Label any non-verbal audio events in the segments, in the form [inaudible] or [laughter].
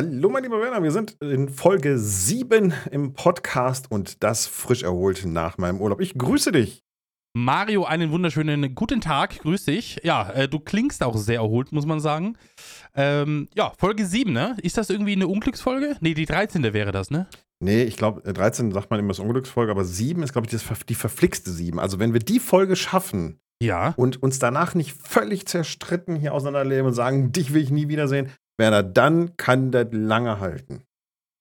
Hallo, mein lieber Werner, wir sind in Folge 7 im Podcast und das frisch erholt nach meinem Urlaub. Ich grüße dich. Mario, einen wunderschönen guten Tag, grüß dich. Ja, äh, du klingst auch sehr erholt, muss man sagen. Ähm, ja, Folge 7, ne? Ist das irgendwie eine Unglücksfolge? Ne, die 13. wäre das, ne? Nee, ich glaube, 13 sagt man immer das Unglücksfolge, aber 7 ist, glaube ich, das, die verflixte 7. Also, wenn wir die Folge schaffen ja. und uns danach nicht völlig zerstritten hier auseinanderleben und sagen, dich will ich nie wiedersehen, Werner, dann kann das lange halten.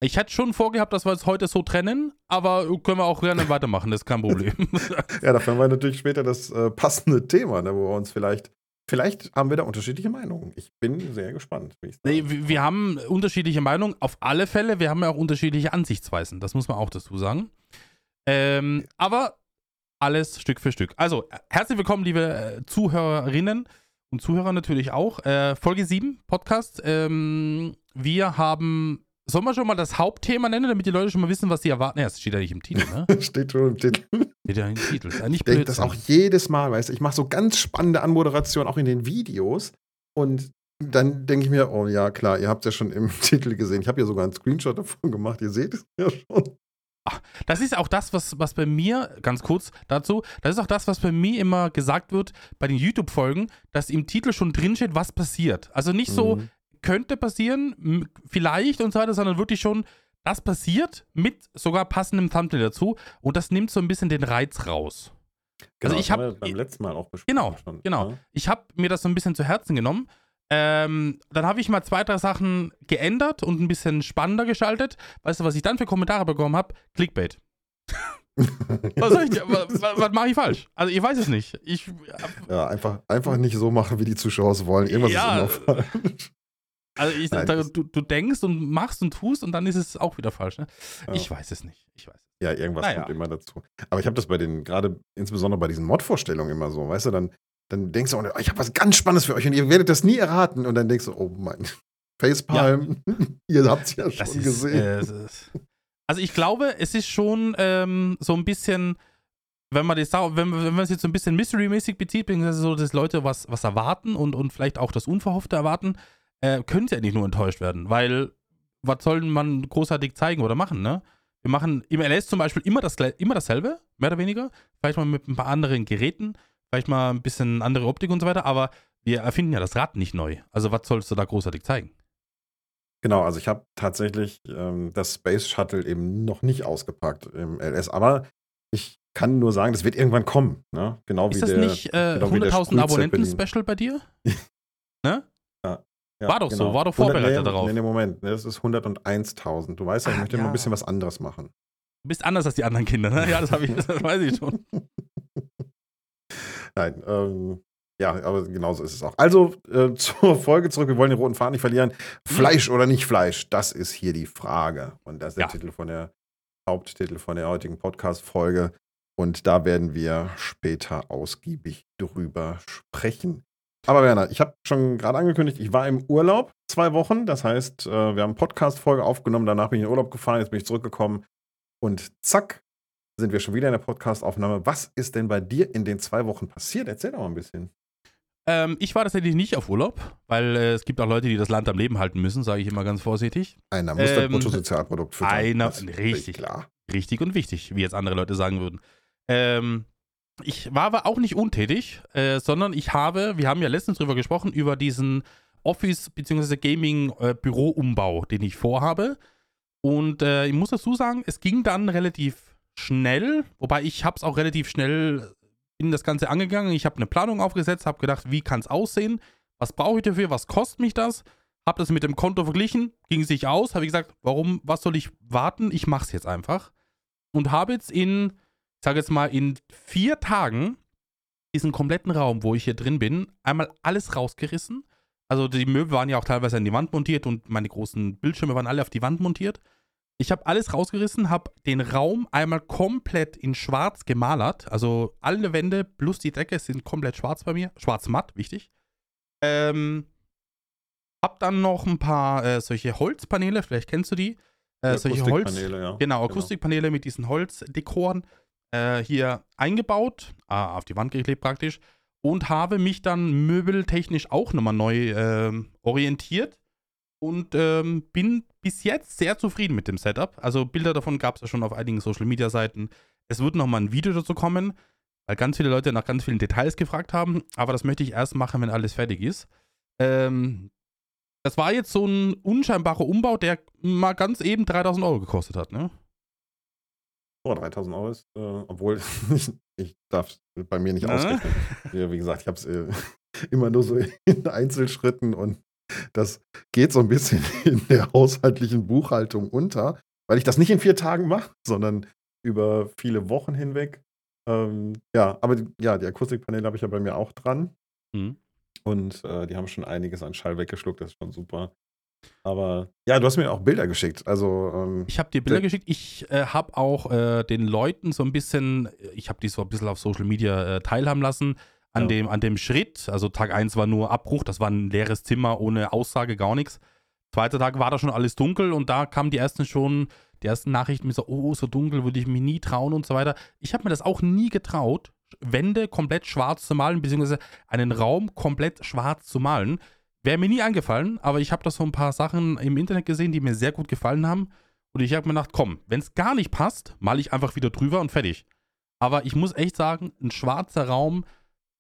Ich hätte schon vorgehabt, dass wir es heute so trennen, aber können wir auch gerne weitermachen, das ist kein Problem. [laughs] ja, dafür haben wir natürlich später das äh, passende Thema, ne, wo wir uns vielleicht, vielleicht haben wir da unterschiedliche Meinungen. Ich bin sehr gespannt. Nee, wir, wir haben unterschiedliche Meinungen, auf alle Fälle. Wir haben ja auch unterschiedliche Ansichtsweisen, das muss man auch dazu sagen. Ähm, aber alles Stück für Stück. Also, herzlich willkommen, liebe äh, Zuhörerinnen und Zuhörer natürlich auch. Äh, Folge 7, Podcast. Ähm, wir haben. Sollen wir schon mal das Hauptthema nennen, damit die Leute schon mal wissen, was sie erwarten? Ja, es steht ja nicht im Titel, ne? [laughs] steht schon im Titel. Steht ja im Titel. Ja nicht ich denke das auch jedes Mal, weißt du. Ich mache so ganz spannende Anmoderationen, auch in den Videos. Und dann denke ich mir, oh ja, klar, ihr habt es ja schon im [laughs] Titel gesehen. Ich habe ja sogar einen Screenshot davon gemacht. Ihr seht es ja schon. Ach, das ist auch das, was, was bei mir, ganz kurz dazu, das ist auch das, was bei mir immer gesagt wird bei den YouTube-Folgen, dass im Titel schon drinsteht, was passiert. Also nicht so, mhm. könnte passieren, vielleicht und so weiter, sondern wirklich schon, das passiert mit sogar passendem Thumbnail dazu und das nimmt so ein bisschen den Reiz raus. Genau, also ich habe beim letzten Mal auch besprochen. Genau, schon, genau. Ja. Ich habe mir das so ein bisschen zu Herzen genommen ähm, dann habe ich mal zwei, drei Sachen geändert und ein bisschen spannender geschaltet. Weißt du, was ich dann für Kommentare bekommen habe? Clickbait. [laughs] was was, was mache ich falsch? Also ich weiß es nicht. Ich, ja, einfach, einfach nicht so machen, wie die Zuschauer es wollen. Irgendwas ja, ist immer falsch. Also ich, Nein, da, du, du, denkst und machst und tust und dann ist es auch wieder falsch. Ne? Ja. Ich weiß es nicht. Ich weiß. Ja, irgendwas naja. kommt immer dazu. Aber ich habe das bei den, gerade insbesondere bei diesen Mod-Vorstellungen immer so, weißt du, dann dann denkst du, oh, ich habe was ganz Spannendes für euch und ihr werdet das nie erraten. Und dann denkst du, oh mein, Facepalm, ja. [laughs] ihr habt es ja schon ist, gesehen. Äh, also ich glaube, es ist schon ähm, so ein bisschen, wenn man das wenn, wenn man es jetzt so ein bisschen Mystery-mäßig bezieht, beziehungsweise so, dass Leute was, was erwarten und, und vielleicht auch das Unverhoffte erwarten, äh, können sie ja nicht nur enttäuscht werden, weil was soll man großartig zeigen oder machen, ne? Wir machen im LS zum Beispiel immer, das, immer dasselbe, mehr oder weniger. Vielleicht mal mit ein paar anderen Geräten vielleicht mal ein bisschen andere Optik und so weiter, aber wir erfinden ja das Rad nicht neu. Also was sollst du da großartig zeigen? Genau, also ich habe tatsächlich ähm, das Space Shuttle eben noch nicht ausgepackt im LS, aber ich kann nur sagen, das wird irgendwann kommen. Ne? Genau Ist wie das der, nicht äh, genau 100.000 Abonnenten-Special bei dir? [laughs] ne? Ja, ja, war doch genau. so, war doch vorbereitet 100, nee, darauf. Nee, nee, Moment, das ist 101.000. Du weißt ja, ich ah, möchte ja. immer ein bisschen was anderes machen. Du bist anders als die anderen Kinder, ne? Ja, das, ich, das weiß ich schon. [laughs] Nein, ähm, ja, aber genauso ist es auch. Also äh, [laughs] zur Folge zurück. Wir wollen den roten Faden nicht verlieren. Fleisch oder nicht Fleisch? Das ist hier die Frage. Und das ist der ja. Titel von der Haupttitel von der heutigen Podcast-Folge. Und da werden wir später ausgiebig drüber sprechen. Aber Werner, ich habe schon gerade angekündigt, ich war im Urlaub zwei Wochen. Das heißt, äh, wir haben Podcast-Folge aufgenommen. Danach bin ich in den Urlaub gefahren. Jetzt bin ich zurückgekommen. Und zack, sind wir schon wieder in der Podcast-Aufnahme. Was ist denn bei dir in den zwei Wochen passiert? Erzähl doch mal ein bisschen. Ähm, ich war tatsächlich nicht auf Urlaub, weil äh, es gibt auch Leute, die das Land am Leben halten müssen, sage ich immer ganz vorsichtig. Einer muss ähm, das Bruttosozialprodukt füttern. Einer, richtig, klar. richtig und wichtig, wie jetzt andere Leute sagen würden. Ähm, ich war aber auch nicht untätig, äh, sondern ich habe, wir haben ja letztens drüber gesprochen, über diesen Office- bzw. Gaming-Büro-Umbau, äh, den ich vorhabe. Und äh, ich muss dazu sagen, es ging dann relativ schnell, wobei ich habe es auch relativ schnell in das Ganze angegangen. Ich habe eine Planung aufgesetzt, habe gedacht, wie kann es aussehen, was brauche ich dafür, was kostet mich das, habe das mit dem Konto verglichen, ging sich aus, habe gesagt, warum, was soll ich warten, ich mache es jetzt einfach und habe jetzt in, ich sage jetzt mal, in vier Tagen diesen kompletten Raum, wo ich hier drin bin, einmal alles rausgerissen. Also die Möbel waren ja auch teilweise an die Wand montiert und meine großen Bildschirme waren alle auf die Wand montiert. Ich habe alles rausgerissen, habe den Raum einmal komplett in schwarz gemalert. Also alle Wände plus die Decke sind komplett schwarz bei mir. Schwarz-matt, wichtig. Ähm, hab dann noch ein paar äh, solche Holzpaneele, vielleicht kennst du die. Äh, solche Holz. Ja. Genau, genau. Akustikpaneele genau. mit diesen Holzdekoren äh, hier eingebaut, ah, auf die Wand geklebt praktisch. Und habe mich dann möbeltechnisch auch nochmal neu ähm, orientiert und ähm, bin bis jetzt sehr zufrieden mit dem Setup. Also Bilder davon gab es ja schon auf einigen Social Media Seiten. Es wird nochmal ein Video dazu kommen, weil ganz viele Leute nach ganz vielen Details gefragt haben. Aber das möchte ich erst machen, wenn alles fertig ist. Ähm, das war jetzt so ein unscheinbarer Umbau, der mal ganz eben 3000 Euro gekostet hat, ne? Oh, 3000 Euro ist, äh, obwohl [laughs] ich, darf bei mir nicht ausrechnen. Ja, wie gesagt, ich habe es äh, [laughs] immer nur so in Einzelschritten und das geht so ein bisschen [laughs] in der haushaltlichen Buchhaltung unter, weil ich das nicht in vier Tagen mache, sondern über viele Wochen hinweg. Ähm, ja, aber die, ja, die Akustikpaneele habe ich ja bei mir auch dran. Mhm. Und äh, die haben schon einiges an Schall weggeschluckt, das ist schon super. Aber ja, du hast mir auch Bilder geschickt. Also ähm, ich habe dir Bilder geschickt. Ich äh, habe auch äh, den Leuten so ein bisschen, ich habe die so ein bisschen auf Social Media äh, teilhaben lassen an, ja. dem, an dem Schritt. Also Tag 1 war nur Abbruch, das war ein leeres Zimmer ohne Aussage, gar nichts. Zweiter Tag war da schon alles dunkel und da kamen die ersten schon, die ersten Nachrichten mit so, oh, so dunkel würde ich mich nie trauen und so weiter. Ich habe mir das auch nie getraut, Wände komplett schwarz zu malen, beziehungsweise einen Raum komplett schwarz zu malen. Wäre mir nie eingefallen, aber ich habe da so ein paar Sachen im Internet gesehen, die mir sehr gut gefallen haben. Und ich habe mir gedacht, komm, wenn es gar nicht passt, male ich einfach wieder drüber und fertig. Aber ich muss echt sagen, ein schwarzer Raum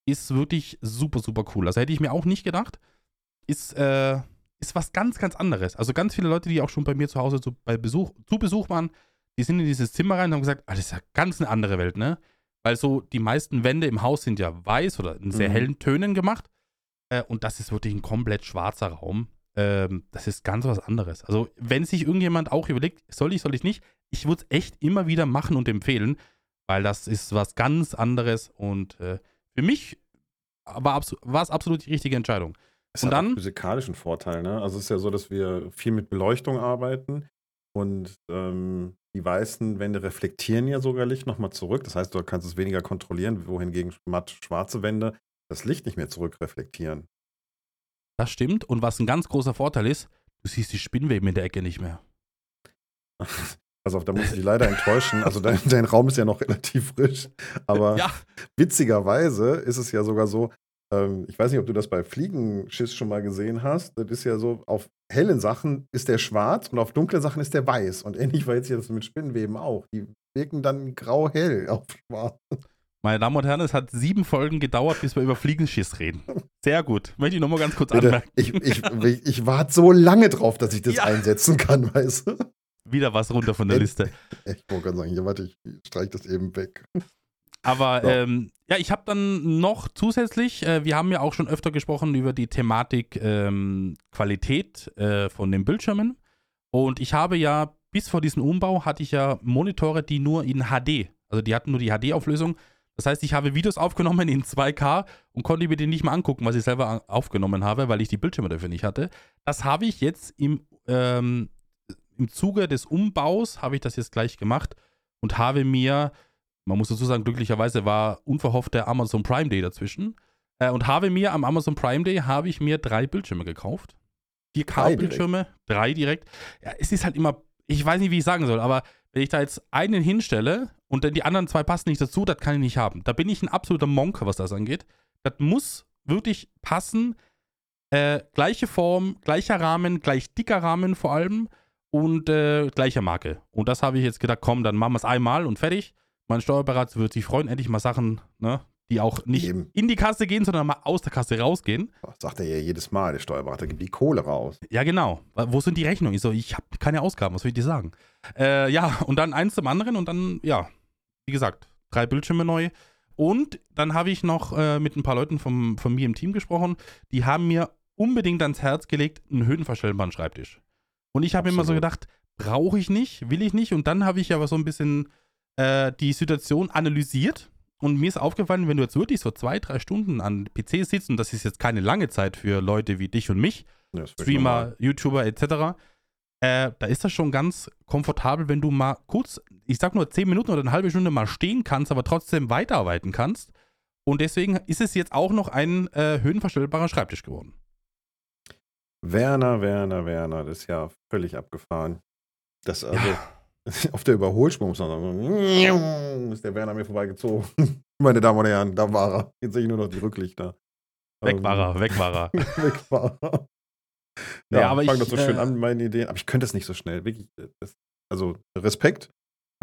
ist wirklich super, super cool. Also hätte ich mir auch nicht gedacht. Ist, äh, ist was ganz, ganz anderes. Also ganz viele Leute, die auch schon bei mir zu Hause zu, bei Besuch, zu Besuch waren, die sind in dieses Zimmer rein und haben gesagt, ah, das ist ja ganz eine andere Welt, ne? Weil so die meisten Wände im Haus sind ja weiß oder in sehr mhm. hellen Tönen gemacht. Äh, und das ist wirklich ein komplett schwarzer Raum. Ähm, das ist ganz was anderes. Also, wenn sich irgendjemand auch überlegt, soll ich, soll ich nicht, ich würde es echt immer wieder machen und empfehlen, weil das ist was ganz anderes und äh, für mich war es absolut die richtige Entscheidung. Es und hat dann physikalischen Vorteil, ne? Also es ist ja so, dass wir viel mit Beleuchtung arbeiten und ähm, die weißen Wände reflektieren ja sogar Licht nochmal zurück. Das heißt, du kannst es weniger kontrollieren, wohingegen matt schwarze Wände das Licht nicht mehr zurückreflektieren. Das stimmt. Und was ein ganz großer Vorteil ist, du siehst die Spinnweben in der Ecke nicht mehr. [laughs] Also, da muss ich dich leider enttäuschen. Also, dein, [laughs] dein, Raum ist ja noch relativ frisch. Aber ja. witzigerweise ist es ja sogar so, ähm, ich weiß nicht, ob du das bei Fliegenschiss schon mal gesehen hast. Das ist ja so, auf hellen Sachen ist der schwarz und auf dunklen Sachen ist der weiß. Und ähnlich war jetzt hier das mit Spinnenweben auch. Die wirken dann grau-hell auf schwarz. Meine Damen und Herren, es hat sieben Folgen gedauert, bis wir über Fliegenschiss reden. Sehr gut. Möchte ich nochmal ganz kurz Bitte, anmerken. Ich, ich, ich, ich warte so lange drauf, dass ich das ja. einsetzen kann, weißt du? Wieder was runter von der Liste. [laughs] Ich wollte gerade sagen, ja, warte, ich streiche das eben weg. [laughs] Aber so. ähm, ja, ich habe dann noch zusätzlich, äh, wir haben ja auch schon öfter gesprochen über die Thematik ähm, Qualität äh, von den Bildschirmen. Und ich habe ja bis vor diesem Umbau hatte ich ja Monitore, die nur in HD, also die hatten nur die HD-Auflösung. Das heißt, ich habe Videos aufgenommen in 2K und konnte mir die nicht mal angucken, was ich selber aufgenommen habe, weil ich die Bildschirme dafür nicht hatte. Das habe ich jetzt im, ähm, im Zuge des Umbaus, habe ich das jetzt gleich gemacht und habe mir man muss dazu sagen, glücklicherweise war unverhofft der Amazon Prime Day dazwischen. Äh, und habe mir am Amazon Prime Day habe ich mir drei Bildschirme gekauft. 4K-Bildschirme, drei direkt. Ja, es ist halt immer, ich weiß nicht, wie ich sagen soll, aber wenn ich da jetzt einen hinstelle und dann die anderen zwei passen nicht dazu, das kann ich nicht haben. Da bin ich ein absoluter Monk, was das angeht. Das muss wirklich passen. Äh, gleiche Form, gleicher Rahmen, gleich dicker Rahmen vor allem und äh, gleicher Marke. Und das habe ich jetzt gedacht, komm, dann machen wir es einmal und fertig. Mein Steuerberater wird sich freuen, endlich mal Sachen, ne, die auch nicht Eben. in die Kasse gehen, sondern mal aus der Kasse rausgehen. Das sagt er ja jedes Mal, der Steuerberater gibt die Kohle raus. Ja, genau. Wo sind die Rechnungen? Ich so, ich habe keine Ausgaben, was soll ich dir sagen? Äh, ja, und dann eins zum anderen und dann, ja, wie gesagt, drei Bildschirme neu. Und dann habe ich noch äh, mit ein paar Leuten vom, von mir im Team gesprochen, die haben mir unbedingt ans Herz gelegt, einen höhenverstellbaren Schreibtisch. Und ich habe immer so gedacht, brauche ich nicht, will ich nicht. Und dann habe ich aber so ein bisschen äh, die Situation analysiert. Und mir ist aufgefallen, wenn du jetzt wirklich so zwei, drei Stunden an PC sitzt, und das ist jetzt keine lange Zeit für Leute wie dich und mich, Streamer, YouTuber etc., äh, da ist das schon ganz komfortabel, wenn du mal kurz, ich sag nur zehn Minuten oder eine halbe Stunde mal stehen kannst, aber trotzdem weiterarbeiten kannst. Und deswegen ist es jetzt auch noch ein äh, höhenverstellbarer Schreibtisch geworden. Werner, Werner, Werner, das ist ja völlig abgefahren. Das also. Ja [laughs] auf der Überholspur muss man sagen, [laughs] ist der Werner mir vorbeigezogen. [laughs] Meine Damen und Herren, da war er. Jetzt sehe ich nur noch die Rücklichter. Weg war er, weg war er. weg war er. ja, ja aber ich fange das so schön äh, an mit meinen Ideen. Aber ich könnte es nicht so schnell. Wirklich, das, also Respekt,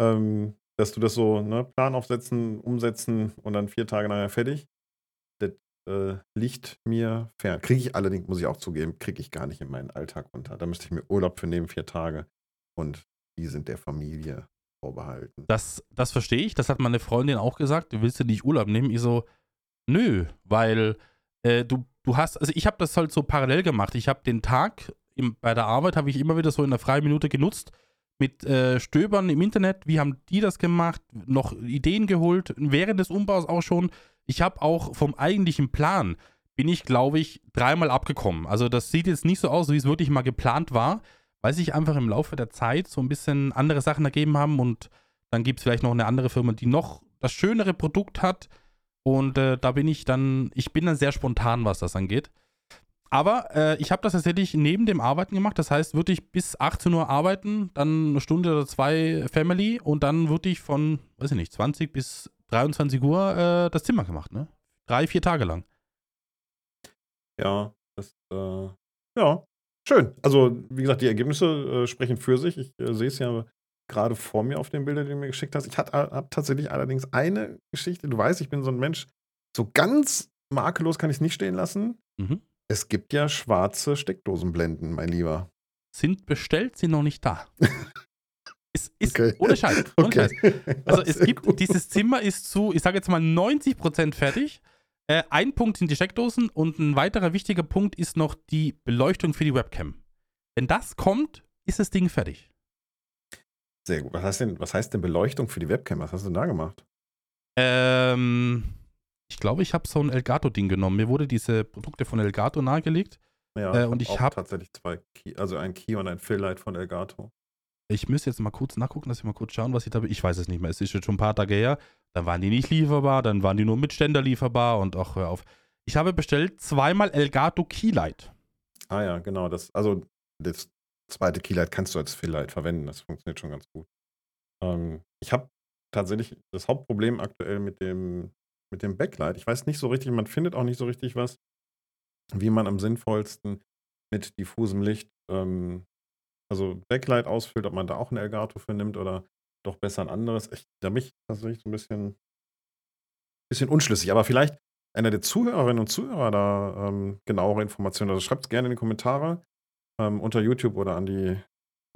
ähm, dass du das so, ne, Plan aufsetzen, umsetzen und dann vier Tage nachher fertig. Äh, liegt mir fern. Kriege ich allerdings, muss ich auch zugeben, kriege ich gar nicht in meinen Alltag unter. Da müsste ich mir Urlaub für nehmen, vier Tage. Und die sind der Familie vorbehalten. Das, das verstehe ich. Das hat meine Freundin auch gesagt. Willst du nicht Urlaub nehmen? Ich so, nö, weil äh, du, du hast, also ich habe das halt so parallel gemacht. Ich habe den Tag im, bei der Arbeit, habe ich immer wieder so in der freien Minute genutzt mit äh, Stöbern im Internet. Wie haben die das gemacht? Noch Ideen geholt, während des Umbaus auch schon. Ich habe auch vom eigentlichen Plan, bin ich, glaube ich, dreimal abgekommen. Also das sieht jetzt nicht so aus, wie es wirklich mal geplant war, weil sich einfach im Laufe der Zeit so ein bisschen andere Sachen ergeben haben und dann gibt es vielleicht noch eine andere Firma, die noch das schönere Produkt hat und äh, da bin ich dann, ich bin dann sehr spontan, was das angeht. Aber äh, ich habe das tatsächlich neben dem Arbeiten gemacht. Das heißt, würde ich bis 18 Uhr arbeiten, dann eine Stunde oder zwei Family und dann würde ich von, weiß ich nicht, 20 bis 23 Uhr äh, das Zimmer gemacht, ne? Drei, vier Tage lang. Ja, das, äh, ja, schön. Also, wie gesagt, die Ergebnisse äh, sprechen für sich. Ich äh, sehe es ja gerade vor mir auf den Bildern, die du mir geschickt hast. Ich habe tatsächlich allerdings eine Geschichte. Du weißt, ich bin so ein Mensch, so ganz makellos kann ich es nicht stehen lassen. Mhm. Es gibt ja schwarze Steckdosenblenden, mein Lieber. Sind bestellt, sind noch nicht da. [laughs] es ist okay. ohne Scheiß. Ohne [laughs] okay. Scheiß. Also es gibt, gut. dieses Zimmer ist zu, ich sage jetzt mal 90% fertig. Äh, ein Punkt sind die Steckdosen und ein weiterer wichtiger Punkt ist noch die Beleuchtung für die Webcam. Wenn das kommt, ist das Ding fertig. Sehr gut. Was heißt denn, was heißt denn Beleuchtung für die Webcam? Was hast du denn da gemacht? Ähm, ich glaube, ich habe so ein Elgato-Ding genommen. Mir wurde diese Produkte von Elgato nahegelegt. Ja, äh, und ich habe tatsächlich zwei, Key, also ein Key und ein Fill-Light von Elgato. Ich müsste jetzt mal kurz nachgucken, dass ich mal kurz schauen, was ich da. Ich weiß es nicht mehr. Es ist jetzt schon ein paar Tage her. Dann waren die nicht lieferbar, dann waren die nur mit Ständer lieferbar und auch hör auf. Ich habe bestellt zweimal Elgato Keylight. Ah ja, genau. Das, also das zweite Keylight kannst du als Fill-Light verwenden. Das funktioniert schon ganz gut. Ähm, ich habe tatsächlich das Hauptproblem aktuell mit dem mit dem Backlight. Ich weiß nicht so richtig, man findet auch nicht so richtig was, wie man am sinnvollsten mit diffusem Licht, ähm, also Backlight ausfüllt, ob man da auch ein Elgato für nimmt oder doch besser ein anderes. Ich, da bin ich tatsächlich so ein bisschen, bisschen unschlüssig. Aber vielleicht einer der Zuhörerinnen und Zuhörer da ähm, genauere Informationen. Also schreibt es gerne in die Kommentare ähm, unter YouTube oder an die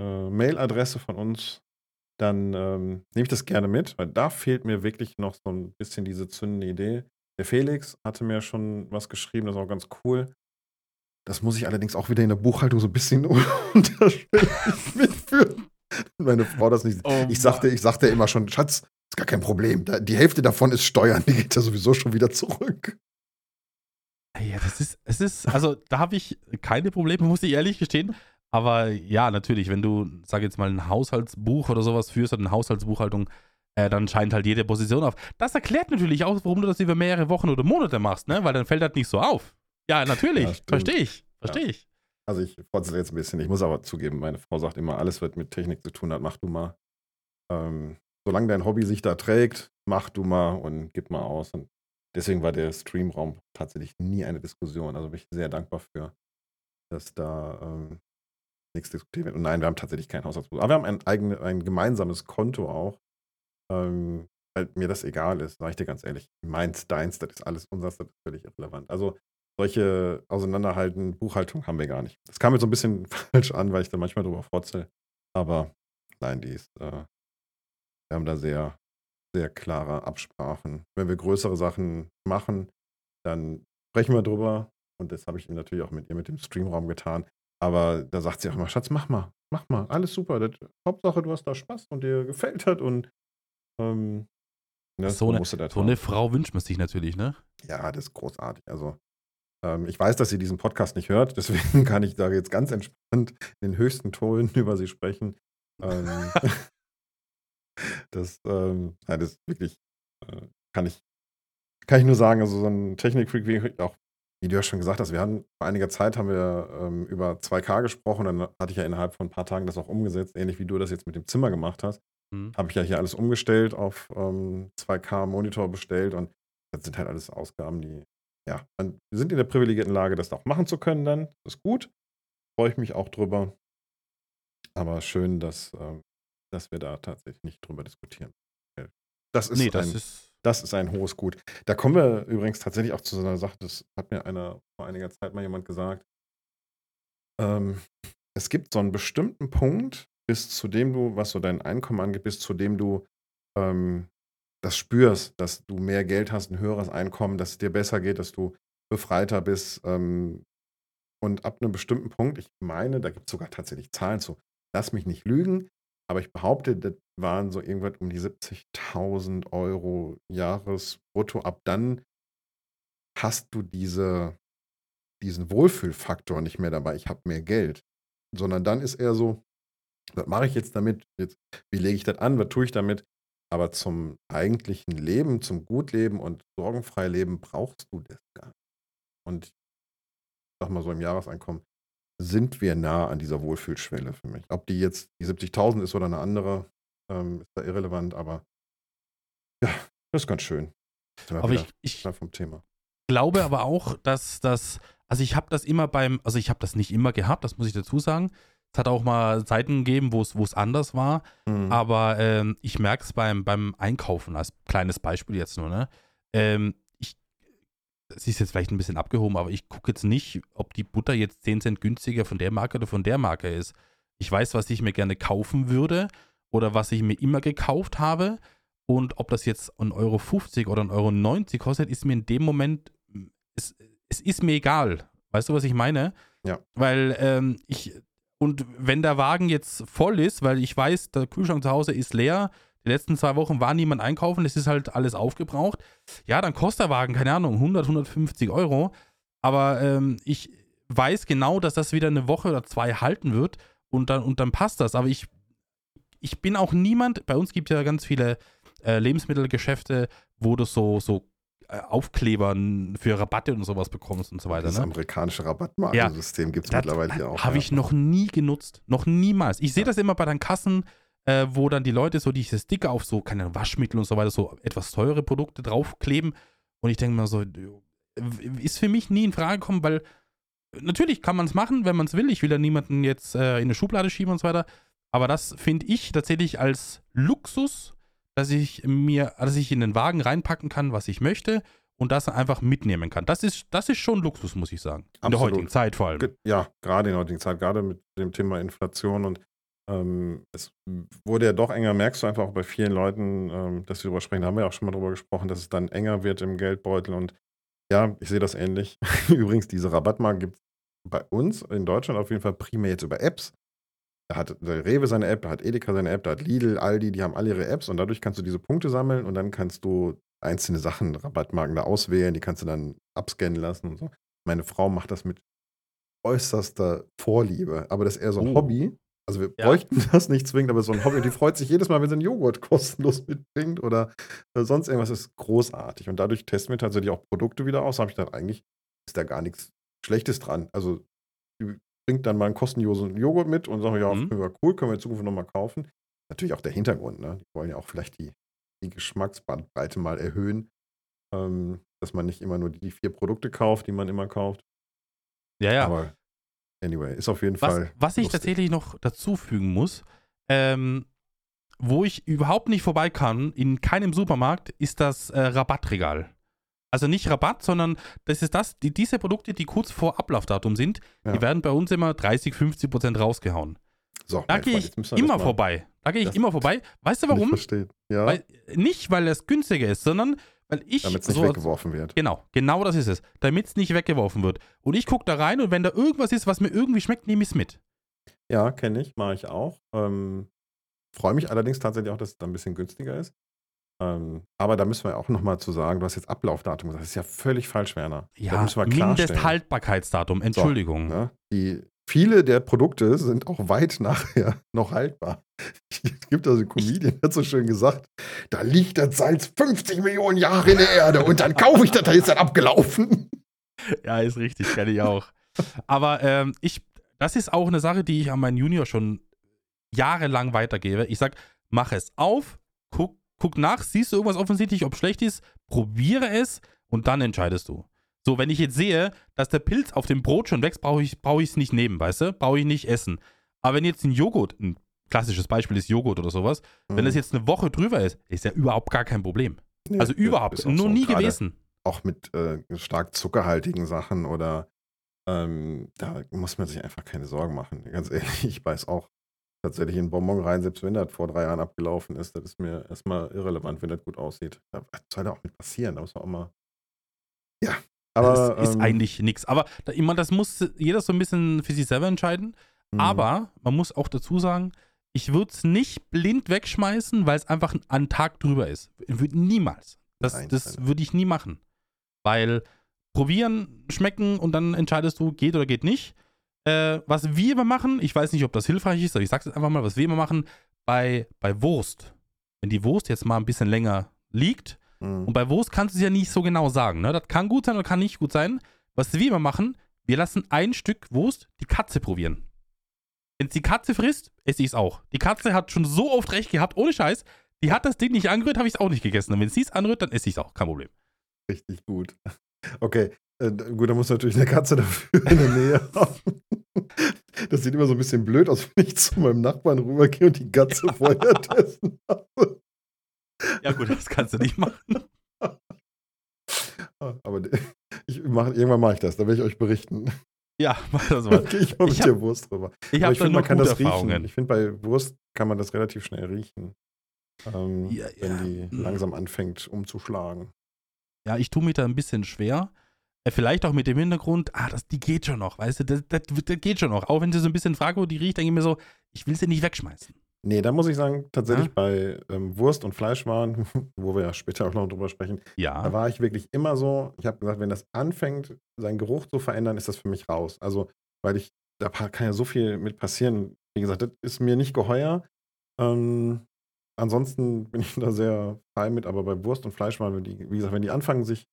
äh, Mailadresse von uns dann ähm, nehme ich das gerne mit, weil da fehlt mir wirklich noch so ein bisschen diese zündende Idee. Der Felix hatte mir schon was geschrieben, das ist auch ganz cool. Das muss ich allerdings auch wieder in der Buchhaltung so ein bisschen [laughs] unterschwellig mitführen. Meine Frau das nicht. Oh ich, sagte, ich sagte immer schon, Schatz, ist gar kein Problem. Die Hälfte davon ist Steuern, die geht ja sowieso schon wieder zurück. Ja, das ist, es ist, also da habe ich keine Probleme, muss ich ehrlich gestehen. Aber ja, natürlich, wenn du, sag jetzt mal, ein Haushaltsbuch oder sowas führst, oder eine Haushaltsbuchhaltung, äh, dann scheint halt jede Position auf. Das erklärt natürlich auch, warum du das über mehrere Wochen oder Monate machst, ne? Weil dann fällt das nicht so auf. Ja, natürlich. Ja, Verstehe ich. Verstehe ja. ich. Also ich fordere jetzt ein bisschen. Ich muss aber zugeben, meine Frau sagt immer, alles, was mit Technik zu tun hat, mach du mal. Ähm, solange dein Hobby sich da trägt, mach du mal und gib mal aus. Und deswegen war der Streamraum tatsächlich nie eine Diskussion. Also bin ich sehr dankbar für, dass da ähm, nichts diskutieren wird. Und nein, wir haben tatsächlich kein Haushaltsbuch. Aber wir haben ein, eigene, ein gemeinsames Konto auch. Ähm, weil mir das egal ist, sage ich dir ganz ehrlich. Meins, deins, das ist alles unseres, das ist völlig irrelevant. Also solche Auseinanderhalten, Buchhaltung haben wir gar nicht. Das kam mir so ein bisschen [laughs] falsch an, weil ich da manchmal drüber forzel. Aber nein, die ist, äh, wir haben da sehr, sehr klare Absprachen. Wenn wir größere Sachen machen, dann sprechen wir drüber. Und das habe ich natürlich auch mit ihr mit dem Streamraum getan. Aber da sagt sie auch immer, Schatz, mach mal, mach mal, alles super. Das, Hauptsache, du hast da Spaß und dir gefällt das und ähm, ne, so, eine, so eine Frau wünscht man sich natürlich, ne? Ja, das ist großartig. Also ähm, ich weiß, dass sie diesen Podcast nicht hört, [laughs] deswegen kann ich da jetzt ganz entspannt in den höchsten Tonen [laughs] über sie sprechen. Ähm, [laughs] das, ähm, ja, das wirklich äh, kann ich kann ich nur sagen, also so ein Technikfreak wie auch wie du ja schon gesagt hast, wir hatten vor einiger Zeit haben wir ähm, über 2K gesprochen, dann hatte ich ja innerhalb von ein paar Tagen das auch umgesetzt, ähnlich wie du das jetzt mit dem Zimmer gemacht hast. Mhm. Habe ich ja hier alles umgestellt, auf ähm, 2K-Monitor bestellt und das sind halt alles Ausgaben, die, ja, wir sind in der privilegierten Lage, das auch machen zu können dann. Das ist gut. freue ich mich auch drüber. Aber schön, dass, äh, dass wir da tatsächlich nicht drüber diskutieren. Das ist, nee, das ein, ist das ist ein hohes Gut. Da kommen wir übrigens tatsächlich auch zu so einer Sache, das hat mir einer vor einiger Zeit mal jemand gesagt. Ähm, es gibt so einen bestimmten Punkt, bis zu dem du, was so dein Einkommen angeht, bis zu dem du ähm, das spürst, dass du mehr Geld hast, ein höheres Einkommen, dass es dir besser geht, dass du befreiter bist. Ähm, und ab einem bestimmten Punkt, ich meine, da gibt es sogar tatsächlich Zahlen zu, lass mich nicht lügen, aber ich behaupte, das waren so irgendwas um die 70.000 Euro Jahresbrutto. Ab dann hast du diese, diesen Wohlfühlfaktor nicht mehr dabei. Ich habe mehr Geld. Sondern dann ist eher so, was mache ich jetzt damit? Jetzt, wie lege ich das an? Was tue ich damit? Aber zum eigentlichen Leben, zum Gutleben und sorgenfrei Leben brauchst du das gar nicht. Und ich sag mal so im Jahreseinkommen sind wir nah an dieser Wohlfühlschwelle für mich. Ob die jetzt die 70.000 ist oder eine andere, ähm, ist da irrelevant, aber ja, das ist ganz schön. Aber ich, ich vom Thema. glaube aber auch, dass das, also ich habe das immer beim, also ich habe das nicht immer gehabt, das muss ich dazu sagen. Es hat auch mal Zeiten gegeben, wo es anders war, mhm. aber ähm, ich merke es beim, beim Einkaufen, als kleines Beispiel jetzt nur, ne? Ähm, es ist jetzt vielleicht ein bisschen abgehoben, aber ich gucke jetzt nicht, ob die Butter jetzt 10 Cent günstiger von der Marke oder von der Marke ist. Ich weiß, was ich mir gerne kaufen würde oder was ich mir immer gekauft habe. Und ob das jetzt 1,50 Euro oder 1,90 Euro kostet, ist mir in dem Moment, es, es ist mir egal. Weißt du, was ich meine? Ja. Weil ähm, ich, und wenn der Wagen jetzt voll ist, weil ich weiß, der Kühlschrank zu Hause ist leer, die letzten zwei Wochen war niemand einkaufen, es ist halt alles aufgebraucht. Ja, dann kostet der Wagen, keine Ahnung, 100, 150 Euro. Aber ähm, ich weiß genau, dass das wieder eine Woche oder zwei halten wird und dann, und dann passt das. Aber ich, ich bin auch niemand, bei uns gibt es ja ganz viele äh, Lebensmittelgeschäfte, wo du so, so äh, Aufkleber für Rabatte und sowas bekommst und so weiter. Das ne? amerikanische Rabattmarkensystem ja, gibt es mittlerweile ja auch. Habe ich noch nie genutzt. Noch niemals. Ich sehe ja. das immer bei den Kassen, äh, wo dann die Leute so diese Sticker auf so, keine Waschmittel und so weiter, so etwas teure Produkte draufkleben. Und ich denke mir so, ist für mich nie in Frage gekommen, weil natürlich kann man es machen, wenn man es will. Ich will ja niemanden jetzt äh, in eine Schublade schieben und so weiter. Aber das finde ich tatsächlich als Luxus, dass ich mir, dass ich in den Wagen reinpacken kann, was ich möchte und das einfach mitnehmen kann. Das ist, das ist schon Luxus, muss ich sagen. In Absolut. der heutigen Zeit vor allem. Ja, gerade in der heutigen Zeit, gerade mit dem Thema Inflation und ähm, es wurde ja doch enger, merkst du einfach auch bei vielen Leuten, ähm, dass wir darüber sprechen, da haben wir auch schon mal drüber gesprochen, dass es dann enger wird im Geldbeutel und ja, ich sehe das ähnlich. [laughs] Übrigens, diese Rabattmarken gibt es bei uns in Deutschland auf jeden Fall primär jetzt über Apps. Da hat der Rewe seine App, da hat Edeka seine App, da hat Lidl, Aldi, die haben alle ihre Apps und dadurch kannst du diese Punkte sammeln und dann kannst du einzelne Sachen, Rabattmarken da auswählen, die kannst du dann abscannen lassen und so. Meine Frau macht das mit äußerster Vorliebe, aber das ist eher so ein oh. Hobby. Also wir ja. bräuchten [laughs] das nicht zwingend, aber so ein Hobby. Und die freut sich jedes Mal, wenn sie einen Joghurt [laughs] kostenlos mitbringt oder äh, sonst irgendwas. Das ist großartig. Und dadurch testen wir tatsächlich auch Produkte wieder aus. Da habe ich dann eigentlich, ist da gar nichts Schlechtes dran. Also die bringt dann mal einen kostenlosen Joghurt mit und sagen, ja, mhm. cool, können wir in Zukunft nochmal kaufen. Natürlich auch der Hintergrund, ne? Die wollen ja auch vielleicht die, die Geschmacksbandbreite mal erhöhen. Ähm, dass man nicht immer nur die vier Produkte kauft, die man immer kauft. Ja, ja. Aber Anyway, ist auf jeden was, Fall. Was ich tatsächlich noch dazu fügen muss, ähm, wo ich überhaupt nicht vorbei kann, in keinem Supermarkt, ist das äh, Rabattregal. Also nicht Rabatt, sondern das ist das, die, diese Produkte, die kurz vor Ablaufdatum sind, ja. die werden bei uns immer 30, 50 Prozent rausgehauen. So, da gehe ich immer vorbei. Da gehe ich immer vorbei. Weißt du warum? Ja. Weil, nicht, weil es günstiger ist, sondern weil ich. Damit es nicht so, weggeworfen wird. Genau, genau das ist es. Damit es nicht weggeworfen wird. Und ich gucke da rein und wenn da irgendwas ist, was mir irgendwie schmeckt, nehme ich es mit. Ja, kenne ich, mache ich auch. Ähm, Freue mich allerdings tatsächlich auch, dass es da ein bisschen günstiger ist. Ähm, aber da müssen wir auch nochmal zu sagen, du hast jetzt Ablaufdatum gesagt. Das ist ja völlig falsch, Werner. Ja, Mindesthaltbarkeitsdatum, Entschuldigung. So, ne? Die viele der Produkte sind auch weit [laughs] nachher noch haltbar. Es gibt also einen Comedian, der hat so schön gesagt, da liegt das Salz 50 Millionen Jahre in der Erde und dann kaufe ich das, da ist dann abgelaufen. [laughs] Ja, ist richtig, kenne ich auch. Aber ähm, ich, das ist auch eine Sache, die ich an meinen Junior schon jahrelang weitergebe. Ich sage, mach es auf, guck, guck nach, siehst du irgendwas offensichtlich, ob schlecht ist, probiere es und dann entscheidest du. So, wenn ich jetzt sehe, dass der Pilz auf dem Brot schon wächst, brauche ich es brauch nicht nehmen, weißt du? Brauche ich nicht essen. Aber wenn jetzt ein Joghurt, ein klassisches Beispiel ist Joghurt oder sowas, mhm. wenn das jetzt eine Woche drüber ist, ist ja überhaupt gar kein Problem. Nee, also überhaupt, nur so nie gewesen. Auch mit äh, stark zuckerhaltigen Sachen oder ähm, da muss man sich einfach keine Sorgen machen. Ganz ehrlich, ich weiß auch tatsächlich in Bonbon rein, selbst wenn das vor drei Jahren abgelaufen ist, das ist mir erstmal irrelevant, wenn das gut aussieht. Da soll da auch mit passieren, da muss man auch mal. Ja, aber. Das ist ähm, eigentlich nichts. Aber ich meine, das muss jeder so ein bisschen für sich selber entscheiden. Mhm. Aber man muss auch dazu sagen, ich würde es nicht blind wegschmeißen, weil es einfach ein Tag drüber ist. Würde niemals. Das, das würde ich nie machen. Weil probieren, schmecken und dann entscheidest du, geht oder geht nicht. Äh, was wir immer machen, ich weiß nicht, ob das hilfreich ist, aber ich sage es einfach mal, was wir immer machen, bei, bei Wurst. Wenn die Wurst jetzt mal ein bisschen länger liegt, mhm. und bei Wurst kannst du es ja nicht so genau sagen, ne? Das kann gut sein oder kann nicht gut sein. Was wir immer machen, wir lassen ein Stück Wurst die Katze probieren. Wenn es die Katze frisst, esse ich es auch. Die Katze hat schon so oft recht gehabt, ohne Scheiß. Die hat das Ding nicht angerührt, habe ich es auch nicht gegessen. Und wenn sie es anrührt, dann esse ich es auch. Kein Problem. Richtig gut. [laughs] Okay, äh, gut, da muss natürlich eine Katze dafür in der Nähe haben. Das sieht immer so ein bisschen blöd aus, [laughs] wenn ich zu meinem Nachbarn rübergehe und die Katze ja. vorher testen habe. Ja, gut, das kannst du nicht machen. Aber ich mach, irgendwann mache ich das, da werde ich euch berichten. Ja, mach das mal. [laughs] Gehe ich mal mit hab, der Wurst drüber. Ich habe man kann das riechen. Ich finde, bei Wurst kann man das relativ schnell riechen. Ähm, ja, ja. Wenn die langsam anfängt umzuschlagen. Ja, ich tue mich da ein bisschen schwer. Äh, vielleicht auch mit dem Hintergrund, ah, das, die geht schon noch, weißt du, das, das, das geht schon noch. Auch wenn sie so ein bisschen fragwürdig riecht, denke ich mir so, ich will sie nicht wegschmeißen. Nee, da muss ich sagen, tatsächlich ja? bei ähm, Wurst und Fleischwaren, [laughs] wo wir ja später auch noch drüber sprechen, ja. da war ich wirklich immer so, ich habe gesagt, wenn das anfängt, seinen Geruch zu verändern, ist das für mich raus. Also, weil ich, da kann ja so viel mit passieren. Wie gesagt, das ist mir nicht geheuer. Ähm, ansonsten bin ich [laughs] da sehr frei mit, aber bei Wurst und Fleischwaren, die, wie gesagt, wenn die anfangen, sich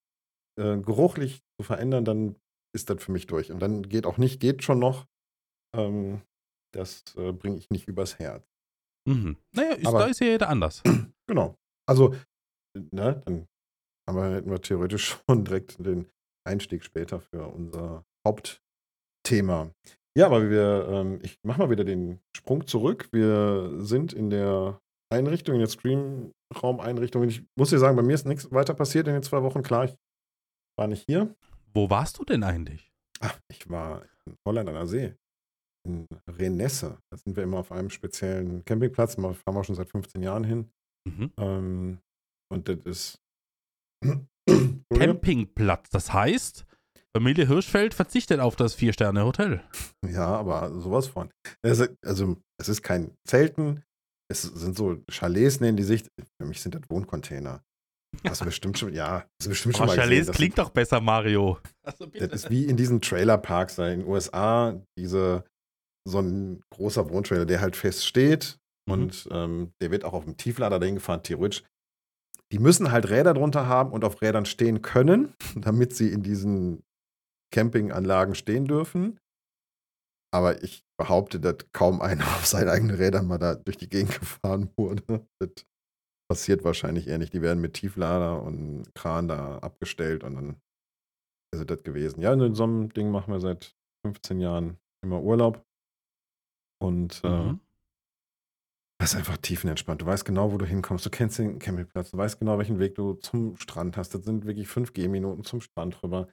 äh, geruchlich zu verändern, dann ist das für mich durch. Und dann geht auch nicht, geht schon noch. Ähm, das äh, bringe ich nicht übers Herz. Mhm. Naja, ist, Aber, da ist ja jeder anders. [clears throat] Genau. Also, ne, dann haben wir, hätten wir theoretisch [laughs] schon direkt den Einstieg später für unser Hauptthema. Ja, aber wir, ähm, ich mache mal wieder den Sprung zurück. Wir sind in der Einrichtung, in der Streamraum-Einrichtung. Ich muss dir sagen, bei mir ist nichts weiter passiert in den zwei Wochen. Klar, ich war nicht hier. Wo warst du denn eigentlich? Ach, ich war in Holland an der See in Renesse. Da sind wir immer auf einem speziellen Campingplatz. Da fahren wir schon seit 15 Jahren hin. Mhm. Ähm, und das ist. [clears throat] Campingplatz, das heißt, Familie Hirschfeld verzichtet auf das Vier-Sterne-Hotel. Ja, aber sowas von. Also, es ist kein Zelten. Es sind so Chalets, nennen die sich. Für mich sind das Wohncontainer. Das ist bestimmt schon, ja, das ist bestimmt schon mal Chalets gesehen, klingt doch besser, Mario. Also das ist wie in diesen Trailerparks da in den USA, diese so ein großer Wohntrailer, der halt fest steht mhm. und ähm, der wird auch auf dem Tieflader dahin gefahren, theoretisch. Die müssen halt Räder drunter haben und auf Rädern stehen können, [laughs] damit sie in diesen Campinganlagen stehen dürfen. Aber ich behaupte, dass kaum einer [laughs] auf seinen eigenen Rädern mal da durch die Gegend [laughs] gefahren wurde. Das passiert wahrscheinlich eher nicht. Die werden mit Tieflader und Kran da abgestellt und dann ist das gewesen. Ja, in so einem Ding machen wir seit 15 Jahren immer Urlaub. Und äh, mhm. das ist einfach tiefenentspannt. Du weißt genau, wo du hinkommst. Du kennst den Campingplatz. Du weißt genau, welchen Weg du zum Strand hast. Das sind wirklich fünf Gehminuten zum Strand rüber.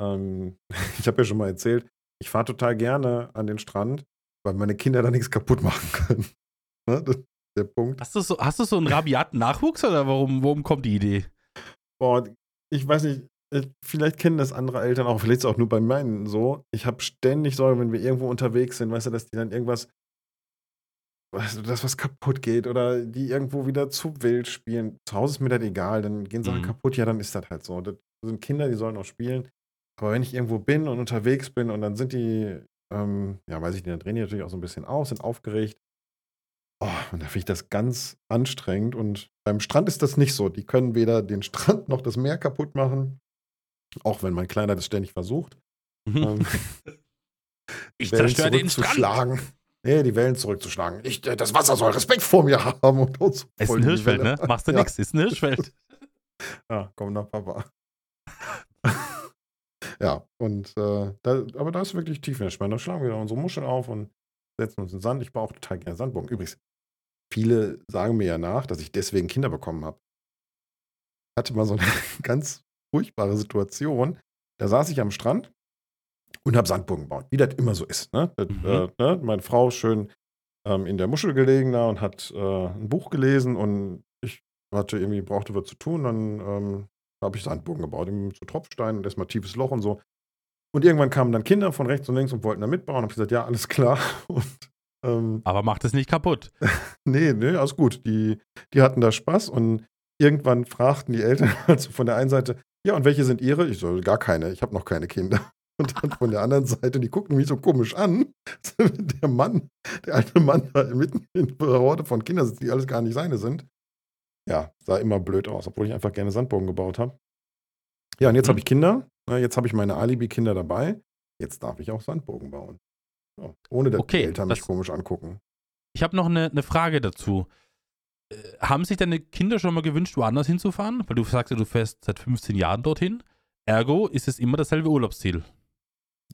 Ähm, [laughs] ich habe ja schon mal erzählt, ich fahre total gerne an den Strand, weil meine Kinder da nichts kaputt machen [laughs] können. ne? Der Punkt. Hast du so, hast du so einen rabiaten Nachwuchs oder warum, warum kommt die Idee? Boah, ich weiß nicht, äh, vielleicht kennen das andere Eltern auch, vielleicht ist es auch nur bei meinen so. Ich habe ständig Sorge, wenn wir irgendwo unterwegs sind, weißt du, dass die dann irgendwas, weißt du, dass was kaputt geht oder die irgendwo wieder zu wild spielen. Zu Hause ist mir das egal, dann gehen Sachen mhm. kaputt, ja, dann ist das halt so. Das sind Kinder, die sollen auch spielen. Aber wenn ich irgendwo bin und unterwegs bin und dann sind die, ähm, ja, weiß ich, die dann drehen die natürlich auch so ein bisschen aus, sind aufgeregt. Oh, und da finde ich das ganz anstrengend. Und beim Strand ist das nicht so. Die können weder den Strand [laughs] noch das Meer kaputt machen. Auch wenn mein Kleiner das ständig versucht. Mhm. Ähm, [laughs] ich zerstöre den Strand. Nee, die Wellen zurückzuschlagen. Ich, äh, das Wasser soll Respekt vor mir haben. Und uns ist ein Hirschfeld, ne? Machst du [laughs] ja. nix, ist ein Hirschfeld. ja, komm nach Papa. Ja, und äh, da, aber da ist wirklich tief entspannt. Da schlagen wir unsere Muscheln auf und setzen uns in den Sand. Ich baue auch total gerne Sandbogen. Übrigens, viele sagen mir ja nach, dass ich deswegen Kinder bekommen habe. Ich hatte mal so eine [laughs] ganz furchtbare Situation. Da saß ich am Strand und habe Sandburgen gebaut, wie das immer so ist. Ne? Das, mhm. äh, ne? Meine Frau schön ähm, in der Muschel gelegen da und hat äh, ein Buch gelesen und ich hatte irgendwie, brauchte was zu tun. Dann ähm, habe ich Sandburgen gebaut, eben so Tropfstein und erstmal tiefes Loch und so. Und irgendwann kamen dann Kinder von rechts und links und wollten da mitbauen. Und habe gesagt, ja, alles klar. [laughs] Und, ähm, Aber macht es nicht kaputt. [laughs] nee, nee, alles gut. Die, die hatten da Spaß und irgendwann fragten die Eltern [laughs] also von der einen Seite, ja, und welche sind ihre? Ich so, gar keine, ich habe noch keine Kinder. [laughs] Und dann von der anderen Seite, die gucken mich so komisch an. Der Mann, der alte Mann da mitten in der Horde von Kindern sitzt, die alles gar nicht seine sind. Ja, sah immer blöd aus, obwohl ich einfach gerne Sandbogen gebaut habe. Ja, und jetzt mhm. habe ich Kinder. Jetzt habe ich meine Alibi-Kinder dabei. Jetzt darf ich auch Sandbogen bauen. Ohne dass okay, die Eltern mich komisch angucken. Ich habe noch eine, eine Frage dazu. Äh, haben sich deine Kinder schon mal gewünscht, woanders hinzufahren? Weil du sagst ja, du fährst seit 15 Jahren dorthin. Ergo ist es immer dasselbe Urlaubsziel.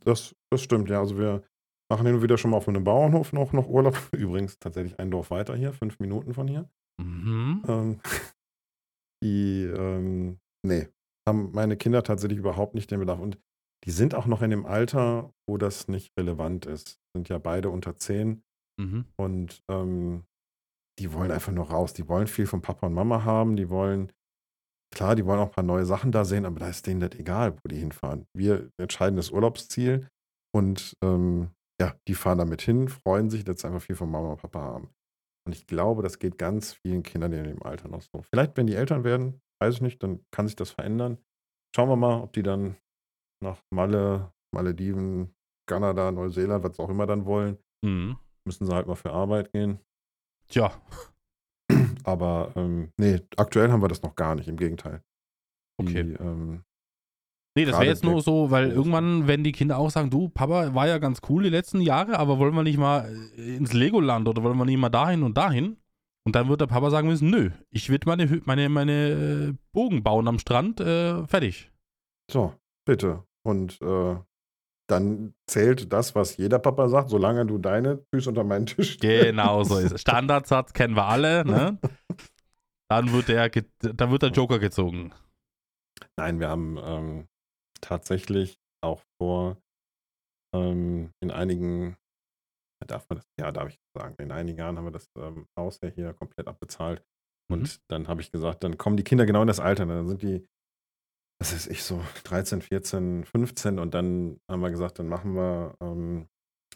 Das, das stimmt, ja. Also wir machen hin und wieder schon mal auf einem Bauernhof noch, noch Urlaub. [laughs] Übrigens tatsächlich ein Dorf weiter hier, fünf Minuten von hier. Mhm. Ähm, [laughs] die, ähm, nee, haben meine Kinder tatsächlich überhaupt nicht den Bedarf. Und die sind auch noch in dem Alter, wo das nicht relevant ist. Sind ja beide unter zehn. Mhm. Und ähm, die wollen einfach nur raus. Die wollen viel von Papa und Mama haben. Die wollen, klar, die wollen auch ein paar neue Sachen da sehen, aber da ist denen das egal, wo die hinfahren. Wir entscheiden das Urlaubsziel und ähm, ja, die fahren damit hin, freuen sich, dass sie einfach viel von Mama und Papa haben. Und ich glaube, das geht ganz vielen Kindern in dem Alter noch so. Vielleicht, wenn die Eltern werden, weiß ich nicht, dann kann sich das verändern. Schauen wir mal, ob die dann nach Malle, Malediven, Kanada, Neuseeland, was auch immer dann wollen. Mhm. Müssen sie halt mal für Arbeit gehen. Tja. [clears throat] Aber ähm, nee, aktuell haben wir das noch gar nicht, im Gegenteil. Okay. Die, ähm, nee, das wäre jetzt nur so, weil irgendwann, wenn die Kinder auch sagen, du, Papa war ja ganz cool die letzten Jahre, aber wollen wir nicht mal äh, ins Legoland oder wollen wir nicht mal dahin und dahin? Und dann wird der Papa sagen müssen, nö, ich will meine, meine, meine äh, Bogen bauen am Strand, äh, fertig. So, bitte. Und äh, dann zählt das, was jeder Papa sagt, solange du deine Füße unter meinen Tisch [laughs] stellst. Genau so ist es. Standardsatz kennen wir alle, ne? [laughs] Dann wird der, dann wird der Joker gezogen. Nein, wir haben ähm, tatsächlich auch vor, ähm, in einigen Darf man das? Ja, darf ich sagen. In einigen Jahren haben wir das ähm, Haus ja hier komplett abbezahlt. Und mhm. dann habe ich gesagt, dann kommen die Kinder genau in das Alter. Ne? Dann sind die, das ist ich so 13, 14, 15 und dann haben wir gesagt, dann machen wir ähm,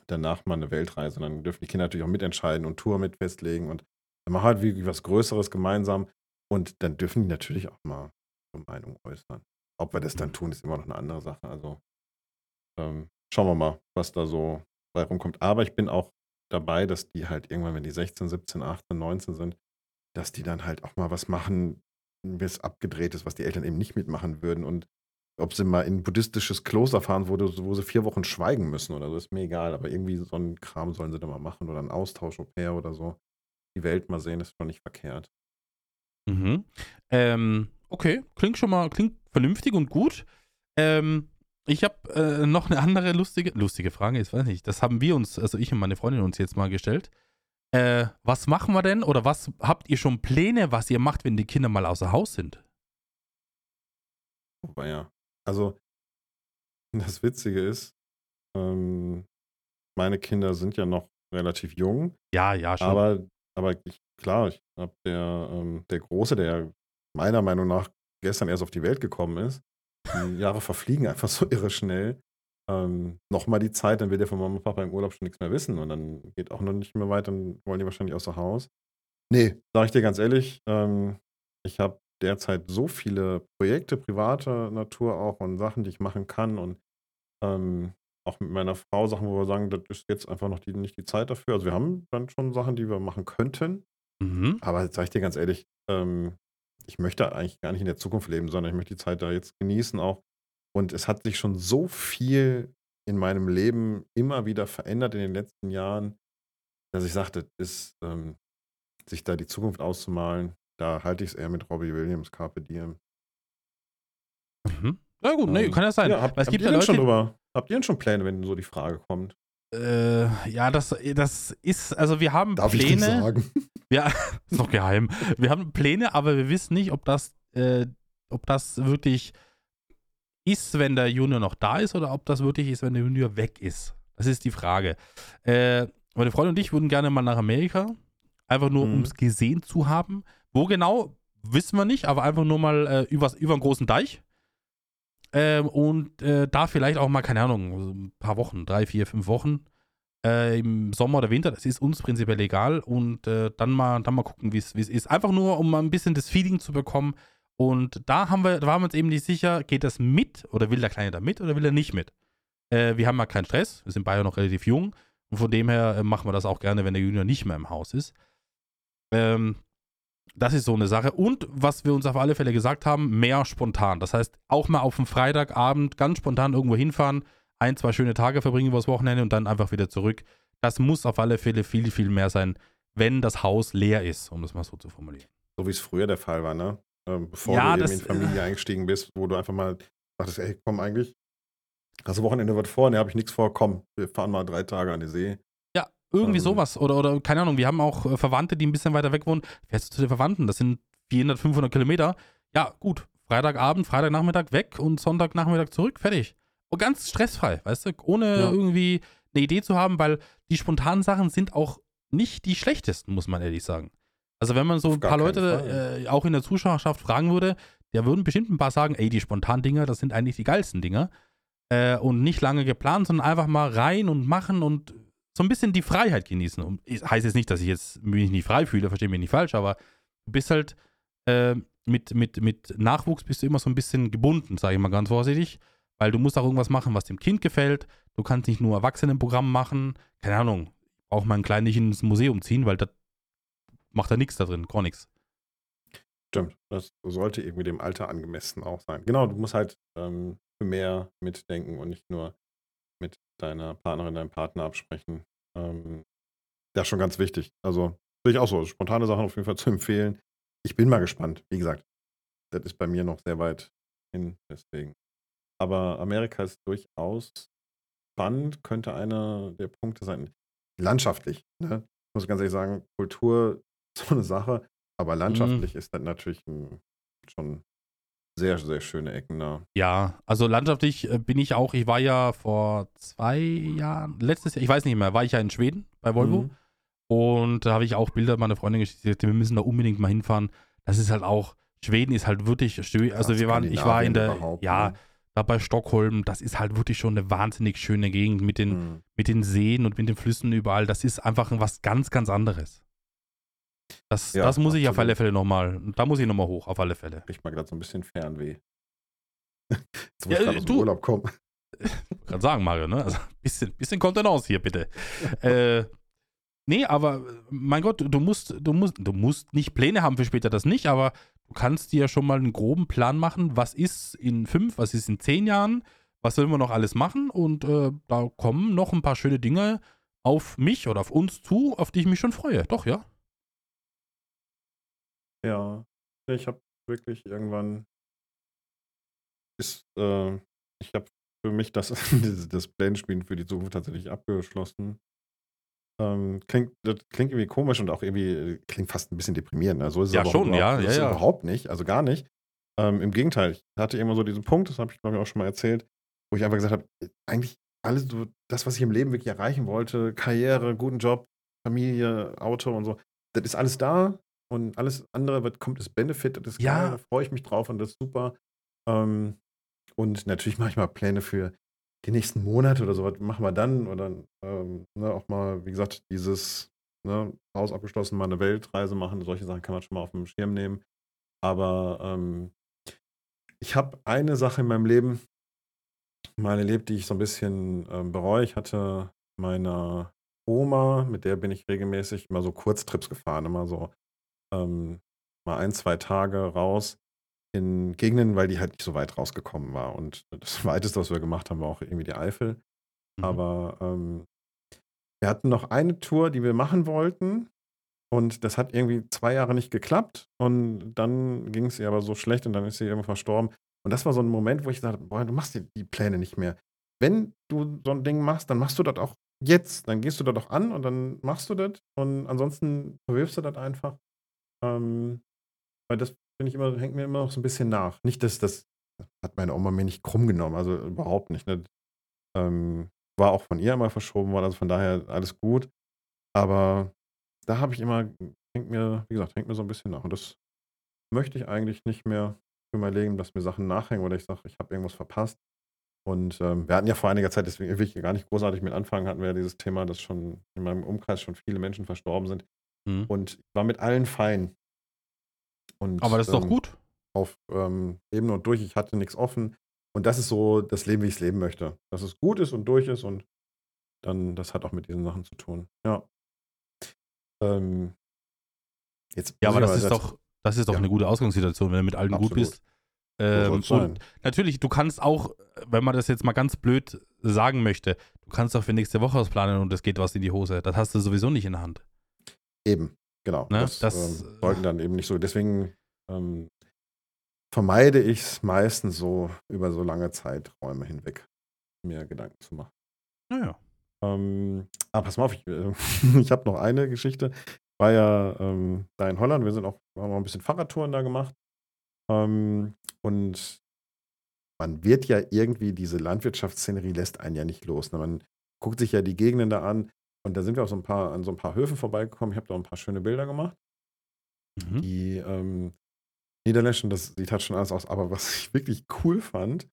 danach mal eine Weltreise. Und dann dürfen die Kinder natürlich auch mitentscheiden und Tour mit festlegen und dann machen wir halt wie was Größeres gemeinsam. Und dann dürfen die natürlich auch mal ihre Meinung äußern. Ob wir das dann tun, ist immer noch eine andere Sache. Also ähm, schauen wir mal, was da so bei rumkommt. Aber ich bin auch dabei, dass die halt irgendwann, wenn die 16, 17, 18, 19 sind, dass die dann halt auch mal was machen, bis abgedreht ist, was die Eltern eben nicht mitmachen würden. Und ob sie mal in ein buddhistisches Kloster fahren, wo, wo sie vier Wochen schweigen müssen oder so, ist mir egal. Aber irgendwie so einen Kram sollen sie da mal machen oder einen Austausch au pair oder so. Die Welt mal sehen, ist schon nicht verkehrt. Mhm. Ähm, okay, klingt schon mal, klingt vernünftig und gut. Ähm, ich habe äh, noch eine andere lustige, lustige Frage, ich weiß nicht, das haben wir uns, also ich und meine Freundin uns jetzt mal gestellt. Äh, was machen wir denn oder was habt ihr schon Pläne, was ihr macht, wenn die Kinder mal außer Haus sind? Oh, ja. Also, das Witzige ist, ähm, meine Kinder sind ja noch relativ jung. Ja, ja, schon. Aber, aber ich, klar, ich habe der, ähm, der Große, der meiner Meinung nach gestern erst auf die Welt gekommen ist, die Jahre verfliegen einfach so irre schnell. Ähm, Nochmal die Zeit, dann wird der von Mama und Papa im Urlaub schon nichts mehr wissen und dann geht auch noch nicht mehr weiter, dann wollen die wahrscheinlich außer Haus. Nee, sag ich dir ganz ehrlich, ähm, ich habe derzeit so viele Projekte privater Natur auch und Sachen, die ich machen kann und ähm, auch mit meiner Frau Sachen, wo wir sagen, das ist jetzt einfach noch die, nicht die Zeit dafür. Also wir haben dann schon Sachen, die wir machen könnten, mhm. aber sag ich dir ganz ehrlich, ähm, ich möchte eigentlich gar nicht in der Zukunft leben, sondern ich möchte die Zeit da jetzt genießen auch. Und es hat sich schon so viel in meinem Leben immer wieder verändert in den letzten Jahren, dass ich sagte, ist, ähm, sich da die Zukunft auszumalen, da halte ich es eher mit Robbie Williams, Carpe Diem. Mhm. Ja gut, nee, kann ja sein. Ja, habt, Weil es habt gibt ihr ja denn schon drüber, habt ihr denn schon Pläne, wenn so die Frage kommt? äh, ja, das, das ist, also wir haben Darf ich nicht Pläne. sagen? [laughs] Ja, ist noch geheim. Wir haben Pläne, aber wir wissen nicht, ob das, äh, ob das wirklich ist, wenn der Junior noch da ist oder ob das wirklich ist, wenn der Junior weg ist. Das ist die Frage. Äh, meine Freundin und ich würden gerne mal nach Amerika, einfach nur, Mhm. um es gesehen zu haben. Wo genau, wissen wir nicht, aber einfach nur mal äh, über, über einen großen Deich. Ähm, und äh, da vielleicht auch mal, keine Ahnung, ein paar Wochen, drei, vier, fünf Wochen äh, im Sommer oder Winter, das ist uns prinzipiell egal und äh, dann mal dann mal gucken, wie es wie es ist. Einfach nur, um mal ein bisschen das Feeling zu bekommen. Und da haben wir, da waren wir uns eben nicht sicher, geht das mit oder will der Kleine da mit oder will er nicht mit? Äh, wir haben ja keinen Stress, wir sind beide noch relativ jung und von dem her äh, machen wir das auch gerne, wenn der Junior nicht mehr im Haus ist. Ähm, das ist so eine Sache. Und was wir uns auf alle Fälle gesagt haben, mehr spontan. Das heißt, auch mal auf dem Freitagabend ganz spontan irgendwo hinfahren, ein, zwei schöne Tage verbringen übers Wochenende und dann einfach wieder zurück. Das muss auf alle Fälle viel, viel mehr sein, wenn das Haus leer ist, um das mal so zu formulieren. So wie es früher der Fall war, ne? Ähm, bevor Ja, du eben das- in die Familie eingestiegen bist, wo du einfach mal dachtest, ey, komm eigentlich, du Wochenende was vor? Ne, habe ich nichts vor, komm, wir fahren mal drei Tage an die See. Ja, irgendwie Ähm. sowas. Oder, oder keine Ahnung, wir haben auch äh, Verwandte, die ein bisschen weiter weg wohnen. Fährst du zu den Verwandten? Das sind 400, 500 Kilometer. Ja, gut. Freitagabend, Freitagnachmittag weg und Sonntagnachmittag zurück. Fertig. Und ganz stressfrei, weißt du? Ohne Ja. irgendwie eine Idee zu haben, weil die spontanen Sachen sind auch nicht die schlechtesten, muss man ehrlich sagen. Also wenn man so Auf ein paar Leute äh, auch in der Zuschauerschaft fragen würde, der würden bestimmt ein paar sagen, ey, die spontanen Dinger, das sind eigentlich die geilsten Dinger. Äh, und nicht lange geplant, sondern einfach mal rein und machen und so ein bisschen die Freiheit genießen. Und heißt jetzt nicht, dass ich jetzt mich nicht frei fühle, verstehe mich nicht falsch, aber du bist halt äh, mit, mit, mit Nachwuchs bist du immer so ein bisschen gebunden, sage ich mal ganz vorsichtig, weil du musst auch irgendwas machen, was dem Kind gefällt. Du kannst nicht nur Erwachsenenprogramm machen, keine Ahnung, auch mal ein klein nicht ins Museum ziehen, weil das macht da nichts da drin, gar nichts. Stimmt, das sollte irgendwie dem Alter angemessen auch sein. Genau, du musst halt ähm, mehr mitdenken und nicht nur mit deiner Partnerin, deinem Partner absprechen. Ähm, das ist schon ganz wichtig. Also, sehe ich auch so. Spontane Sachen auf jeden Fall [laughs] zu empfehlen. Ich bin mal gespannt. Wie gesagt, das ist bei mir noch sehr weit hin, deswegen. Aber Amerika ist durchaus spannend, könnte einer der Punkte sein. Landschaftlich, ne? Ich muss ganz ehrlich sagen, Kultur [laughs] so eine Sache, aber landschaftlich ist das natürlich ein, schon sehr, sehr schöne Ecken da. Ja, also landschaftlich äh, bin ich auch, ich war ja vor zwei Jahren, letztes Jahr, ich weiß nicht mehr, war ich ja in Schweden bei Volvo. Mhm. Und da habe ich auch Bilder meiner Freundin geschickt, die wir müssen da unbedingt mal hinfahren. Das ist halt auch, Schweden ist halt wirklich, also wir waren, ich war in der, ja, überhaupt, da bei Stockholm, das ist halt wirklich schon eine wahnsinnig schöne Gegend mit den, ne? Mhm. mit den Seen und mit den Flüssen überall. Das ist einfach was ganz, ganz anderes. Das, Ja, das muss ich auf absolut. alle Fälle nochmal, da muss ich nochmal hoch, auf alle Fälle. Kriegt mal gerade so ein bisschen Fernweh. [laughs] Jetzt muss Ja, ich gerade aus dem Urlaub kommen. Kann sagen, Mario, ne? Also bisschen, bisschen Kontenance hier, bitte. äh, nee, aber mein Gott, du musst, du musst, du musst nicht Pläne haben für später, das nicht, aber du kannst dir schon mal einen groben Plan machen, was ist in fünf, was ist in zehn Jahren, was sollen wir noch alles machen und äh, da kommen noch ein paar schöne Dinge auf mich oder auf uns zu, auf die ich mich schon freue. Doch, ja. Ja, ich habe wirklich irgendwann ist, äh, ich habe für mich das, [laughs] das, Pläne-Spielen für die Zukunft tatsächlich abgeschlossen. Ähm, klingt, das klingt irgendwie komisch und auch irgendwie äh, klingt fast ein bisschen deprimierend. Ne? So ist es Ja, schon, ja, ja, ja. überhaupt nicht, also gar nicht. Ähm, Im Gegenteil, ich hatte immer so diesen Punkt, das habe ich glaube ich auch schon mal erzählt, wo ich einfach gesagt habe, äh, eigentlich alles so, das, was ich im Leben wirklich erreichen wollte, Karriere, guten Job, Familie, Auto und so, das ist alles da und alles andere, was kommt, ist Benefit, das Ja. geil, da freue ich mich drauf und das ist super. Ähm, und natürlich mache ich mal Pläne für die nächsten Monate oder so, was machen wir dann? Oder ähm, ne, auch mal, wie gesagt, dieses ne, Haus abgeschlossen, mal eine Weltreise machen, solche Sachen kann man schon mal auf dem Schirm nehmen. Aber ähm, ich habe eine Sache in meinem Leben mal erlebt, die ich so ein bisschen ähm, bereue. Ich hatte meiner Oma, mit der bin ich regelmäßig immer so Kurztrips gefahren, immer so ähm, mal ein, zwei Tage raus in Gegenden, weil die halt nicht so weit rausgekommen war. Und [laughs] das weiteste, was wir gemacht haben, war auch irgendwie die Eifel. Mhm. Aber ähm, wir hatten noch eine Tour, die wir machen wollten. Und das hat irgendwie zwei Jahre nicht geklappt. Und dann ging es ihr aber so schlecht und dann ist sie irgendwann verstorben. Und das war so ein Moment, wo ich dachte, boah, du machst dir die Pläne nicht mehr. Wenn du so ein Ding machst, dann machst du das auch jetzt. Dann gehst du das auch an und dann machst du das. Und ansonsten verwirfst du das einfach. Ähm, weil das finde ich immer, hängt mir immer noch so ein bisschen nach. Nicht, dass das, hat meine Oma mir nicht krumm genommen, also überhaupt nicht. Ne? Ähm, war auch von ihr immer verschoben worden, also von daher alles gut. Aber da habe ich immer, hängt mir, wie gesagt, hängt mir so ein bisschen nach. Und das möchte ich eigentlich nicht mehr Leben, dass mir Sachen nachhängen oder ich sage, ich habe irgendwas verpasst. Und ähm, wir hatten ja vor einiger Zeit, deswegen will ich gar nicht großartig mit anfangen, hatten wir ja dieses Thema, dass schon in meinem Umkreis schon viele Menschen verstorben sind. Mhm. Und ich war mit allen fein. Und, Aber das ist ähm, doch gut. Auf ähm, Ebene und durch. Ich hatte nichts offen. Und das ist so das Leben, wie ich es leben möchte. Dass es gut ist und durch ist und dann, das hat auch mit diesen Sachen zu tun. Ja. Ähm, jetzt ja, aber das ist doch, das ist doch ja. eine gute Ausgangssituation, wenn du mit allen Absolut. gut bist. Ähm, und natürlich, du kannst auch, wenn man das jetzt mal ganz blöd sagen möchte, du kannst auch für nächste Woche ausplanen und es geht was in die Hose. Das hast du sowieso nicht in der Hand. Eben, genau. Ne? Das, das ähm, sollten dann eben nicht so. Deswegen ähm, vermeide ich es meistens so über so lange Zeiträume hinweg, mir Gedanken zu machen. Naja. Ähm, ah, pass mal auf, ich, äh, [laughs] ich habe noch eine Geschichte war ja ähm, da in Holland. Wir sind auch, haben auch ein bisschen Fahrradtouren da gemacht. Ähm, und man wird ja irgendwie, diese Landwirtschaftsszenerie lässt einen ja nicht los. Ne? Man guckt sich ja die Gegenden da an. Und da sind wir auch so ein paar, an so ein paar Höfen vorbeigekommen. Ich habe da ein paar schöne Bilder gemacht. Mhm. Die ähm, Niederländischen, das sieht halt schon alles aus. Aber was ich wirklich cool fand,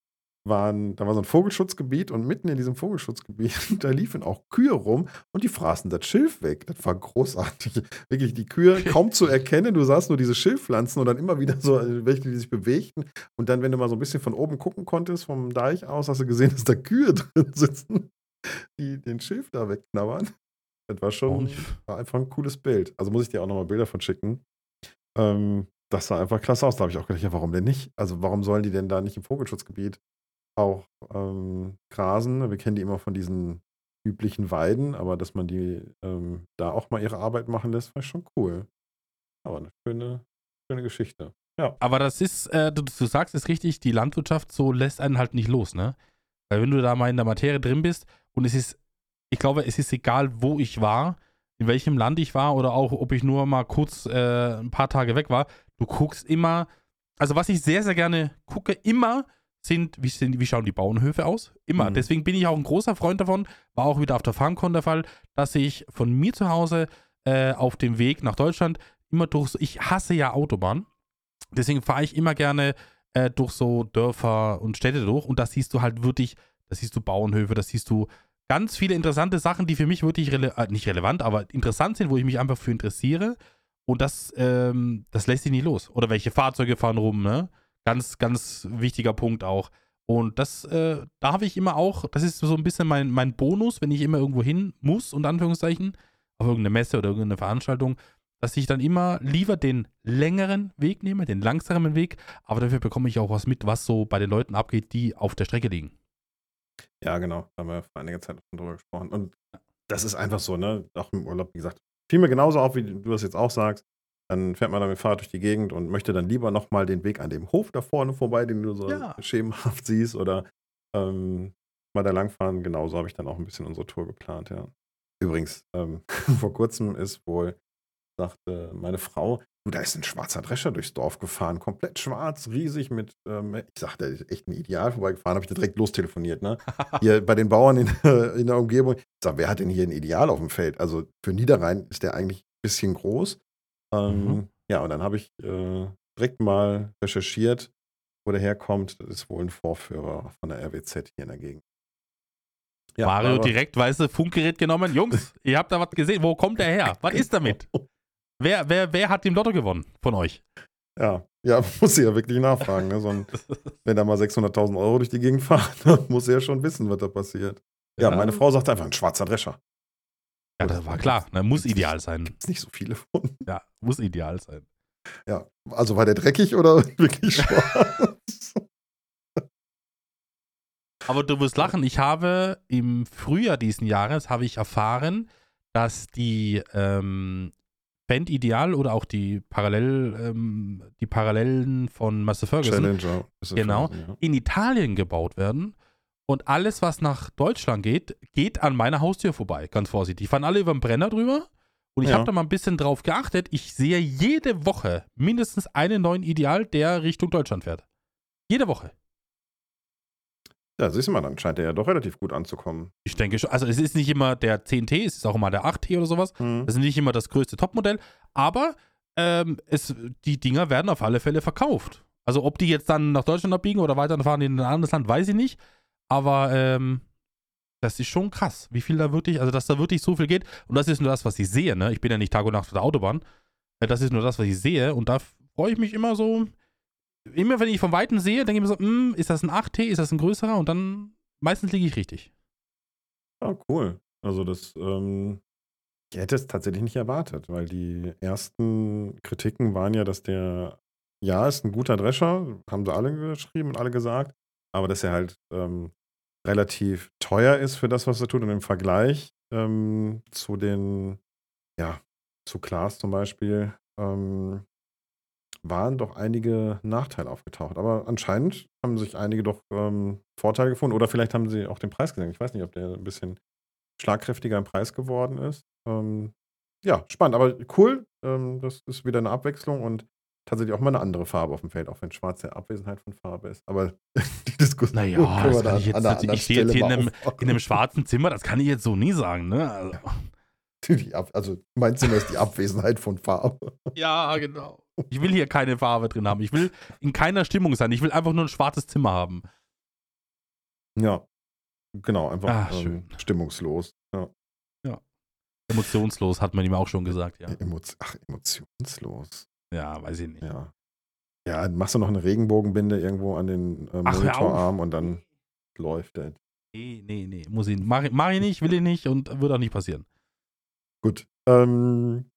waren, da war so ein Vogelschutzgebiet und mitten in diesem Vogelschutzgebiet, [laughs] da liefen auch Kühe rum und die fraßen das Schilf weg. Das war großartig. Wirklich, die Kühe [laughs] kaum zu erkennen. Du sahst nur diese Schilfpflanzen und dann immer wieder so äh, welche, die sich bewegten. Und dann, wenn du mal so ein bisschen von oben gucken konntest, vom Deich aus, hast du gesehen, dass da Kühe [laughs] drin sitzen, die den Schilf da wegknabbern. Das war schon war einfach ein cooles Bild. Also muss ich dir auch nochmal Bilder von schicken. Ähm, das sah einfach klasse aus. Da habe ich auch gedacht, ja, warum denn nicht? Also, warum sollen die denn da nicht im Vogelschutzgebiet auch ähm, grasen. Wir kennen die immer von diesen üblichen Weiden, aber dass man die ähm, da auch mal ihre Arbeit machen lässt, war schon cool. Aber eine schöne, schöne Geschichte. Ja. Aber das ist, äh, du, du, sagst es richtig, die Landwirtschaft so lässt einen halt nicht los, ne? Weil wenn du da mal in der Materie drin bist und es ist, ich glaube, es ist egal, wo ich war, in welchem Land ich war oder auch, ob ich nur mal kurz äh, ein paar Tage weg war, du guckst immer, also was ich sehr, sehr gerne gucke, immer sind, wie, sind, wie schauen die Bauernhöfe aus? Immer. Mhm. Deswegen bin ich auch ein großer Freund davon, war auch wieder auf der FarmCon der Fall, dass ich von mir zu Hause äh, auf dem Weg nach Deutschland immer durch, so, ich hasse ja Autobahn, deswegen fahre ich immer gerne äh, durch so Dörfer und Städte durch und da siehst du halt wirklich, da siehst du Bauernhöfe, da siehst du ganz viele interessante Sachen, die für mich wirklich rele äh, nicht relevant, aber interessant sind, wo ich mich einfach für interessiere. Und das, ähm, das lässt sich nicht los. Oder welche Fahrzeuge fahren rum, ne? Ganz, ganz wichtiger Punkt auch. Und das, äh, da habe ich immer auch, das ist so ein bisschen mein, mein Bonus, wenn ich immer irgendwo hin muss, unter Anführungszeichen, auf irgendeine Messe oder irgendeine Veranstaltung, dass ich dann immer lieber den längeren Weg nehme, den langsamen Weg, aber dafür bekomme ich auch was mit, was so bei den Leuten abgeht, die auf der Strecke liegen. Ja, genau. Da haben wir vor einiger Zeit drüber gesprochen. Und das ist einfach so, ne? Auch im Urlaub, wie gesagt, fiel mir genauso auf, wie du das jetzt auch sagst. Dann fährt man dann mit dem Fahrrad durch die Gegend und möchte dann lieber nochmal den Weg an dem Hof da vorne vorbei, den du so ja. schemenhaft [laughs] siehst, oder ähm, mal da langfahren. Genauso habe ich dann auch ein bisschen unsere Tour geplant, ja. Übrigens, ähm, [laughs] vor kurzem ist wohl, sagte meine Frau, du, da ist ein schwarzer Drescher durchs Dorf gefahren, komplett schwarz, riesig mit, ähm, ich sagte, ist echt ein Ideal vorbeigefahren, habe ich direkt lostelefoniert, ne? [laughs] Hier bei den Bauern in, in der Umgebung. Ich sag, wer hat denn hier ein Ideal auf dem Feld? Also für Niederrhein ist der eigentlich ein bisschen groß. Ähm, mhm. Ja, und dann habe ich äh, direkt mal recherchiert, wo der herkommt. Das ist wohl ein Vorführer von der RWZ hier in der Gegend. Ja, Mario direkt, weißt du, Funkgerät genommen. Jungs, ihr habt da was gesehen. Wo kommt der her? Was ist damit? [laughs] Wer, wer, wer hat den Lotto gewonnen von euch? Ja, ja, [laughs] muss ich ja wirklich nachfragen. Ne? So ein, wenn da mal 600.000 Euro durch die Gegend fahren, [laughs] dann muss er ja schon wissen, was da passiert. Ja, ja, meine Frau sagt einfach, ein schwarzer Drescher. Ja, das war klar. Ne? Muss ideal sein. Gibt es nicht so viele von. Ja, muss ideal sein. Ja, also war der dreckig oder [laughs] wirklich schwarz? Aber du wirst lachen. Ich habe im Frühjahr diesen Jahres habe ich erfahren, dass die ähm, Band Ideal oder auch die Parallel, ähm, die Parallelen von Master Ferguson, Challenger. Genau. Ferguson, in Italien gebaut werden. Und alles, was nach Deutschland geht, geht an meiner Haustür vorbei. Ganz vorsichtig. Die fahren alle über den Brenner drüber. Und ich Ja. habe da mal ein bisschen drauf geachtet. Ich sehe jede Woche mindestens einen neuen Ideal, der Richtung Deutschland fährt. Jede Woche. Ja. siehst du mal, dann scheint der ja doch relativ gut anzukommen. Ich denke schon. Also, es ist nicht immer der 10T, es ist auch immer der 8T oder sowas. Hm. Das ist nicht immer das größte Topmodell. Aber ähm, es, die Dinger werden auf alle Fälle verkauft. Also, ob die jetzt dann nach Deutschland abbiegen oder weiterfahren in ein anderes Land, weiß ich nicht. Aber ähm, das ist schon krass, wie viel da wirklich, also dass da wirklich so viel geht. Und das ist nur das, was ich sehe, ne? Ich bin ja nicht Tag und Nacht auf der Autobahn. Äh, Das ist nur das, was ich sehe. Und da freue ich mich immer so. Immer wenn ich von Weitem sehe, denke ich mir so, hm, ist das ein 8T, ist das ein größerer? Und dann meistens liege ich richtig. Ja, cool. Also das, ähm, ich hätte es tatsächlich nicht erwartet, weil die ersten Kritiken waren ja, dass der, ja, ist ein guter Drescher, haben sie alle geschrieben und alle gesagt, aber dass er halt ähm, relativ teuer ist für das, was er tut und im Vergleich ähm, zu den, ja, zu Klaas zum Beispiel, ähm, waren doch einige Nachteile aufgetaucht. Aber anscheinend haben sich einige doch ähm, Vorteile gefunden. Oder vielleicht haben sie auch den Preis gesenkt. Ich weiß nicht, ob der ein bisschen schlagkräftiger im Preis geworden ist. Ähm, ja, spannend. Aber cool. Ähm, das ist wieder eine Abwechslung und tatsächlich auch mal eine andere Farbe auf dem Feld, auch wenn schwarz ja Abwesenheit von Farbe ist. Aber [laughs] die Diskussion Naja, das kann ich jetzt an ich stehe jetzt hier in einem-. In einem schwarzen Zimmer, das kann ich jetzt so nie sagen, ne? Also, Die Ab also mein Zimmer ist die Abwesenheit von Farbe. ja, genau. [laughs] Ich will hier keine Farbe drin haben. Ich will in keiner Stimmung sein. Ich will einfach nur ein schwarzes Zimmer haben. Ja, genau, einfach Ah, ähm, schön. stimmungslos. Ja. Emotionslos, hat man ihm auch schon gesagt, ja. Emo Ach, emotionslos. Ja, weiß ich nicht. Ja. Ja, dann machst du noch eine Regenbogenbinde irgendwo an den äh, Ach. Monitorarm und dann läuft das. Nee, nee, nee. Muss ich, mach, ich- mach ich nicht, will ich nicht und wird auch nicht passieren. Gut. Ähm,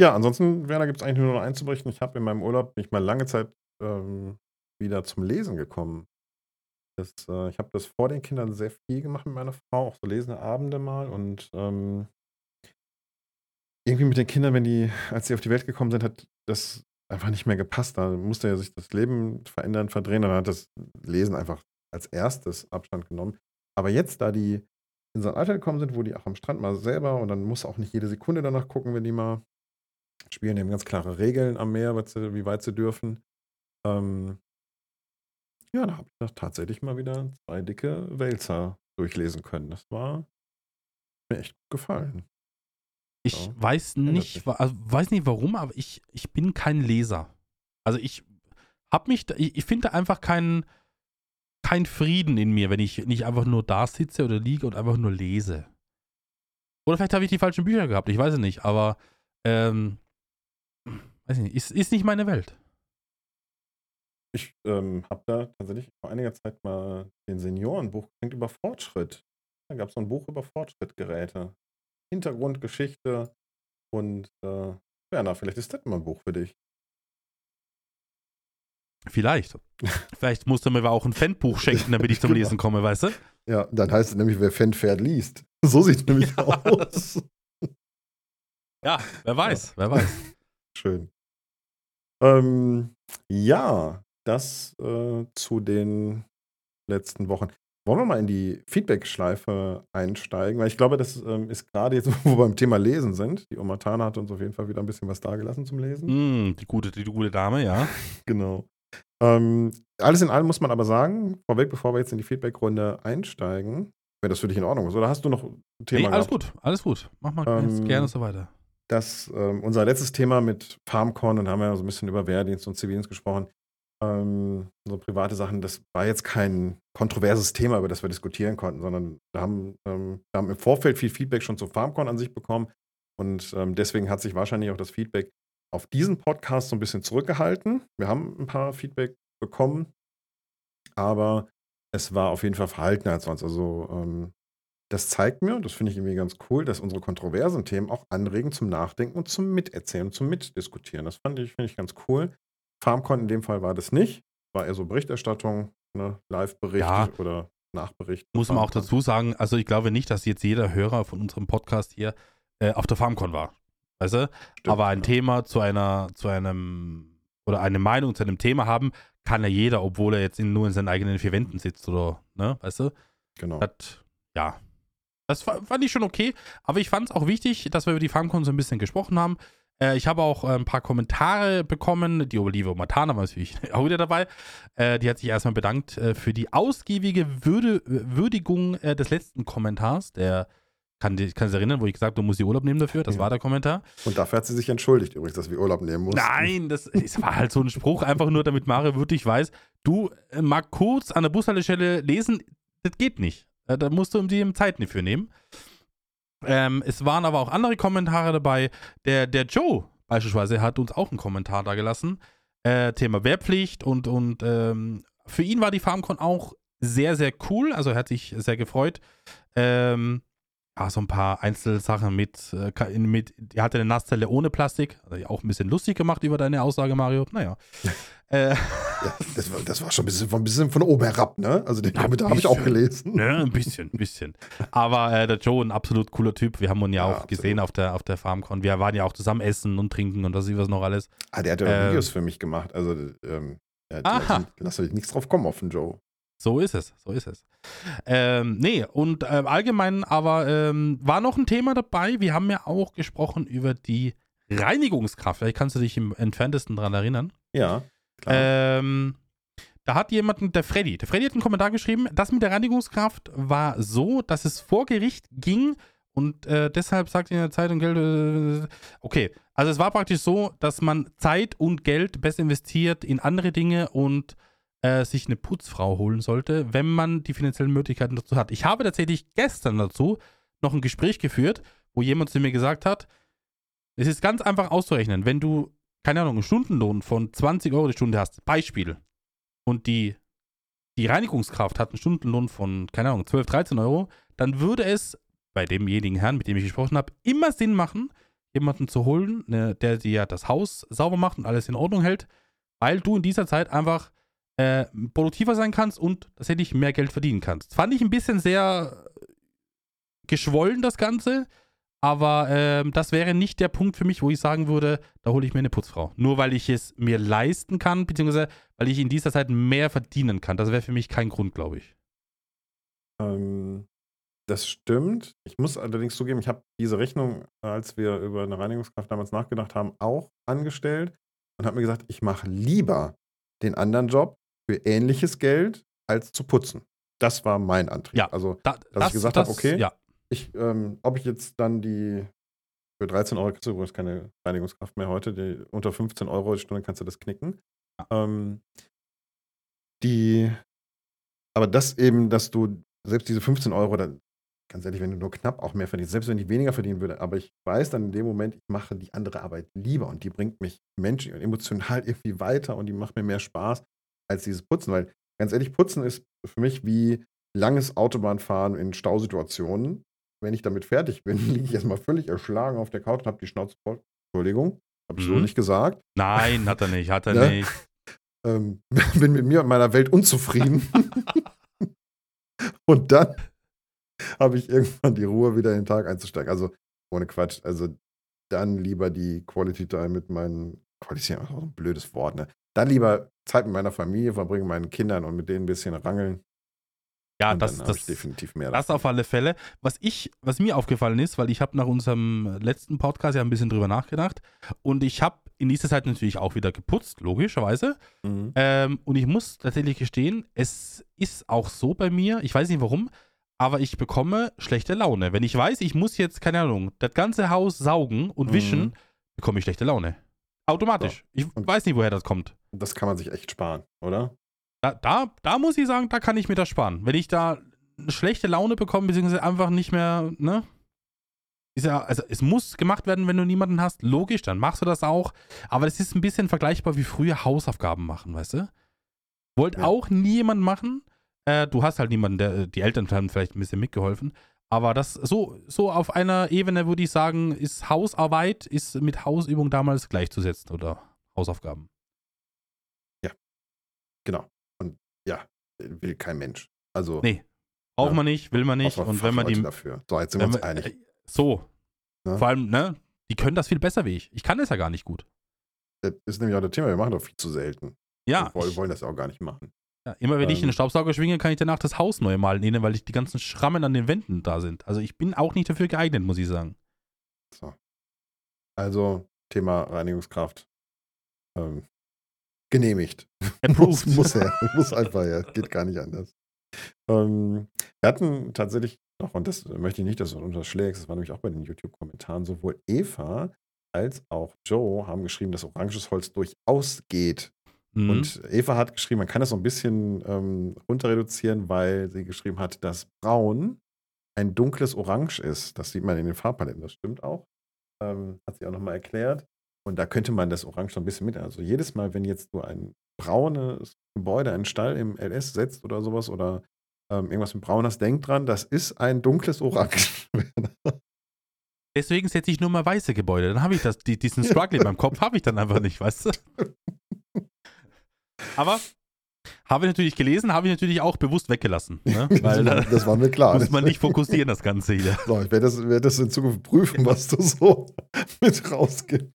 ja, ansonsten, Werner, gibt es eigentlich nur noch eins zu berichten. Ich habe in meinem Urlaub nicht mal lange Zeit ähm, wieder zum Lesen gekommen. Das, äh, ich habe das vor den Kindern sehr viel gemacht mit meiner Frau, auch so lesende Abende mal und ähm, irgendwie mit den Kindern, wenn die, als sie auf die Welt gekommen sind, hat das einfach nicht mehr gepasst. Da musste ja sich das Leben verändern, verdrehen. Dann hat das Lesen einfach als erstes Abstand genommen. Aber jetzt, da die in so ein Alter gekommen sind, wo die auch am Strand mal selber und dann muss auch nicht jede Sekunde danach gucken, wenn die mal spielen. Die haben ganz klare Regeln am Meer, sie, wie weit sie dürfen. Ähm, ja, da habe ich doch tatsächlich mal wieder zwei dicke Wälzer durchlesen können. Das war mir echt gut gefallen. Ich Ja, weiß nicht, also weiß nicht warum, aber ich, ich bin kein Leser. Also ich hab mich, da- ich, ich finde einfach keinen kein Frieden in mir, wenn ich nicht einfach nur da sitze oder liege und einfach nur lese. Oder vielleicht habe ich die falschen Bücher gehabt, ich weiß es nicht, aber ähm, weiß ich nicht, ist, ist nicht meine Welt. Ich ähm, habe da tatsächlich vor einiger Zeit mal den Seniorenbuch gekriegt über Fortschritt. Da gab es so ein Buch über Fortschrittgeräte. Hintergrund, Geschichte und äh, Werner, vielleicht ist das mal ein Buch für dich. Vielleicht. [laughs] Vielleicht musst du mir aber auch ein Fanbuch schenken, damit ich zum [laughs] Genau. Lesen komme, weißt du? Ja, dann heißt es nämlich, wer Fan fährt, liest. So sieht es [laughs] nämlich Ja. aus. Ja, wer weiß, wer weiß. Schön. Ähm, ja, das äh, zu den letzten Wochen. Wollen wir mal in die Feedback-Schleife einsteigen? Weil ich glaube, das ähm, ist gerade jetzt, wo wir beim Thema Lesen sind. Die Oma Tana hat uns auf jeden Fall wieder ein bisschen was dagelassen zum Lesen. Mm, die, gute, die, gute Dame, ja. Genau. Ähm, alles in allem muss man aber sagen, vorweg, bevor wir jetzt in die Feedback-Runde einsteigen, wenn das für dich in Ordnung ist. Oder hast du noch ein Thema Nee, alles gehabt? gut, alles gut. Mach mal Ähm, gerne so weiter. dass ähm, unser letztes Thema mit FarmCon, und haben wir ja so ein bisschen über Wehrdienst und Zivildienst gesprochen, ähm, so private Sachen, das war jetzt kein kontroverses Thema, über das wir diskutieren konnten, sondern wir haben, ähm, wir haben im Vorfeld viel Feedback schon zu FarmCon an sich bekommen und ähm, deswegen hat sich wahrscheinlich auch das Feedback auf diesen Podcast so ein bisschen zurückgehalten. Wir haben ein paar Feedback bekommen, aber es war auf jeden Fall verhaltener als sonst. Also ähm, das zeigt mir, das finde ich irgendwie ganz cool, dass unsere kontroversen Themen auch anregen zum Nachdenken und zum Miterzählen, zum Mitdiskutieren. Das fand ich, finde ich ganz cool. FarmCon in dem Fall war das nicht. War eher so Berichterstattung, ne? Live-Bericht Ja. oder Nachbericht. Muss man auch dazu sagen, also ich glaube nicht, dass jetzt jeder Hörer von unserem Podcast hier äh, auf der FarmCon war. Weißt du? Stimmt, Aber ein ja. Thema zu einer, zu einem, oder eine Meinung zu einem Thema haben, kann ja jeder, obwohl er jetzt in, nur in seinen eigenen vier Wänden sitzt oder, ne, weißt du? Genau. Das, ja. Das fand ich schon okay, aber ich fand es auch wichtig, dass wir über die FarmCon so ein bisschen gesprochen haben. Äh, ich habe auch äh, ein paar Kommentare bekommen. Die Olive Matana war natürlich [laughs] auch wieder dabei. Äh, die hat sich erstmal bedankt äh, für die ausgiebige Würde, Würdigung äh, des letzten Kommentars, der kann, die, kann sich erinnern, wo ich gesagt habe, du musst die Urlaub nehmen dafür. Das ja. war der Kommentar. Und dafür hat sie sich entschuldigt übrigens, dass wir Urlaub nehmen mussten. Nein, das, das war halt so ein Spruch, einfach nur, damit Mario wirklich weiß, du äh, mag kurz an der Bushaltestelle lesen, das geht nicht. Äh, da musst du die Zeit nicht für nehmen. Ähm, es waren aber auch andere Kommentare dabei. Der, der Joe beispielsweise hat uns auch einen Kommentar da gelassen. Äh, Thema Wehrpflicht und, und ähm, für ihn war die FarmCon auch sehr, sehr cool. Also er hat sich sehr gefreut. Ähm, ah, so ein paar Einzelsachen mit, äh, mit, er hatte eine Nasszelle ohne Plastik, also auch ein bisschen lustig gemacht über deine Aussage, Mario. Naja. [laughs] äh, ja, das, war, das war schon ein bisschen, ein bisschen von oben herab, ne? Also den Kommentar habe ich auch gelesen. Ne, ein bisschen, ein bisschen. Aber äh, der Joe, ein absolut cooler Typ. Wir haben ihn ja, ja auch absolut. gesehen auf der, auf der FarmCon. Wir waren ja auch zusammen essen und trinken und das was noch alles. Ah, der hat ja äh, Videos für mich gemacht. Also, ähm, ja, lass euch nichts drauf kommen auf den Joe. So ist es, so ist es. Ähm, nee, und äh, allgemein aber ähm, war noch ein Thema dabei. Wir haben ja auch gesprochen über die Reinigungskraft. Vielleicht kannst du dich im entferntesten daran erinnern. Ja, klar. Ähm, da hat jemand, der Freddy, der Freddy hat einen Kommentar geschrieben, das mit der Reinigungskraft war so, dass es vor Gericht ging und äh, deshalb sagt in der Zeitung Geld. Äh, okay, also es war praktisch so, dass man Zeit und Geld besser investiert in andere Dinge und äh, sich eine Putzfrau holen sollte, wenn man die finanziellen Möglichkeiten dazu hat. Ich habe tatsächlich gestern dazu noch ein Gespräch geführt, wo jemand zu mir gesagt hat, es ist ganz einfach auszurechnen, wenn du, keine Ahnung, einen Stundenlohn von 20 Euro die Stunde hast, Beispiel, und die, die Reinigungskraft hat einen Stundenlohn von, keine Ahnung, 12, 13 Euro, dann würde es bei demjenigen Herrn, mit dem ich gesprochen habe, immer Sinn machen, jemanden zu holen, ne, der dir das Haus sauber macht und alles in Ordnung hält, weil du in dieser Zeit einfach äh, produktiver sein kannst und tatsächlich mehr Geld verdienen kannst. Fand ich ein bisschen sehr geschwollen, das Ganze. Aber ähm, das wäre nicht der Punkt für mich, wo ich sagen würde, da hole ich mir eine Putzfrau. Nur weil ich es mir leisten kann, beziehungsweise weil ich in dieser Zeit mehr verdienen kann. Das wäre für mich kein Grund, glaube ich. Ähm, das stimmt. Ich muss allerdings zugeben, ich habe diese Rechnung, als wir über eine Reinigungskraft damals nachgedacht haben, auch angestellt und habe mir gesagt, ich mache lieber den anderen Job, für ähnliches Geld als zu putzen. Das war mein Antrieb. Ja, also, da, dass das, ich gesagt habe, okay, ja. ich, ähm, ob ich jetzt dann die für 13 Euro kriegst du übrigens keine Reinigungskraft mehr heute, die, unter 15 Euro die Stunde kannst du das knicken. Ja. Ähm, die, aber das eben, dass du selbst diese 15 Euro, dann, ganz ehrlich, wenn du nur knapp auch mehr verdienst, selbst wenn ich weniger verdienen würde, aber ich weiß dann in dem Moment, ich mache die andere Arbeit lieber und die bringt mich menschlich und emotional [laughs] irgendwie weiter und die macht mir mehr Spaß als dieses Putzen, weil ganz ehrlich, Putzen ist für mich wie langes Autobahnfahren in Stausituationen. Wenn ich damit fertig bin, [laughs] liege ich erstmal völlig erschlagen auf der Couch und habe die Schnauze voll. Entschuldigung, habe ich mhm. so nicht gesagt. Nein, hat er nicht, hat er [laughs] ne? nicht. Ähm, [laughs] bin mit mir und meiner Welt unzufrieden. und dann habe ich irgendwann die Ruhe, wieder in den Tag einzusteigen. Also ohne Quatsch. Also dann lieber die Quality Time mit meinen. Quality ist auch ein blödes Wort, ne? Dann lieber Zeit mit meiner Familie verbringen, meinen Kindern und mit denen ein bisschen rangeln. Ja, und das, das definitiv mehr. Das auf alle Fälle. Was ich, was mir aufgefallen ist, weil ich habe nach unserem letzten Podcast ja ein bisschen drüber nachgedacht und ich habe in dieser Zeit natürlich auch wieder geputzt, logischerweise. Mhm. Ähm, und ich muss tatsächlich gestehen, es ist auch so bei mir, ich weiß nicht warum, aber ich bekomme schlechte Laune. Wenn ich weiß, ich muss jetzt, keine Ahnung, das ganze Haus saugen und wischen, mhm. bekomme ich schlechte Laune. Automatisch. So. Ich weiß nicht, woher das kommt. Das kann man sich echt sparen, oder? Da, da, da muss ich sagen, da kann ich mir das sparen. Wenn ich da eine schlechte Laune bekomme, beziehungsweise einfach nicht mehr, ne? Ist ja, also es muss gemacht werden, wenn du niemanden hast. Logisch, dann machst du das auch. Aber es ist ein bisschen vergleichbar wie früher Hausaufgaben machen, weißt du? Wollt ja. auch niemand machen. Äh, du hast halt niemanden, der, die Eltern haben vielleicht ein bisschen mitgeholfen. Aber das so, so auf einer Ebene würde ich sagen, ist Hausarbeit ist mit Hausübung damals gleichzusetzen oder Hausaufgaben. Ja, genau. Und ja, will kein Mensch. Also. Nee, braucht ja, man nicht, will man nicht. Und wenn man die. Dafür. So, jetzt sind wir uns einig. So. Ja? Vor allem, ne? Die können das viel besser wie ich. Ich kann das ja gar nicht gut. Das ist nämlich auch das Thema, wir machen doch viel zu selten. Ja. Wir wollen das ja auch gar nicht machen. Ja, immer wenn ähm, ich den Ähm. Staubsauger schwinge, kann ich danach das Haus neu malen, innen, weil ich die ganzen Schrammen an den Wänden da sind. Also ich bin auch nicht dafür geeignet, muss ich sagen. So. Also, Thema Reinigungskraft. Ähm, genehmigt. [laughs] muss, muss er. [laughs] muss einfach, ja. Geht gar nicht anders. Ähm, wir hatten tatsächlich noch, und das möchte ich nicht, dass du unterschlägst, das war nämlich auch bei den YouTube-Kommentaren, sowohl Eva als auch Joe haben geschrieben, dass oranges Holz durchaus geht. Mhm. Und Eva hat geschrieben, man kann das so ein bisschen ähm, runter reduzieren, weil sie geschrieben hat, dass Braun ein dunkles Orange ist. Das sieht man in den Farbpaletten, das stimmt auch. Ähm, hat sie auch nochmal erklärt. Und da könnte man das Orange so ein bisschen mit. Also jedes Mal, wenn jetzt du ein braunes Gebäude, einen Stall im LS setzt oder sowas oder ähm, irgendwas mit Braun hast, denk dran, das ist ein dunkles Orange. [laughs] Deswegen setze ich nur mal weiße Gebäude. Dann habe ich das, die, diesen Struggle in meinem Kopf habe ich dann einfach nicht, weißt du? [laughs] Aber habe ich natürlich gelesen, habe ich natürlich auch bewusst weggelassen. Ne? [laughs] Weil da das war mir klar. muss man nicht fokussieren, das Ganze hier. So, ich werde das, werde das in Zukunft prüfen, was du so [laughs] mit rausgibst.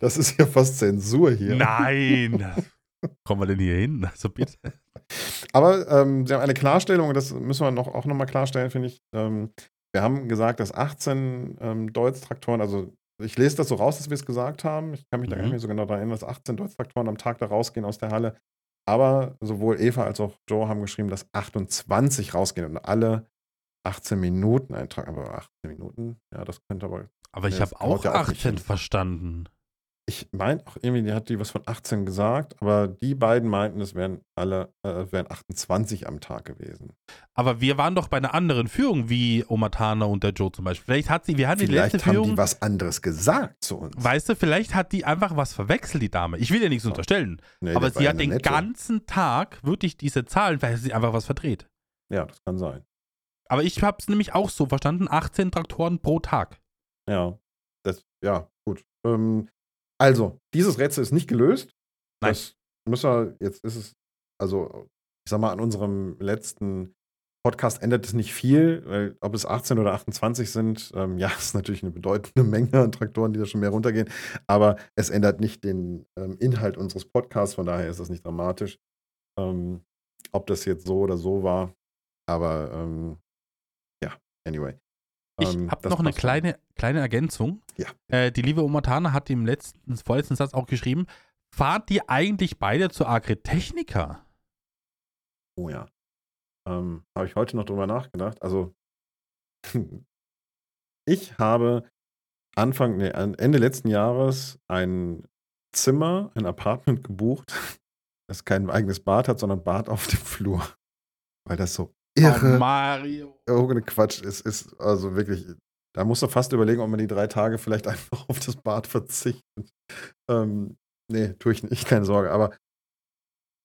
Das ist ja fast Zensur hier. Nein! [laughs] Kommen wir denn hier hin? Also bitte. Aber ähm, Sie haben eine Klarstellung, das müssen wir noch, auch nochmal klarstellen, finde ich. Ähm, wir haben gesagt, dass 18 ähm, Deutz-Traktoren, also ich lese das so raus, dass wir es gesagt haben. Ich kann mich da gar Mhm. nicht mehr so genau daran erinnern, dass 18 Deutz-Traktoren am Tag da rausgehen aus der Halle. Aber sowohl Eva als auch Joe haben geschrieben, dass 28 rausgehen und alle 18 Minuten eintragen. Aber 18 Minuten, ja, das könnte aber. Aber ich habe auch auch nicht 18 hin. verstanden. Ich meine auch irgendwie, die hat die was von 18 gesagt, aber die beiden meinten, es wären alle, äh, wären 28 am Tag gewesen. Aber wir waren doch bei einer anderen Führung, wie Omatana und der Joe zum Beispiel. Vielleicht hat sie, wir hatten die Vielleicht letzte haben Führung. die was anderes gesagt zu uns. Weißt du, vielleicht hat die einfach was verwechselt, die Dame. Ich will ihr nichts unterstellen. Nee, aber sie hat den nette. ganzen Tag wirklich diese Zahlen, weil sie einfach was verdreht. Ja, das kann sein. Aber ich habe es nämlich auch so verstanden: 18 Traktoren pro Tag. Ja, das, ja, gut. Ähm, also, dieses Rätsel ist nicht gelöst. Nein. Das müssen wir, jetzt ist es, also, ich sag mal, an unserem letzten Podcast ändert es nicht viel, weil ob es 18 oder 28 sind, ähm, ja, [laughs] ist natürlich eine bedeutende Menge an Traktoren, die da schon mehr runtergehen. Aber es ändert nicht den ähm, Inhalt unseres Podcasts, von daher ist das nicht dramatisch. Ähm, ob das jetzt so oder so war. Aber ähm, ja, anyway. Ich Ähm, habe noch eine kleine, kleine Ergänzung. Ja. Äh, die liebe Omatana hat im letzten, vorletzten Satz auch geschrieben: Fahrt ihr eigentlich beide zur Agritechnica? Oh ja. Ähm, habe ich heute noch drüber nachgedacht. Also, [laughs] ich habe Anfang, nee, Ende letzten Jahres ein Zimmer, ein Apartment gebucht, [laughs] das kein eigenes Bad hat, sondern Bad auf dem Flur. Weil das so irre, Mario. irgendeine Quatsch ist. Ist also wirklich, da muss man fast überlegen, ob man die drei Tage vielleicht [laughs] einfach auf das Bad verzichtet. Ähm, nee, tue ich nicht, keine Sorge. Aber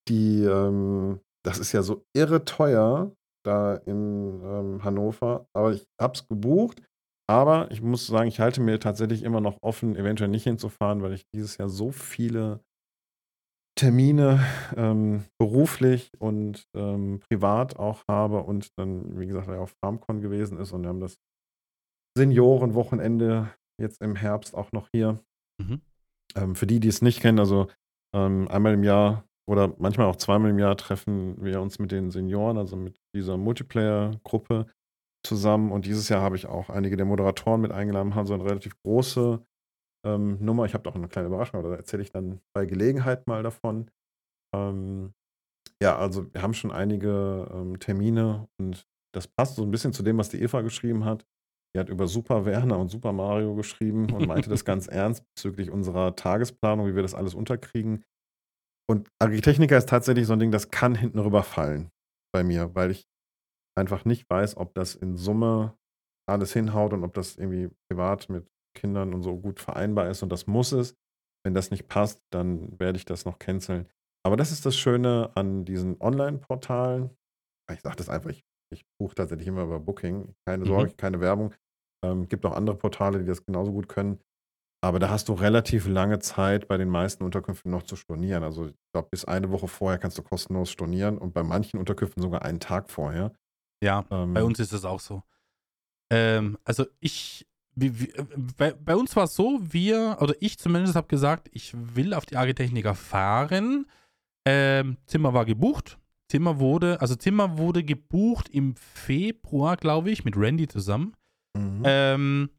die, ähm, das ist ja so irre teuer da in ähm, Hannover. Aber ich habe es gebucht. Aber ich muss sagen, ich halte mir tatsächlich immer noch offen, eventuell nicht hinzufahren, weil ich dieses Jahr so viele Termine ähm, beruflich und ähm, privat auch habe und dann, wie gesagt, auf FarmCon gewesen ist und wir haben das Seniorenwochenende jetzt im Herbst auch noch hier. Mhm. Ähm, für die, die es nicht kennen, also ähm, einmal im Jahr oder manchmal auch zweimal im Jahr treffen wir uns mit den Senioren, also mit dieser Multiplayer-Gruppe zusammen. Und dieses Jahr habe ich auch einige der Moderatoren mit eingeladen, haben so eine relativ große ähm, Nummer. Ich habe da auch eine kleine Überraschung, aber da erzähle ich dann bei Gelegenheit mal davon. Ähm, ja, also wir haben schon einige ähm, Termine und das passt so ein bisschen zu dem, was die Eva geschrieben hat. Die hat über Super Werner und Super Mario geschrieben und meinte das [laughs] ganz ernst bezüglich unserer Tagesplanung, wie wir das alles unterkriegen. Und Agritechnica ist tatsächlich so ein Ding, das kann hinten rüberfallen bei mir, weil ich einfach nicht weiß, ob das in Summe alles hinhaut und ob das irgendwie privat mit Kindern und so gut vereinbar ist und das muss es. Wenn das nicht passt, dann werde ich das noch canceln. Aber das ist das Schöne an diesen Online-Portalen. Ich sage das einfach, ich, ich buche tatsächlich immer über Booking. Keine Mhm. Sorge, keine Werbung. Ähm, gibt auch andere Portale, die das genauso gut können. Aber da hast du relativ lange Zeit bei den meisten Unterkünften noch zu stornieren. Also ich glaube, bis eine Woche vorher kannst du kostenlos stornieren und bei manchen Unterkünften sogar einen Tag vorher. Ja, Ähm, bei uns ist es auch so. Ähm, also ich wie, wie, bei, bei, uns war es so, wir, oder ich zumindest habe gesagt, ich will auf die Agritechniker fahren. Ähm, Zimmer war gebucht. Zimmer wurde, also Zimmer wurde gebucht im Februar, glaube ich, mit Randy zusammen. Mhm. Ähm,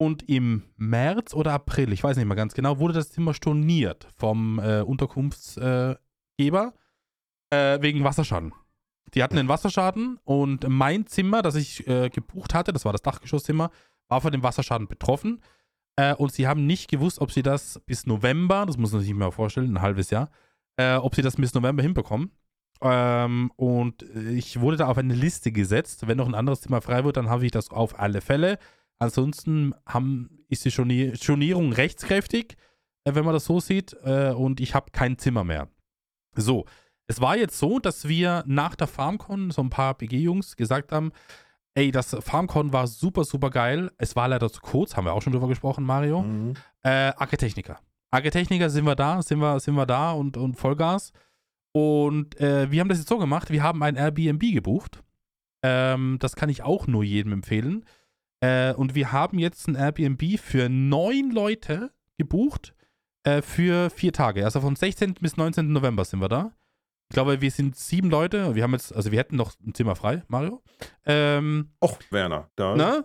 und im März oder April, ich weiß nicht mehr ganz genau, wurde das Zimmer storniert vom äh, Unterkunftsgeber äh, wegen Wasserschaden. Die hatten einen Wasserschaden und mein Zimmer, das ich äh, gebucht hatte, das war das Dachgeschosszimmer, war von dem Wasserschaden betroffen. Äh, und sie haben nicht gewusst, ob sie das bis November, das muss man sich mal vorstellen, ein halbes Jahr, äh, ob sie das bis November hinbekommen. Ähm, und ich wurde da auf eine Liste gesetzt. Wenn noch ein anderes Zimmer frei wird, dann habe ich das auf alle Fälle. Ansonsten haben, ist die Stornierung rechtskräftig, äh, wenn man das so sieht. Äh, und ich habe kein Zimmer mehr. So, es war jetzt so, dass wir nach der FarmCon so ein paar BG-Jungs gesagt haben, ey, das FarmCon war super, super geil. Es war leider zu kurz, haben wir auch schon drüber gesprochen, Mario. Mhm. Äh, Architechniker. Architechniker sind wir da, sind wir, sind wir da und, und Vollgas. Und äh, wir haben das jetzt so gemacht, wir haben ein Airbnb gebucht. Ähm, das kann ich auch nur jedem empfehlen. Äh, und wir haben jetzt ein Airbnb für neun Leute gebucht äh, für vier Tage. Also vom 16. bis 19. November sind wir da. Ich glaube, wir sind sieben Leute. Wir haben jetzt, also wir hätten noch ein Zimmer frei, Mario. Ähm, Och, Werner, da na,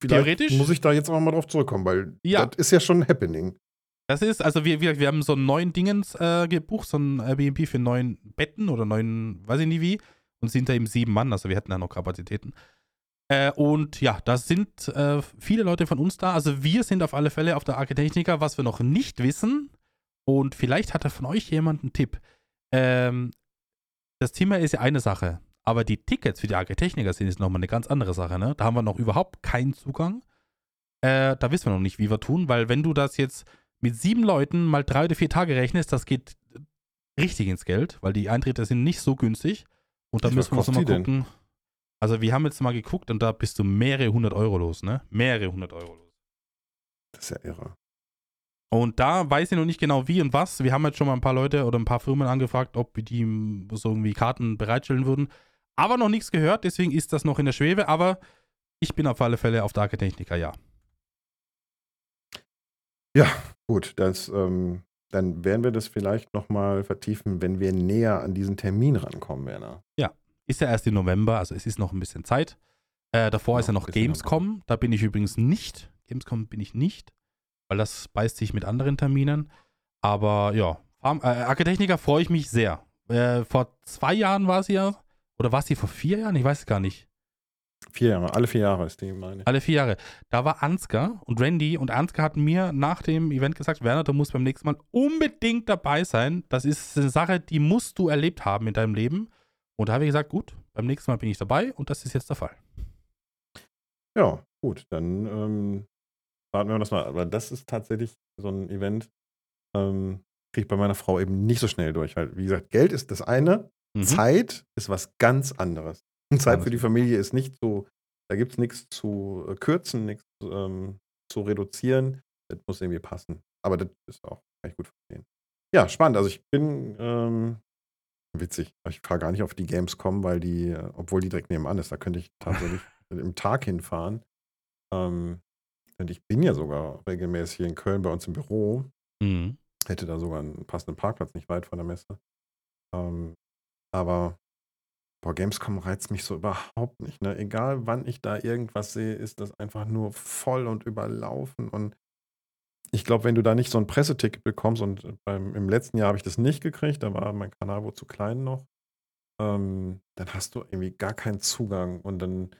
theoretisch muss ich da jetzt auch mal drauf zurückkommen, weil ja. das ist ja schon ein Happening. Das ist, also wir, wir, wir haben so einen neuen Dingens äh, gebucht, so ein Airbnb für neun Betten oder neun, weiß ich nicht wie, und sind da eben sieben Mann, also wir hätten da noch Kapazitäten. Äh, und ja, da sind äh, viele Leute von uns da. Also wir sind auf alle Fälle auf der Architechniker, was wir noch nicht wissen. Und vielleicht hat da von euch jemand einen Tipp. Ähm, das Thema ist ja eine Sache, aber die Tickets für die Architechniker sind jetzt nochmal eine ganz andere Sache. Ne? Da haben wir noch überhaupt keinen Zugang. Äh, da wissen wir noch nicht, wie wir tun, weil wenn du das jetzt mit sieben Leuten mal drei oder vier Tage rechnest, das geht richtig ins Geld, weil die Eintritte sind nicht so günstig. Und da müssen wir uns mal gucken. Denn? Also wir haben jetzt mal geguckt und da bist du mehrere hundert Euro los, ne? Mehrere hundert Euro los. Das ist ja irre. Und da weiß ich noch nicht genau wie und was. Wir haben jetzt schon mal ein paar Leute oder ein paar Firmen angefragt, ob die so irgendwie Karten bereitstellen würden. Aber noch nichts gehört, deswegen ist das noch in der Schwebe. Aber ich bin auf alle Fälle auf Dark Techniker, ja. Ja, gut. Das, ähm, dann werden wir das vielleicht nochmal vertiefen, wenn wir näher an diesen Termin rankommen, Werner. Ja, ist ja erst im November, also es ist noch ein bisschen Zeit. Äh, davor ja, ist ja noch Gamescom. Da bin ich übrigens nicht. Gamescom bin ich nicht, weil das beißt sich mit anderen Terminen. Aber ja, Farm, äh, Architechniker freue ich mich sehr. Äh, vor zwei Jahren war sie ja, oder war sie vor vier Jahren? Ich weiß es gar nicht. Vier Jahre, alle vier Jahre ist die, meine Alle vier Jahre. Da war Ansgar und Randy und Ansgar hat mir nach dem Event gesagt, Werner, du musst beim nächsten Mal unbedingt dabei sein. Das ist eine Sache, die musst du erlebt haben in deinem Leben. Und da habe ich gesagt, gut, beim nächsten Mal bin ich dabei und das ist jetzt der Fall. Ja, gut, dann ähm, warten wir das mal. Aber das ist tatsächlich so ein Event, ähm, kriege ich bei meiner Frau eben nicht so schnell durch. Weil, wie gesagt, Geld ist das eine, mhm. Zeit ist was ganz anderes. Zeit für die Familie ist nicht so, da gibt es nichts zu äh, kürzen, nichts ähm, zu reduzieren. Das muss irgendwie passen. Aber das ist auch, kann ich gut verstehen. Ja, spannend. Also ich bin ähm, Witzig. Ich fahre gar nicht auf die Gamescom, weil die, äh, obwohl die direkt nebenan ist, da könnte ich tatsächlich [laughs] im Tag hinfahren. Ähm, und ich bin ja sogar regelmäßig hier in Köln bei uns im Büro. Mhm. Hätte da sogar einen passenden Parkplatz nicht weit von der Messe. Ähm, aber boah, Gamescom reizt mich so überhaupt nicht. Ne? Egal wann ich da irgendwas sehe, ist das einfach nur voll und überlaufen und ich glaube, wenn du da nicht so ein Presseticket bekommst, und beim, im letzten Jahr habe ich das nicht gekriegt, da war mein Kanal wohl zu klein noch, ähm, dann hast du irgendwie gar keinen Zugang und dann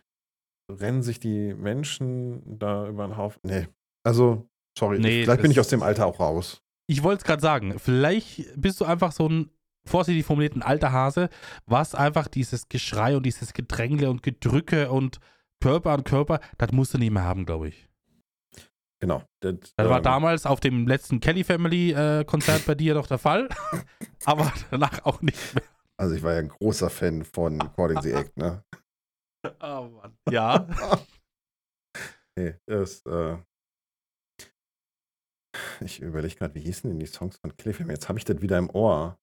rennen sich die Menschen da über den Haufen. Nee, also, sorry, nee, vielleicht bin ich aus dem Alter auch raus. Ich wollte es gerade sagen, vielleicht bist du einfach so ein vorsichtig formulierten alter Hase, was einfach dieses Geschrei und dieses Gedrängle und Gedrücke und Körper an Körper, das musst du nicht mehr haben, glaube ich. Genau. Das, das war ähm, damals auf dem letzten Kelly Family äh, Konzert bei dir noch der Fall, [laughs] [laughs] aber danach auch nicht mehr. Also ich war ja ein großer Fan von Recording the Act, ne? [laughs] Oh Mann. Ja. [laughs] nee, das, äh, ich überlege gerade, wie hießen denn die Songs von Family? Jetzt habe ich das wieder im Ohr.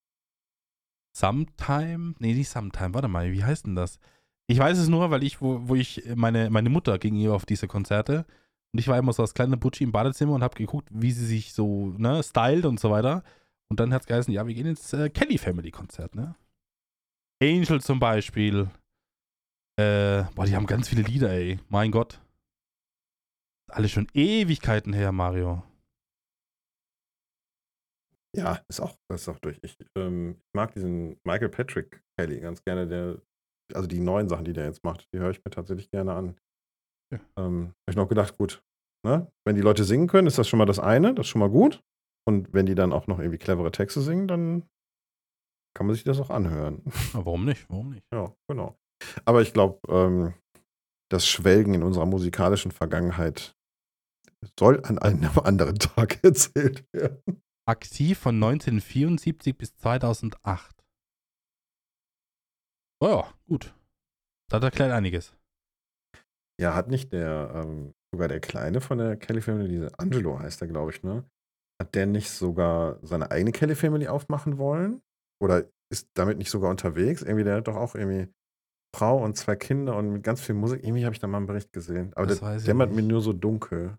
Sometime? Nee, nicht Sometime. Warte mal, wie heißt denn das? Ich weiß es nur, weil ich, wo, wo ich meine, meine Mutter ging auf diese Konzerte Und ich war immer so als kleiner Butschi im Badezimmer und habe geguckt, wie sie sich so, ne, stylt und so weiter. Und dann hat es geheißen, ja, wir gehen ins äh, Kelly Family Konzert, ne? Angel zum Beispiel. Äh, boah, die haben ganz viele Lieder, ey. Mein Gott. Alles schon Ewigkeiten her, Mario. Ja, ist auch, ist auch durch. Ich, ähm, mag diesen Michael Patrick Kelly ganz gerne, der, also die neuen Sachen, die der jetzt macht, die höre ich mir tatsächlich gerne an. Ja. Ähm, habe ich noch gedacht, gut, ne? wenn die Leute singen können, ist das schon mal das eine, das ist schon mal gut. Und wenn die dann auch noch irgendwie clevere Texte singen, dann kann man sich das auch anhören. Ja, warum nicht? Warum nicht? Ja, genau. Aber ich glaube, ähm, das Schwelgen in unserer musikalischen Vergangenheit soll an einem [laughs] anderen Tag [laughs] erzählt werden. Aktiv von 1974 bis 2008. Oh ja, gut. Das erklärt einiges. Ja, hat nicht der, ähm, sogar der Kleine von der Kelly Family, diese Angelo heißt er, glaube ich, ne? Hat der nicht sogar seine eigene Kelly Family aufmachen wollen? Oder ist damit nicht sogar unterwegs? Irgendwie, der hat doch auch irgendwie Frau und zwei Kinder und mit ganz viel Musik. Irgendwie habe ich da mal einen Bericht gesehen. Aber das der dämmert mir nur so dunkel.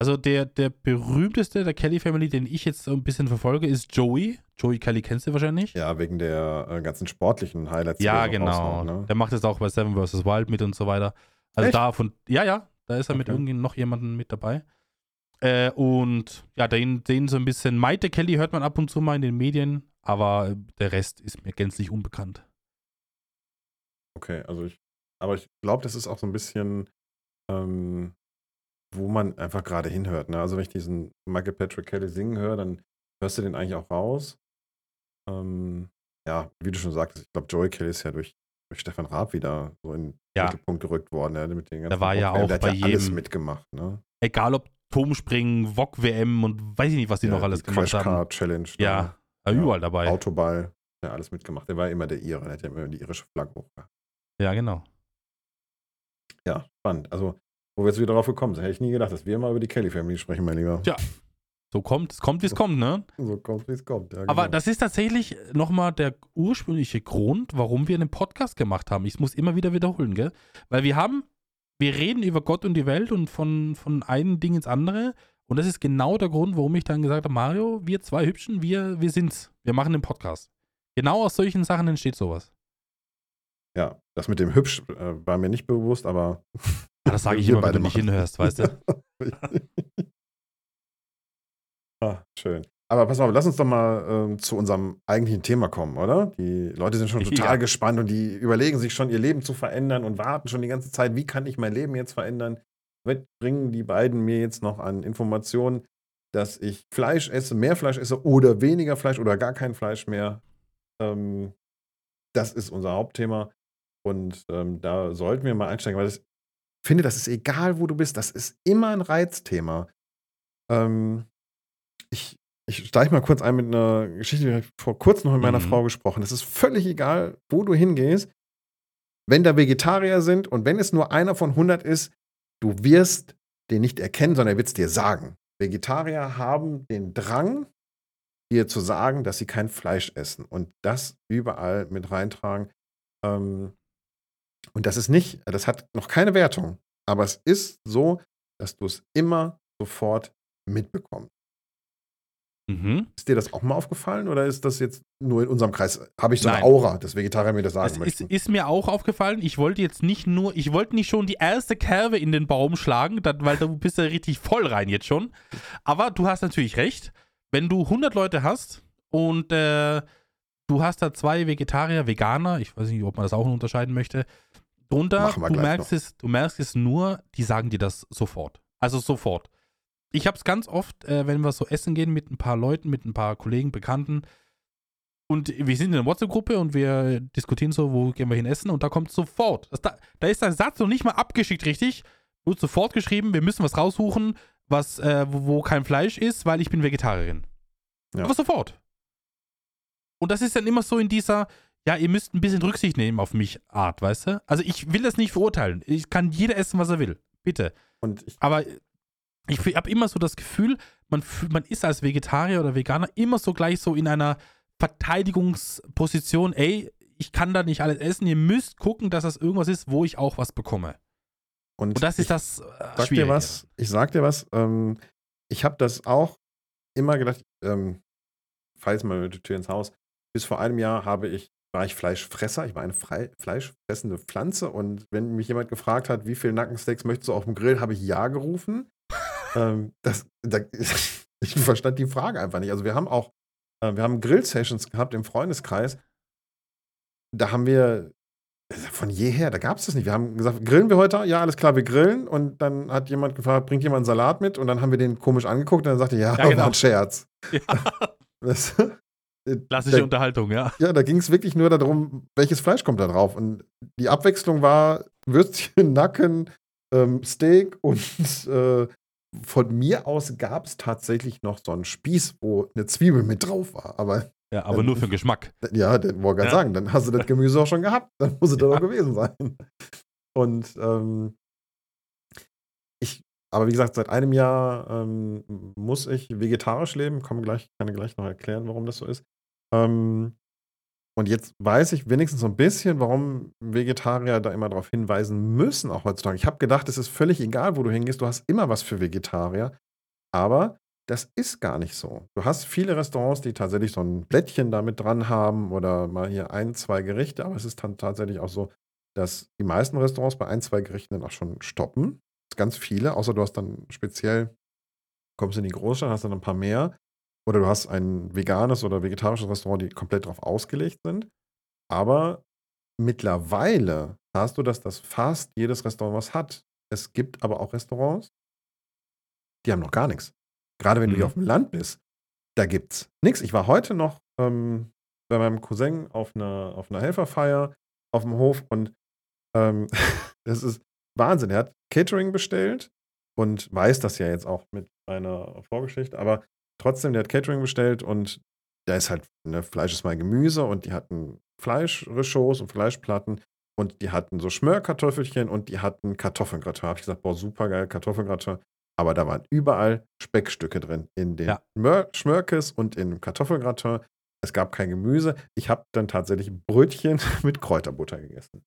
Also der, der berühmteste der Kelly Family, den ich jetzt so ein bisschen verfolge, ist Joey. Joey Kelly kennst du wahrscheinlich. Ja, wegen der äh, ganzen sportlichen Highlights. Ja, genau. Ne? Der macht jetzt auch bei Seven vs. Wild mit und so weiter. Also Echt? da von, ja, ja, da ist er okay. mit irgendwie noch jemandem mit dabei. Äh, und ja, den, den so ein bisschen Maite Kelly hört man ab und zu mal in den Medien, aber der Rest ist mir gänzlich unbekannt. Okay, also ich, aber ich glaube, das ist auch so ein bisschen, ähm, wo man einfach gerade hinhört. Ne? Also wenn ich diesen Michael Patrick Kelly singen höre, dann hörst du den eigentlich auch raus. Ähm, ja, wie du schon sagtest, ich glaube, Joey Kelly ist ja durch, durch Stefan Raab wieder so in den ja. Mittelpunkt gerückt worden. Ja, mit den ganzen da war ja auch der bei ja jedem mitgemacht. Ne? Egal ob Turmspringen, VOG WM und weiß ich nicht, was die ja, noch alles die gemacht Crash haben. Challenge. Ja, da, ja, überall dabei. Autoball, ja, alles mitgemacht. Der war immer der Ire, der hat ja immer die irische Flagge hochgehabt. Ja, genau. Ja, spannend. Also wo wir jetzt wieder drauf gekommen sind. Hätte ich nie gedacht, dass wir mal über die Kelly Family sprechen, mein Lieber. Tja. So kommt es, kommt, wie es kommt, ne? So kommt, wie es kommt, ja. Genau. Aber das ist tatsächlich nochmal der ursprüngliche Grund, warum wir einen Podcast gemacht haben. Ich muss immer wieder wiederholen, gell? Weil wir haben, wir reden über Gott und die Welt und von, von einem Ding ins andere. Und das ist genau der Grund, warum ich dann gesagt habe, Mario, wir zwei Hübschen, wir, wir sind's. Wir machen den Podcast. Genau aus solchen Sachen entsteht sowas. Ja, das mit dem hübsch äh, war mir nicht bewusst, aber [laughs] das sage [laughs] ich immer, wenn du nicht hinhörst, weißt du? [laughs] ah, schön. Aber pass mal, lass uns doch mal ähm, zu unserem eigentlichen Thema kommen, oder? Die Leute sind schon total ja. gespannt und die überlegen sich schon, ihr Leben zu verändern und warten schon die ganze Zeit, wie kann ich mein Leben jetzt verändern? Was bringen die beiden mir jetzt noch an Informationen, dass ich Fleisch esse, mehr Fleisch esse oder weniger Fleisch oder gar kein Fleisch mehr? Ähm, das ist unser Hauptthema. Und ähm, da sollten wir mal einsteigen, weil das finde, das ist egal, wo du bist, das ist immer ein Reizthema. Ähm, ich, ich steige mal kurz ein mit einer Geschichte, die ich vor kurzem noch mit meiner mhm. Frau gesprochen. Es ist völlig egal, wo du hingehst. Wenn da Vegetarier sind und wenn es nur einer von 100 ist, du wirst den nicht erkennen, sondern er wird es dir sagen. Vegetarier haben den Drang, dir zu sagen, dass sie kein Fleisch essen und das überall mit reintragen. Ähm, und das ist nicht, das hat noch keine Wertung, aber es ist so, dass du es immer sofort mitbekommst. Mhm. Ist dir das auch mal aufgefallen oder ist das jetzt nur in unserem Kreis? Habe ich so Nein. eine Aura, dass Vegetarier mir das sagen das möchten? Ist, ist mir auch aufgefallen. Ich wollte jetzt nicht nur, ich wollte nicht schon die erste Kerbe in den Baum schlagen, weil du bist ja richtig voll rein jetzt schon. Aber du hast natürlich recht. Wenn du 100 Leute hast und äh, du hast da zwei Vegetarier, Veganer, ich weiß nicht, ob man das auch unterscheiden möchte, drunter, du merkst, es, du merkst es nur, die sagen dir das sofort. Also sofort. Ich habe es ganz oft, äh, wenn wir so essen gehen mit ein paar Leuten, mit ein paar Kollegen, Bekannten, und wir sind in einer WhatsApp-Gruppe und wir diskutieren so, wo gehen wir hin essen und da kommt sofort. Da, da, ist der Satz noch nicht mal abgeschickt richtig. Wird sofort geschrieben, wir müssen was raussuchen, was, äh, wo, wo, kein Fleisch ist, weil ich bin Vegetarierin. Ja. Aber sofort. Und das ist dann immer so in dieser, ja, ihr müsst ein bisschen Rücksicht nehmen auf mich Art, weißt du? Also ich will das nicht verurteilen. Ich kann jeder essen, was er will. Bitte. Und ich Aber ich habe immer so das Gefühl, man, man ist als Vegetarier oder Veganer immer so gleich so in einer Verteidigungsposition, ey, ich kann da nicht alles essen, ihr müsst gucken, dass das irgendwas ist, wo ich auch was bekomme. Und, Und das ist das äh, sag dir was, ich sag dir was, ähm, ich habe das auch immer gedacht, ähm, fall jetzt mal mit der Tür ins Haus. Bis vor einem Jahr habe ich, war ich Fleischfresser, ich war eine frei, fleischfressende Pflanze und wenn mich jemand gefragt hat, wie viel Nackensteaks möchtest du auf dem Grill, habe ich Ja gerufen. [laughs] ähm, das, da, [laughs] ich verstand die Frage einfach nicht. Also wir haben auch, äh, wir haben Grill-Sessions gehabt im Freundeskreis. Da haben wir von jeher, da gab es das nicht. Wir haben gesagt, grillen wir heute? Ja, alles klar, wir grillen. Und dann hat jemand gefragt, bringt jemand einen Salat mit? Und dann haben wir den komisch angeguckt und dann sagte er, ja, Ja, genau. war ein Scherz. [laughs] Ja, Das, klassische da, Unterhaltung, ja. ja, da ging es wirklich nur darum, welches Fleisch kommt da drauf. Und die Abwechslung war Würstchen, Nacken, ähm, Steak und [laughs] äh, von mir aus gab es tatsächlich noch so einen Spieß, wo eine Zwiebel mit drauf war. Aber Ja, aber nur für den Geschmack. ja, den wollte gerade Ja. sagen, dann hast du das Gemüse auch schon gehabt. Dann muss es da Ja. doch gewesen sein. Und ähm, ich, aber wie gesagt, seit einem Jahr ähm, muss ich vegetarisch leben. Komm gleich, kann ich gleich noch erklären, warum das so ist. Ähm, und jetzt weiß ich wenigstens so ein bisschen, warum Vegetarier da immer darauf hinweisen müssen, auch heutzutage. Ich habe gedacht, es ist völlig egal, wo du hingehst, du hast immer was für Vegetarier. Aber das ist gar nicht so. Du hast viele Restaurants, die tatsächlich so ein Blättchen damit dran haben oder mal hier ein, zwei Gerichte, aber es ist dann tatsächlich auch so, dass die meisten Restaurants bei ein, zwei Gerichten dann auch schon stoppen. Ganz viele, außer du hast dann speziell, kommst in die Großstadt, hast dann ein paar mehr. Oder du hast ein veganes oder vegetarisches Restaurant, die komplett darauf ausgelegt sind. Aber mittlerweile hast du das, dass fast jedes Restaurant was hat. Es gibt aber auch Restaurants, die haben noch gar nichts. Gerade wenn du Mhm. hier auf dem Land bist, da gibt's nichts. Ich war heute noch ähm, bei meinem Cousin auf einer, auf einer Helferfeier auf dem Hof und ähm, [laughs] das ist Wahnsinn. Er hat Catering bestellt und weiß das ja jetzt auch mit einer Vorgeschichte, aber trotzdem, der hat Catering bestellt und da ist halt, ne, Fleisch ist mal Gemüse und die hatten Fleischreschaus und Fleischplatten und die hatten so Schmörkartoffelchen und die hatten Kartoffelgratin. Habe ich gesagt, boah, super geil, Kartoffelgratin. Aber da waren überall Speckstücke drin. In den Ja. Mör Schmörkes und in Kartoffelgratin. Es gab kein Gemüse. Ich habe dann tatsächlich Brötchen [laughs] mit Kräuterbutter gegessen.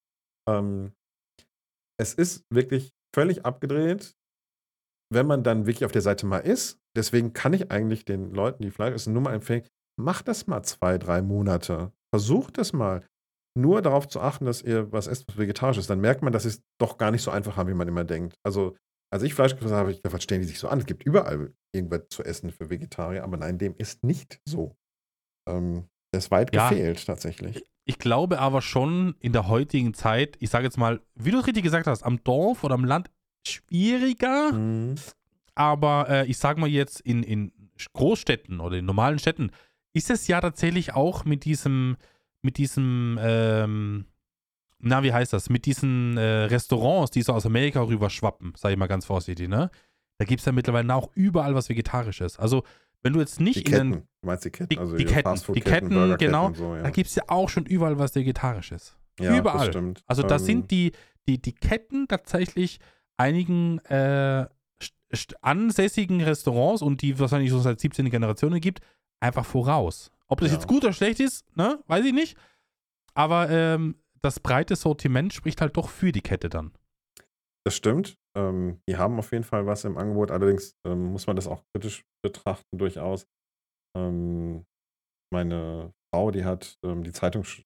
Ähm, es ist wirklich völlig abgedreht, wenn man dann wirklich auf der Seite mal ist. Deswegen kann ich eigentlich den Leuten, die Fleisch essen, nur mal empfehlen, macht das mal zwei, drei Monate. Versucht es mal. Nur darauf zu achten, dass ihr was esst, was vegetarisch ist. Dann merkt man, dass sie es doch gar nicht so einfach haben, wie man immer denkt. Also, als ich Fleisch gefressen habe, habe ich gedacht, was stellen die sich so an? Es gibt überall irgendwas zu essen für Vegetarier, aber nein, dem ist nicht so. Ähm, es ist weit Ja. gefehlt, tatsächlich. Ich glaube aber schon in der heutigen Zeit, ich sage jetzt mal, wie du es richtig gesagt hast, am Dorf oder am Land schwieriger, Mhm. aber äh, ich sage mal jetzt in, in Großstädten oder in normalen Städten ist es ja tatsächlich auch mit diesem, mit diesem, ähm, na, wie heißt das, mit diesen äh, Restaurants, die so aus Amerika rüber schwappen, sage ich mal ganz vorsichtig, ne? Da gibt es ja mittlerweile auch überall was Vegetarisches. Also, wenn du jetzt nicht Die in den Ketten. Du meinst die Ketten? Die- also die Ketten, die Ketten, Burgerketten genau. So, ja. Da gibt es ja auch schon überall was Vegetarisches. ja, überall. Das stimmt. Also da Ähm, sind die, die, die Ketten tatsächlich einigen äh, ansässigen Restaurants und die wahrscheinlich so seit 17 Generationen gibt, einfach voraus. Ob das Ja. jetzt gut oder schlecht ist, ne, weiß ich nicht. Aber ähm, das breite Sortiment spricht halt doch für die Kette dann. Das stimmt. Ähm, die haben auf jeden Fall was im Angebot. Allerdings ähm, muss man das auch kritisch betrachten, durchaus. Ähm, meine Frau, die hat ähm, die Zeitungsschrift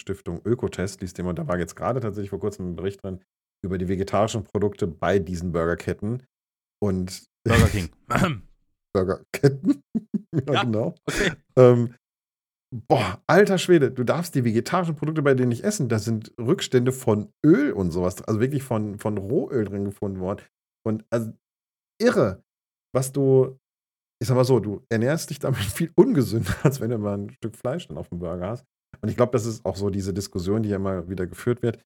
Stiftung Ökotest, liest immer, da war jetzt gerade tatsächlich vor kurzem ein Bericht drin über die vegetarischen Produkte bei diesen Burgerketten. Und Burger King. [laughs] Burgerketten. [laughs] ja, Ja. genau. okay. Ähm, boah, alter Schwede, du darfst die vegetarischen Produkte bei denen nicht essen. Da sind Rückstände von Öl und sowas, also wirklich von, von Rohöl drin gefunden worden. Und also irre, was du, ich sag mal so, du ernährst dich damit [laughs] viel ungesünder, als wenn du mal ein Stück Fleisch dann auf dem Burger hast. Und ich glaube, das ist auch so diese Diskussion, die ja immer wieder geführt wird.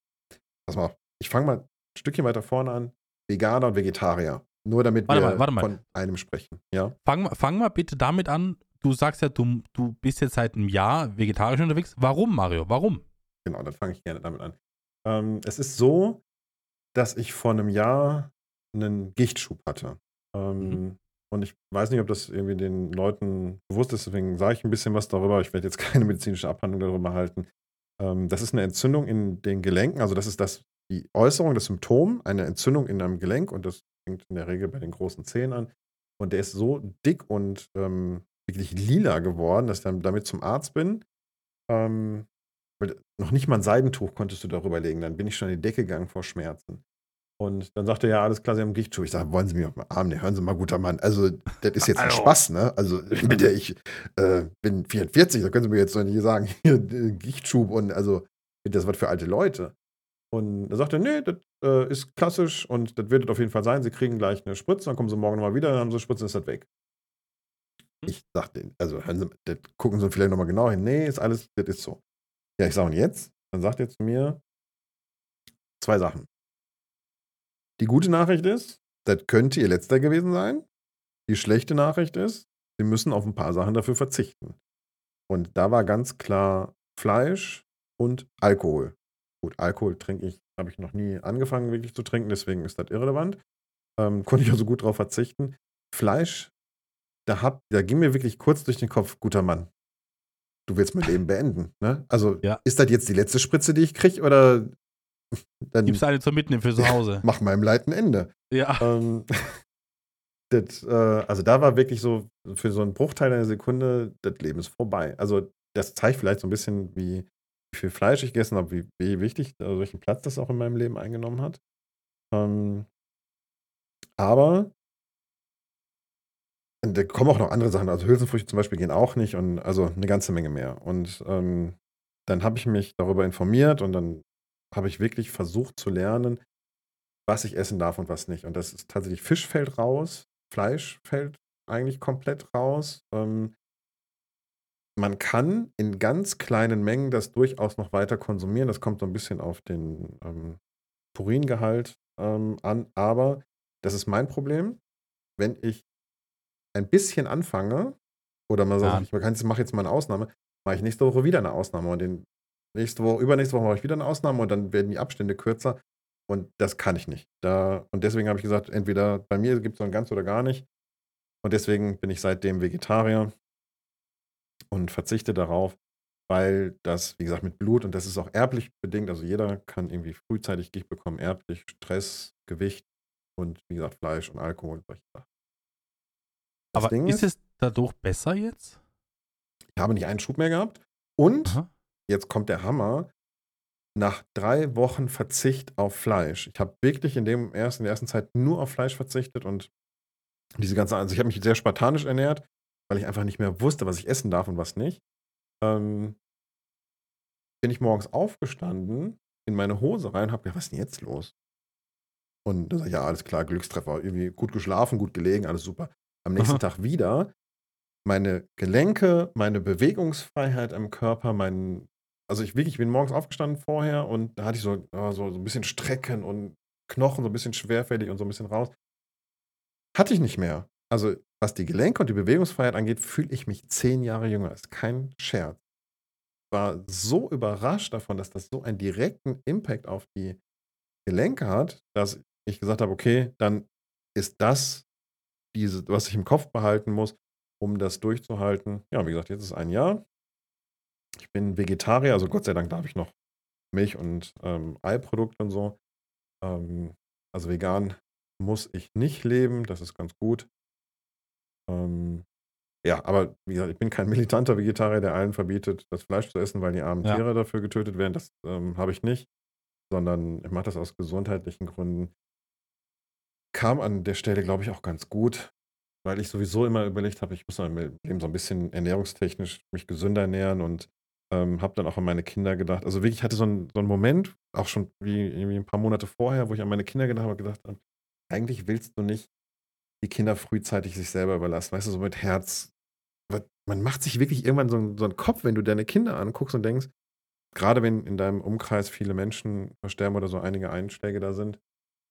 Pass mal auf, ich fange mal ein Stückchen weiter vorne an. Veganer und Vegetarier. Nur damit Warte wir mal, warte mal. von einem sprechen. Ja. Fang, mal- fang mal bitte damit an. Du sagst ja, du, du bist jetzt seit einem Jahr vegetarisch unterwegs. Warum, Mario? Warum? Genau, dann fange ich gerne damit an. Ähm, es ist so, dass ich vor einem Jahr einen Gichtschub hatte. Ähm, Mhm. Und ich weiß nicht, ob das irgendwie den Leuten bewusst ist, deswegen sage ich ein bisschen was darüber. Ich werde jetzt [laughs] keine medizinische Abhandlung darüber halten. Ähm, das ist eine Entzündung in den Gelenken, also das ist das, die Äußerung, das Symptom, eine Entzündung in einem Gelenk und das fängt in der Regel bei den großen Zehen an. Und der ist so dick und ähm, wirklich lila geworden, dass ich dann damit zum Arzt bin. Ähm, weil noch nicht mal ein Seidentuch konntest du darüber legen. Dann bin ich schon in die Decke gegangen vor Schmerzen. Und dann sagte er, ja, alles klar, Sie haben Gichtschub. Ich sage, wollen Sie mich auf den Arm nehmen? Hören Sie mal, guter Mann. Also, das ist jetzt ein Spaß, ne? Also, bitte, ich äh, bin 44, da können Sie mir jetzt doch nicht sagen, [laughs] hier, äh, Gichtschub und also, das was für alte Leute. Und da sagte er, nee, das äh, ist klassisch und das wird es auf jeden Fall sein. Sie kriegen gleich eine Spritze, dann kommen Sie morgen nochmal wieder, dann haben Sie eine Spritze, ist das weg. Hm. Ich sagte, also hören Sie, das gucken Sie vielleicht nochmal genau hin. Nee, ist alles, das ist so. Ja, ich sage, und jetzt? Dann sagt er zu mir zwei Sachen. Die gute Nachricht ist, das könnte Ihr letzter gewesen sein. Die schlechte Nachricht ist, Sie müssen auf ein paar Sachen dafür verzichten. Und da war ganz klar Fleisch und Alkohol. Gut, Alkohol trinke ich, habe ich noch nie angefangen wirklich zu trinken, deswegen ist das irrelevant. Ähm, konnte ich also gut drauf verzichten. Fleisch, da, hab, da ging mir wirklich kurz durch den Kopf, guter Mann. Du willst mein Leben beenden. Ne? Also ja. ist das jetzt die letzte Spritze, die ich kriege, oder [laughs] dann Gib's eine zum Mitnehmen für zu Hause. Mach meinem Leid ein Ende. Ja. Ähm, [laughs] das, äh, also da war wirklich so für so einen Bruchteil einer Sekunde, das Leben ist vorbei. Also das zeigt vielleicht so ein bisschen, wie, viel Fleisch ich gegessen habe, wie, wie wichtig, also welchen Platz das auch in meinem Leben eingenommen hat. Ähm, aber da kommen auch noch andere Sachen. Also Hülsenfrüchte zum Beispiel gehen auch nicht und also eine ganze Menge mehr. Und ähm, dann habe ich mich darüber informiert und dann habe ich wirklich versucht zu lernen, was ich essen darf und was nicht. Und das ist tatsächlich Fisch fällt raus, Fleisch fällt eigentlich komplett raus. Ähm, man kann in ganz kleinen Mengen das durchaus noch weiter konsumieren. Das kommt so ein bisschen auf den ähm, Puringehalt ähm, an. Aber das ist mein Problem. Wenn ich ein bisschen anfange, oder man sagt, ja. ich mache jetzt mal eine Ausnahme, mache ich nächste Woche wieder eine Ausnahme. Und den nächste Woche, übernächste Woche mache ich wieder eine Ausnahme und dann werden die Abstände kürzer. Und das kann ich nicht. Da, und deswegen habe ich gesagt, entweder bei mir gibt es dann ganz oder gar nicht. Und deswegen bin ich seitdem Vegetarier und verzichte darauf, weil das, wie gesagt, mit Blut und das ist auch erblich bedingt. Also jeder kann irgendwie frühzeitig Gicht bekommen, erblich, Stress, Gewicht und wie gesagt, Fleisch und Alkohol und solche Sachen. Aber Ding ist es dadurch besser jetzt? Ich habe nicht einen Schub mehr gehabt. Und Aha jetzt kommt der Hammer, nach drei Wochen Verzicht auf Fleisch. Ich habe wirklich in, dem ersten, in der ersten Zeit nur auf Fleisch verzichtet und diese ganze, also ich habe mich sehr spartanisch ernährt, weil ich einfach nicht mehr wusste, was ich essen darf und was nicht. Ähm, bin ich morgens aufgestanden, in meine Hose rein, habe gedacht, was ist denn jetzt los? Und da sage ich, ja, alles klar, Glückstreffer, irgendwie gut geschlafen, gut gelegen, alles super. Am nächsten Aha. Tag wieder, meine Gelenke, meine Bewegungsfreiheit im Körper, mein also ich wirklich, ich bin morgens aufgestanden vorher und da hatte ich so, so, so ein bisschen Strecken und Knochen, so ein bisschen schwerfällig und so ein bisschen raus. Hatte ich nicht mehr. Also was die Gelenke und die Bewegungsfreiheit angeht, fühle ich mich zehn Jahre jünger. Ist kein Scherz. War so überrascht davon, dass das so einen direkten Impact auf die Gelenke hat, dass ich gesagt habe, okay, dann ist das diese, was ich im Kopf behalten muss, um das durchzuhalten. Ja, wie gesagt, jetzt ist ein Jahr. Ich bin Vegetarier, also Gott sei Dank darf ich noch Milch und ähm, Eiprodukte und so. Ähm, also vegan muss ich nicht leben, das ist ganz gut. Ähm, ja, aber wie gesagt, ich bin kein [laughs] militanter Vegetarier, der allen verbietet, das Fleisch zu essen, weil die armen ja. Tiere dafür getötet werden. Das ähm, habe ich nicht, sondern ich mache das aus gesundheitlichen Gründen. Kam an der Stelle, glaube ich, auch ganz gut, weil ich sowieso immer überlegt habe, ich muss mein Leben so ein bisschen ernährungstechnisch mich gesünder ernähren und ähm, habe dann auch an meine Kinder gedacht. Also wirklich, ich hatte so einen, so einen Moment, auch schon wie irgendwie ein paar Monate vorher, wo ich an meine Kinder gedacht habe, gedacht habe, eigentlich willst du nicht die Kinder frühzeitig sich selber überlassen. Weißt du, so mit Herz. Man macht sich wirklich irgendwann so, einen, so einen Kopf, wenn du deine Kinder anguckst und denkst, gerade wenn in deinem Umkreis viele Menschen versterben oder so einige Einschläge da sind,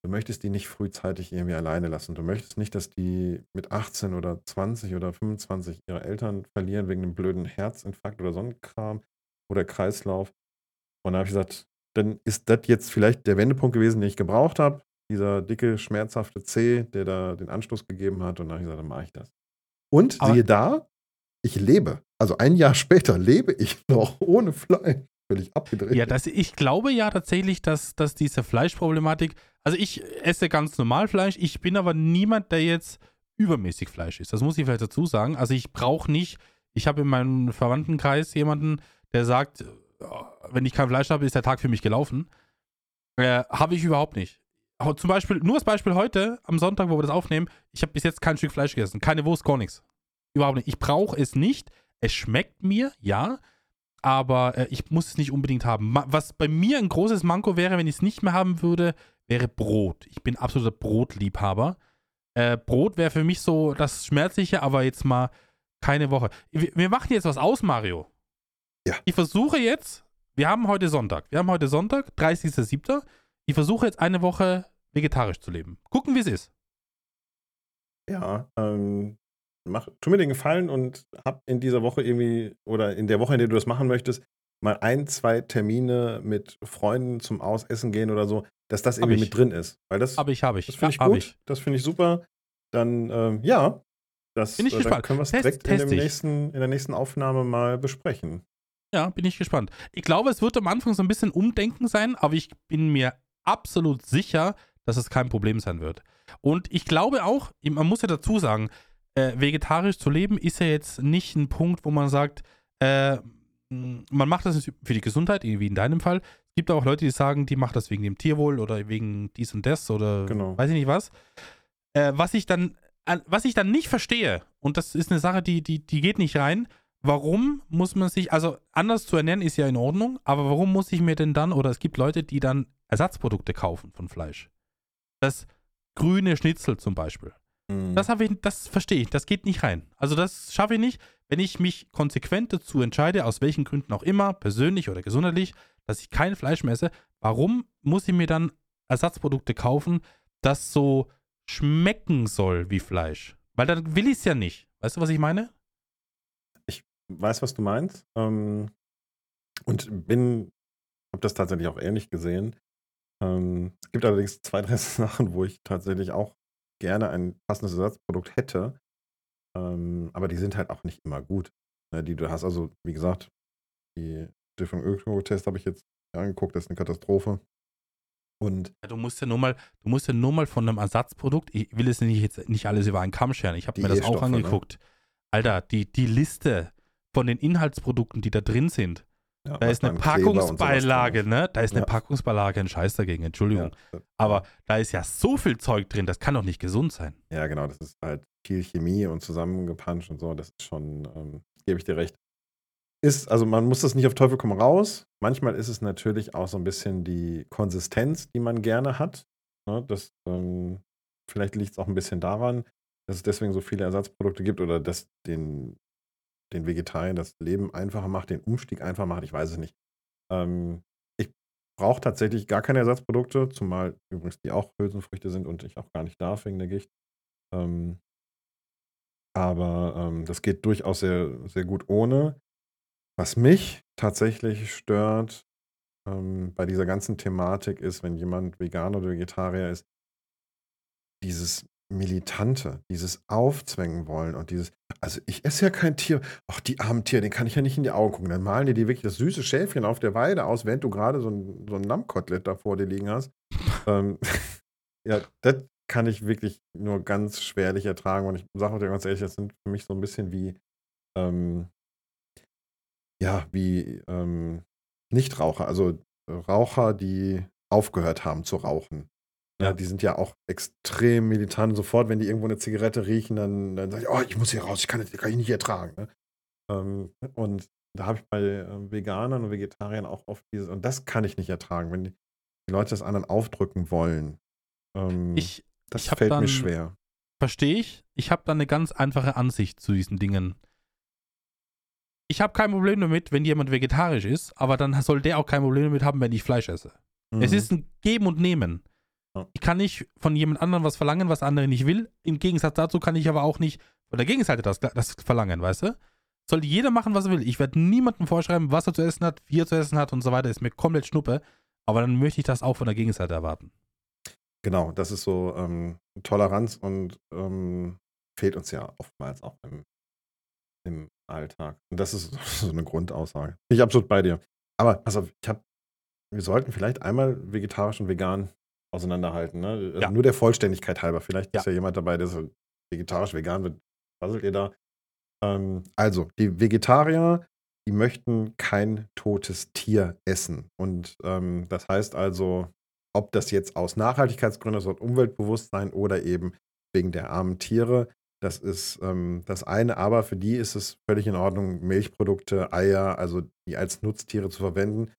du möchtest die nicht frühzeitig irgendwie alleine lassen. Du möchtest nicht, dass die mit 18 oder 20 oder 25 ihre Eltern verlieren wegen einem blöden Herzinfarkt oder so ein Kram oder Kreislauf. Und da habe ich gesagt, dann ist das jetzt vielleicht der Wendepunkt gewesen, den ich gebraucht habe. Dieser dicke, schmerzhafte C, der da den Anstoß gegeben hat. Und dann habe ich gesagt, dann mache ich das. Und Aber siehe da, ich lebe. Also ein Jahr [laughs] später lebe ich noch ohne Fleisch. völlig abgedreht. Ja, das, ich glaube ja tatsächlich, dass, dass diese Fleischproblematik, also ich esse ganz normal Fleisch, ich bin aber niemand, der jetzt übermäßig Fleisch isst. Das muss ich vielleicht dazu sagen. Also ich brauche nicht, ich habe in meinem Verwandtenkreis jemanden, der sagt, oh, wenn ich kein Fleisch habe, ist der Tag für mich gelaufen. Äh, habe ich überhaupt nicht. Zum Beispiel, nur als Beispiel heute, am Sonntag, wo wir das aufnehmen, ich habe bis jetzt kein Stück Fleisch gegessen. Keine Wurst, gar nichts. Überhaupt nicht. Ich brauche es nicht. Es schmeckt mir, ja, aber äh, ich muss es nicht unbedingt haben. Ma was bei mir ein großes Manko wäre, wenn ich es nicht mehr haben würde, wäre Brot. Ich bin absoluter Brotliebhaber. Äh, Brot wäre für mich so das Schmerzliche, aber jetzt mal keine Woche. Wir, wir machen jetzt was aus, Mario. Ja. Ich versuche jetzt, wir haben heute Sonntag. Wir haben heute Sonntag, 30.07. Ich versuche jetzt eine Woche vegetarisch zu leben. Gucken, wie es ist. Ja, ähm, mach, tu mir den Gefallen und hab in dieser Woche irgendwie, oder in der Woche, in der du das machen möchtest, mal ein, zwei Termine mit Freunden zum Ausessen gehen oder so, dass das irgendwie mit drin ist. Weil das habe ich, habe ich. Das finde ich ja, gut. Ich. Das finde ich super. Dann, ähm, ja, das bin ich äh, gespannt. können wir es direkt in, dem nächsten, in der nächsten Aufnahme mal besprechen. Ja, bin ich gespannt. Ich glaube, es wird am Anfang so ein bisschen Umdenken sein, aber ich bin mir absolut sicher, dass es kein Problem sein wird. Und ich glaube auch, man muss ja dazu sagen, äh, vegetarisch zu leben ist ja jetzt nicht ein Punkt, wo man sagt, äh, man macht das für die Gesundheit, wie in deinem Fall. Es gibt auch Leute, die sagen, die machen das wegen dem Tierwohl oder wegen dies und das oder genau. weiß ich nicht was. Äh, was ich dann, was ich dann nicht verstehe, und das ist eine Sache, die, die, die geht nicht rein, warum muss man sich, also anders zu ernähren ist ja in Ordnung, aber warum muss ich mir denn dann, oder es gibt Leute, die dann Ersatzprodukte kaufen von Fleisch. Das grüne Schnitzel zum Beispiel. Mhm. Das, ich, das verstehe ich, das geht nicht rein. Also das schaffe ich nicht, wenn ich mich konsequent dazu entscheide, aus welchen Gründen auch immer, persönlich oder gesundheitlich, dass ich kein Fleisch mehr esse. Warum muss ich mir dann Ersatzprodukte kaufen, das so schmecken soll wie Fleisch? Weil dann will ich es ja nicht. Weißt du, was ich meine? Weiß, was du meinst. Ähm, und bin, habe das tatsächlich auch ähnlich gesehen. Ähm, es gibt allerdings zwei, [laughs] drei Sachen, wo ich tatsächlich auch gerne ein passendes Ersatzprodukt hätte. Ähm, aber die sind halt auch nicht immer gut. Ne, die du hast also, wie gesagt, die Stiftung Öko-Test habe ich jetzt angeguckt, das ist eine Katastrophe. Und ja, du musst ja nur mal, du musst ja nur mal von einem Ersatzprodukt, ich will es nicht jetzt nicht alles über einen Kamm scheren, ich habe mir das auch ne? angeguckt. Ne? Alter, die, die Liste von den Inhaltsprodukten, die da drin sind, ja, da ist eine Packungsbeilage, ne? Da ist eine ja. Packungsbeilage, ein Scheiß dagegen, Entschuldigung. Ja, Aber da ist ja so viel Zeug drin, das kann doch nicht gesund sein. Ja, genau, das ist halt viel Chemie und zusammengepanscht und so, das ist schon, ähm, gebe ich dir recht. Ist, also man muss das nicht auf Teufel komm raus. Manchmal ist es natürlich auch so ein bisschen die Konsistenz, die man gerne hat. Ne? Das, ähm, vielleicht liegt es auch ein bisschen daran, dass es deswegen so viele Ersatzprodukte gibt oder dass den den Vegetariern das Leben einfacher macht, den Umstieg einfacher macht, ich weiß es nicht. Ähm, ich brauche tatsächlich gar keine Ersatzprodukte, zumal übrigens die auch Hülsenfrüchte sind und ich auch gar nicht darf wegen der Gicht. Ähm, aber ähm, das geht durchaus sehr, sehr gut ohne. Was mich tatsächlich stört ähm, bei dieser ganzen Thematik ist, wenn jemand Veganer oder Vegetarier ist, dieses Militante, dieses Aufzwängen wollen und dieses, also ich esse ja kein Tier, ach, die armen Tiere, den kann ich ja nicht in die Augen gucken. Dann malen die dir wirklich das süße Schäfchen auf der Weide aus, während du gerade so ein, so ein Lammkotelett da vor dir liegen hast. ähm, [laughs] ja, das kann ich wirklich nur ganz schwerlich ertragen. Und ich sage dir ganz ehrlich, das sind für mich so ein bisschen wie, ähm, ja, wie ähm, Nichtraucher, also Raucher, die aufgehört haben zu rauchen. Ja, die sind ja auch extrem militant. Sofort, wenn die irgendwo eine Zigarette riechen, dann, dann sagen die, oh, ich muss hier raus, ich kann, das kann ich nicht ertragen. Ne? Ähm, und da habe ich bei äh, Veganern und Vegetariern auch oft dieses, und das kann ich nicht ertragen, wenn die, die Leute das anderen aufdrücken wollen. Ähm, ich, das ich fällt dann, mir schwer. Verstehe ich. Ich habe da eine ganz einfache Ansicht zu diesen Dingen. Ich habe kein Problem damit, wenn jemand vegetarisch ist, aber dann soll der auch kein Problem damit haben, wenn ich Fleisch esse. Mhm. Es ist ein Geben und Nehmen. Ich kann nicht von jemand anderem was verlangen, was der andere nicht will. Im Gegensatz dazu kann ich aber auch nicht von der Gegenseite das, das verlangen, weißt du? Soll jeder machen, was er will. Ich werde niemandem vorschreiben, was er zu essen hat, wie er zu essen hat und so weiter. Ist mir komplett schnuppe. Aber dann möchte ich das auch von der Gegenseite erwarten. Genau, das ist so ähm, Toleranz und ähm, fehlt uns ja oftmals auch im, im Alltag. Und das ist [laughs] so eine Grundaussage. Ich absolut bei dir. Aber auf, ich habe, wir sollten vielleicht einmal vegetarisch und vegan auseinanderhalten. Ne? Also ja. Nur der Vollständigkeit halber. Vielleicht ja. ist ja jemand dabei, der so vegetarisch, vegan wird. Was ihr da? Ähm, also, die Vegetarier, die möchten kein totes Tier essen. Und ähm, das heißt also, ob das jetzt aus Nachhaltigkeitsgründen, aus Umweltbewusstsein oder eben wegen der armen Tiere, das ist ähm, das eine, aber für die ist es völlig in Ordnung, Milchprodukte, Eier, also die als Nutztiere zu verwenden.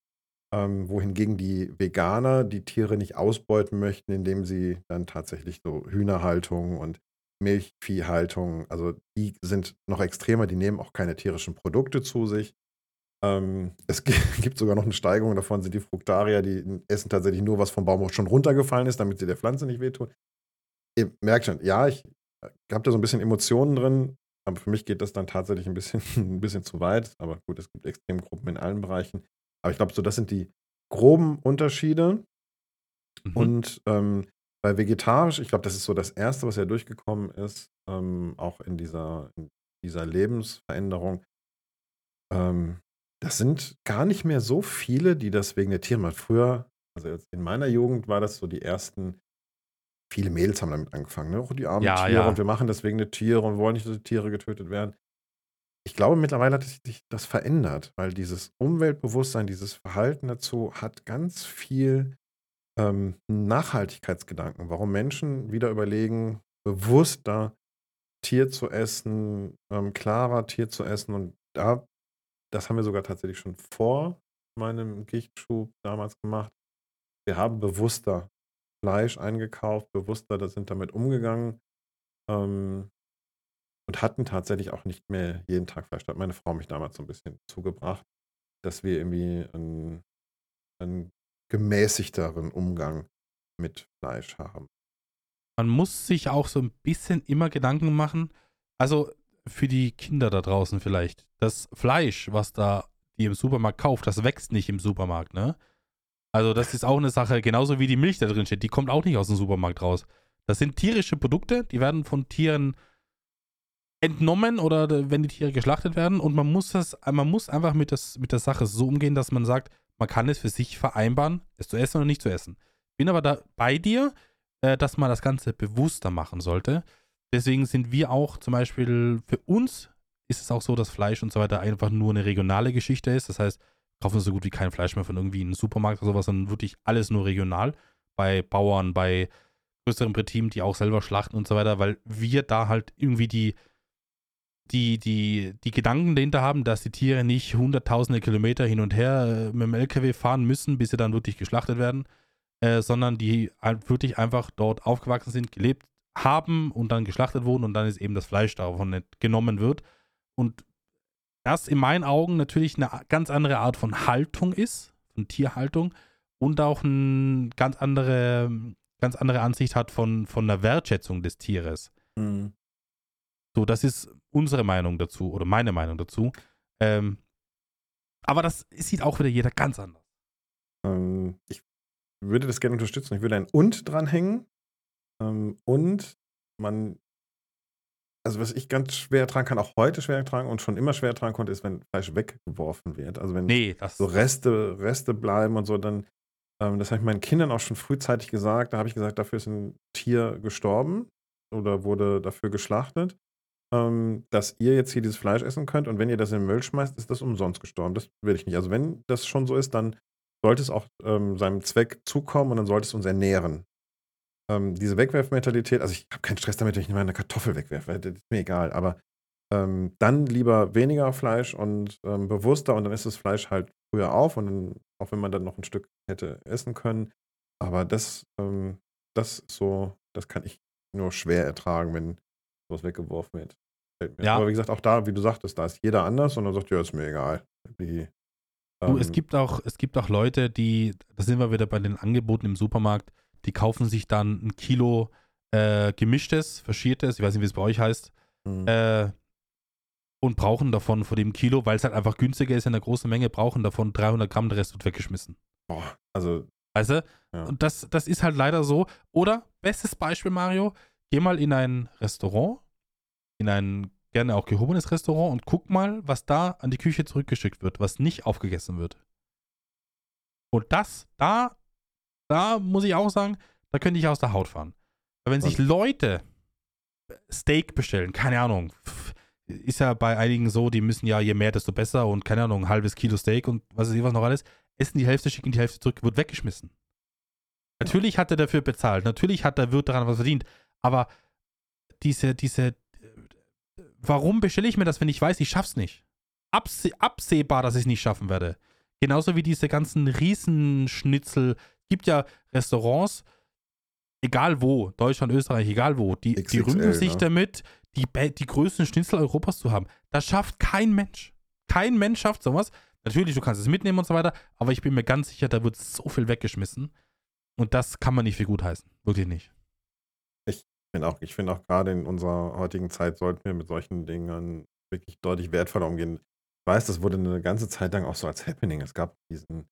Ähm, wohingegen die Veganer die Tiere nicht ausbeuten möchten, indem sie dann tatsächlich so Hühnerhaltung und Milchviehhaltung, also die sind noch extremer, die nehmen auch keine tierischen Produkte zu sich. Ähm, es [laughs] gibt sogar noch eine Steigerung davon, sind die Fruktarier, die essen tatsächlich nur, was vom Baum schon runtergefallen ist, damit sie der Pflanze nicht wehtun. Ihr merkt schon, ja, ich habe da so ein bisschen Emotionen drin, aber für mich geht das dann tatsächlich ein bisschen, [laughs] ein bisschen zu weit. Aber gut, es gibt Extremgruppen in allen Bereichen. Aber ich glaube, so das sind die groben Unterschiede. Mhm. Und ähm, bei vegetarisch, ich glaube, das ist so das Erste, was ja durchgekommen ist, ähm, auch in dieser, in dieser Lebensveränderung. Ähm, das sind gar nicht mehr so viele, die das wegen der Tiere machen. Früher, also jetzt in meiner Jugend war das so die ersten Viele Mädels haben damit angefangen, ne? Auch die armen Ja, Tiere ja. und wir machen deswegen eine Tiere und wollen nicht, dass die Tiere getötet werden. Ich glaube, mittlerweile hat sich das verändert, weil dieses Umweltbewusstsein, dieses Verhalten dazu hat ganz viel ähm, Nachhaltigkeitsgedanken, warum Menschen wieder überlegen, bewusster Tier zu essen, ähm, klarer Tier zu essen. Und da, das haben wir sogar tatsächlich schon vor meinem Gichtschub damals gemacht. Wir haben bewusster Fleisch eingekauft, bewusster da sind damit umgegangen ähm, und hatten tatsächlich auch nicht mehr jeden Tag Fleisch. Da hat meine Frau mich damals so ein bisschen zugebracht, dass wir irgendwie einen, einen gemäßigteren Umgang mit Fleisch haben. Man muss sich auch so ein bisschen immer Gedanken machen, also für die Kinder da draußen vielleicht. Das Fleisch, was da die im Supermarkt kauft, das wächst nicht im Supermarkt, ne? Also das ist auch eine Sache, genauso wie die Milch da drin steht, die kommt auch nicht aus dem Supermarkt raus. Das sind tierische Produkte, die werden von Tieren entnommen oder wenn die Tiere geschlachtet werden und man muss das, man muss einfach mit, das, mit der Sache so umgehen, dass man sagt, man kann es für sich vereinbaren, es zu essen oder nicht zu essen. Bin aber da bei dir, äh, dass man das Ganze bewusster machen sollte. Deswegen sind wir auch zum Beispiel, für uns ist es auch so, dass Fleisch und so weiter einfach nur eine regionale Geschichte ist. Das heißt, kaufen so gut wie kein Fleisch mehr von irgendwie einem Supermarkt oder sowas, sondern wirklich alles nur regional. Bei Bauern, bei größeren Betrieben, die auch selber schlachten und so weiter, weil wir da halt irgendwie die, die, die, die Gedanken dahinter haben, dass die Tiere nicht hunderttausende Kilometer hin und her äh, mit dem LKW fahren müssen, bis sie dann wirklich geschlachtet werden, äh, sondern die wirklich einfach dort aufgewachsen sind, gelebt haben und dann geschlachtet wurden und dann ist eben das Fleisch davon genommen wird. Und das in meinen Augen natürlich eine ganz andere Art von Haltung ist, von Tierhaltung und auch eine ganz andere, ganz andere Ansicht hat von, von der Wertschätzung des Tieres. Mhm. So, das ist unsere Meinung dazu oder meine Meinung dazu. Ähm, aber das sieht auch wieder jeder ganz anders. Ähm, ich würde das gerne unterstützen. Ich würde ein Und dranhängen. Ähm, und man also was ich ganz schwer ertragen kann, auch heute schwer ertragen und schon immer schwer ertragen konnte, ist, wenn Fleisch weggeworfen wird. Also wenn nee, so Reste, Reste bleiben und so, dann, ähm, das habe ich meinen Kindern auch schon frühzeitig gesagt. Da habe ich gesagt, dafür ist ein Tier gestorben oder wurde dafür geschlachtet, ähm, dass ihr jetzt hier dieses Fleisch essen könnt und wenn ihr das in den Müll schmeißt, ist das umsonst gestorben. Das will ich nicht. Also wenn das schon so ist, dann sollte es auch ähm, seinem Zweck zukommen und dann sollte es uns ernähren ähm, diese Wegwerfmentalität, also ich habe keinen Stress damit, wenn ich nicht mal eine Kartoffel wegwerfe, das ist mir egal, aber ähm, dann lieber weniger Fleisch und ähm, bewusster und dann ist das Fleisch halt früher auf und dann, auch wenn man dann noch ein Stück hätte essen können. Aber das, ähm, das so, das kann ich nur schwer ertragen, wenn sowas weggeworfen wird. Ja. Aber wie gesagt, auch da, wie du sagtest, da ist jeder anders und dann sagt, ja, ist mir egal. Die, du, es ähm gibt auch, es gibt auch Leute, die, da sind wir wieder bei den Angeboten im Supermarkt, die kaufen sich dann ein Kilo äh, gemischtes, verschiertes, ich weiß nicht, wie es bei euch heißt, mhm. äh, und brauchen davon vor dem Kilo, weil es halt einfach günstiger ist in der großen Menge, brauchen davon 300 Gramm, der Rest wird weggeschmissen. Boah, also. Weißt du? Ja. Und das, das ist halt leider so. Oder, bestes Beispiel, Mario, geh mal in ein Restaurant, in ein gerne auch gehobenes Restaurant und guck mal, was da an die Küche zurückgeschickt wird, was nicht aufgegessen wird. Und das, da, da muss ich auch sagen, da könnte ich aus der Haut fahren. Aber wenn sich Leute Steak bestellen, keine Ahnung, ist ja bei einigen so, die müssen ja je mehr, desto besser und keine Ahnung, ein halbes Kilo Steak und was ich was noch alles, essen die Hälfte, schicken die Hälfte zurück, wird weggeschmissen. Natürlich hat er dafür bezahlt, natürlich hat der Wirt daran was verdient, aber diese, diese, warum bestelle ich mir das, wenn ich weiß, ich schaff's nicht? Abseh absehbar, dass ich es nicht schaffen werde. Genauso wie diese ganzen Riesenschnitzel. Gibt ja Restaurants, egal wo, Deutschland, Österreich, egal wo, die, XXL, die rühmen sich ne? damit, die, die größten Schnitzel Europas zu haben. Das schafft kein Mensch. Kein Mensch schafft sowas. Natürlich, du kannst es mitnehmen und so weiter, aber ich bin mir ganz sicher, da wird so viel weggeschmissen. Und das kann man nicht für gut heißen. Wirklich nicht. Ich finde auch, ich finde auch gerade in unserer heutigen Zeit sollten wir mit solchen Dingen wirklich deutlich wertvoller umgehen. Ich weiß, das wurde eine ganze Zeit lang auch so als Happening. Es gab diesen,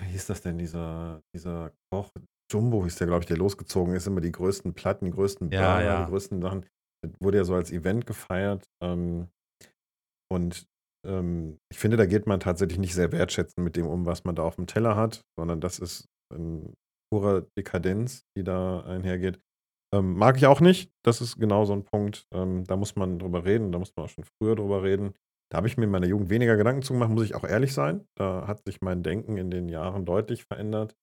wie hieß das denn, dieser, dieser Koch, Jumbo hieß der, glaube ich, der losgezogen ist, immer die größten Platten, die größten ja, Burger, ja. die größten Sachen. Das wurde ja so als Event gefeiert. Ähm, und ähm, ich finde, da geht man tatsächlich nicht sehr wertschätzend mit dem um, was man da auf dem Teller hat, sondern das ist in purer Dekadenz, die da einhergeht. Ähm, mag ich auch nicht. Das ist genau so ein Punkt. Ähm, da muss man drüber reden. Da muss man auch schon früher drüber reden. Da habe ich mir in meiner Jugend weniger Gedanken zu gemacht, muss ich auch ehrlich sein. Da hat sich mein Denken in den Jahren deutlich verändert.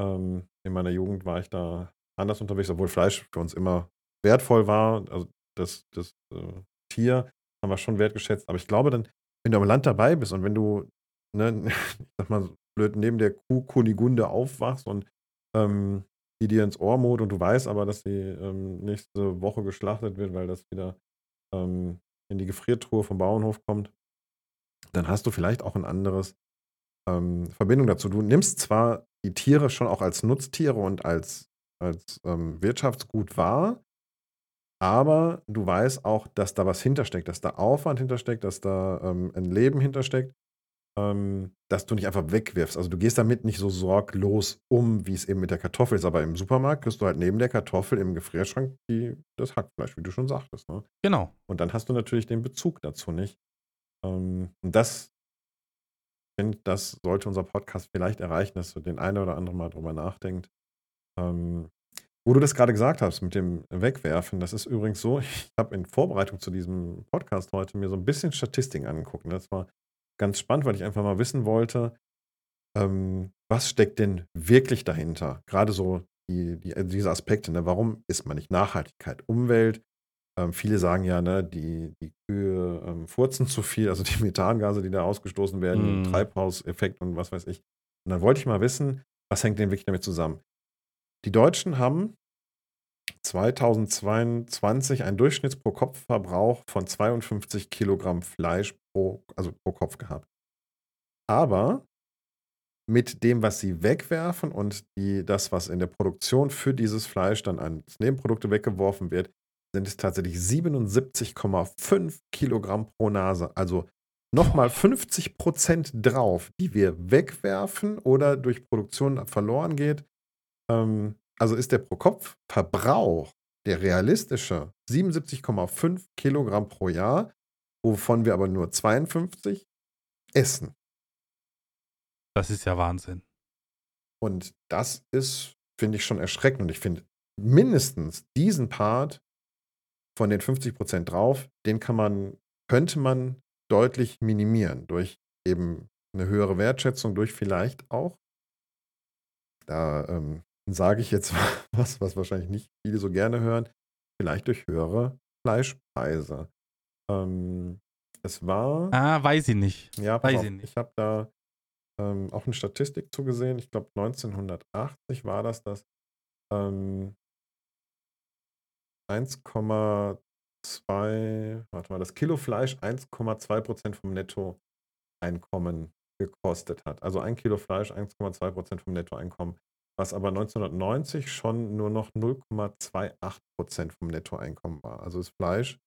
Ähm, in meiner Jugend war ich da anders unterwegs, obwohl Fleisch für uns immer wertvoll war. Also das, das äh, Tier haben wir schon wertgeschätzt. Aber ich glaube dann, wenn du am Land dabei bist und wenn du, ne, [laughs] ich sag mal blöd, neben der Kuh Kunigunde aufwachst und ähm, die dir ins Ohr mot und du weißt aber, dass sie ähm, nächste Woche geschlachtet wird, weil das wieder ähm, in die Gefriertruhe vom Bauernhof kommt, dann hast du vielleicht auch ein anderes ähm, Verbindung dazu. Du nimmst zwar die Tiere schon auch als Nutztiere und als, als ähm, Wirtschaftsgut wahr, aber du weißt auch, dass da was hintersteckt, dass da Aufwand hintersteckt, dass da ähm, ein Leben hintersteckt, dass du nicht einfach wegwirfst. Also du gehst damit nicht so sorglos um, wie es eben mit der Kartoffel ist. Aber im Supermarkt kriegst du halt neben der Kartoffel im Gefrierschrank die, das Hackfleisch, wie du schon sagtest. Ne? Genau. Und dann hast du natürlich den Bezug dazu nicht. Ähm, und das finde, das sollte unser Podcast vielleicht erreichen, dass du den einen oder anderen mal drüber nachdenkt. Ähm, wo du das gerade gesagt hast mit dem Wegwerfen, das ist übrigens so, [laughs] ich habe in Vorbereitung zu diesem Podcast heute mir so ein bisschen Statistiken angeguckt. Das war ganz spannend, weil ich einfach mal wissen wollte, ähm, was steckt denn wirklich dahinter? Gerade so die, die, also diese Aspekte, ne? warum ist man nicht Nachhaltigkeit, Umwelt, ähm, viele sagen ja, ne, die, die Kühe ähm, furzen zu viel, also [laughs] die Methangase, die da ausgestoßen werden, mm. Treibhauseffekt und was weiß ich. Und dann wollte ich mal wissen, was hängt denn wirklich damit zusammen? Die Deutschen haben 2022 einen Durchschnitts pro Kopfverbrauch von 52 Kilogramm Fleisch pro, also pro Kopf gehabt. Aber mit dem, was sie wegwerfen und die, das, was in der Produktion für dieses Fleisch dann als Nebenprodukte weggeworfen wird, sind es tatsächlich 77,5 Kilogramm pro Nase. Also nochmal 50 Prozent drauf, die wir wegwerfen oder durch Produktion verloren geht. Ähm, also ist der Pro-Kopf-Verbrauch der realistische 77,5 Kilogramm pro Jahr, wovon wir aber nur 52 essen. Das ist ja Wahnsinn. Und das ist, finde ich, schon erschreckend. Und ich finde mindestens diesen Part von den 50 Prozent drauf, den kann man, könnte man deutlich minimieren durch eben eine höhere Wertschätzung, durch vielleicht auch, da ähm, sage ich jetzt [laughs] was, was wahrscheinlich nicht viele so gerne hören, vielleicht durch höhere Fleischpreise. Ähm, es war. Ah, weiß ich nicht. Ja, weiß auf, ich nicht. Ich habe da ähm, auch eine Statistik zugesehen. Ich glaube, 1980 war das, dass ähm, 1,2, warte mal, das Kilo Fleisch 1,2 Prozent vom Nettoeinkommen gekostet hat. Also ein Kilo Fleisch 1,2 Prozent vom Nettoeinkommen, was aber 1990 schon nur noch 0,28 Prozent vom Nettoeinkommen war. Also ist Fleisch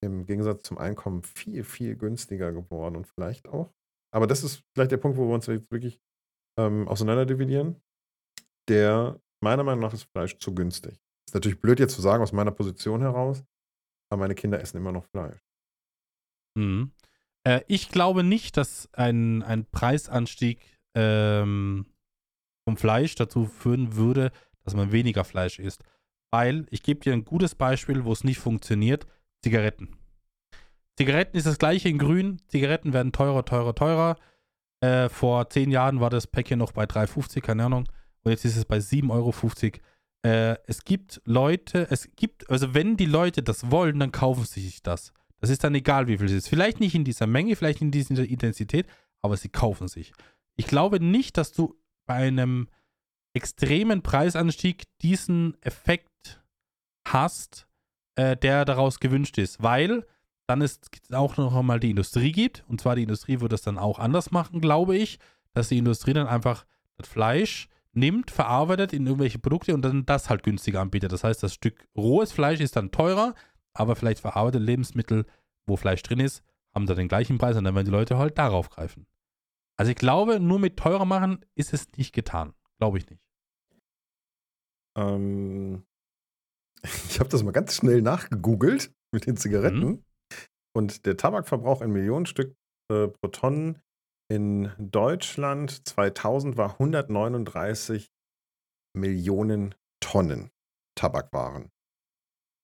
im Gegensatz zum Einkommen viel, viel günstiger geworden und vielleicht auch. Aber das ist vielleicht der Punkt, wo wir uns jetzt wirklich ähm, auseinanderdividieren. Der, meiner Meinung nach, ist Fleisch zu günstig. Ist natürlich blöd jetzt zu sagen aus meiner Position heraus, aber meine Kinder essen immer noch Fleisch. Mhm. Äh, ich glaube nicht, dass ein, ein Preisanstieg ähm, vom Fleisch dazu führen würde, dass man weniger Fleisch isst. Weil, ich gebe dir ein gutes Beispiel, wo es nicht funktioniert, Zigaretten. Zigaretten ist das gleiche in grün, Zigaretten werden teurer, teurer, teurer. Äh, vor zehn Jahren war das Päckchen noch bei 3,50, keine Ahnung. Und jetzt ist es bei 7,50 Euro. Äh, es gibt Leute, es gibt, also wenn die Leute das wollen, dann kaufen sie sich das. Das ist dann egal, wie viel es ist. Vielleicht nicht in dieser Menge, vielleicht in dieser Intensität, aber sie kaufen sich. Ich glaube nicht, dass du bei einem extremen Preisanstieg diesen Effekt hast, äh, der daraus gewünscht ist, weil dann ist auch noch einmal die Industrie gibt, und zwar die Industrie wird das dann auch anders machen, glaube ich, dass die Industrie dann einfach das Fleisch nimmt, verarbeitet in irgendwelche Produkte und dann das halt günstiger anbietet. Das heißt, das Stück rohes Fleisch ist dann teurer, aber vielleicht verarbeitete Lebensmittel, wo Fleisch drin ist, haben da den gleichen Preis und dann werden die Leute halt darauf greifen. Also ich glaube, nur mit teurer machen ist es nicht getan. Glaube ich nicht. Ähm, ich habe das mal ganz schnell nachgegoogelt mit den Zigaretten. Mhm. Und der Tabakverbrauch in Millionen Stück äh, pro Tonnen in Deutschland 2000 war 139 Millionen Tonnen Tabakwaren.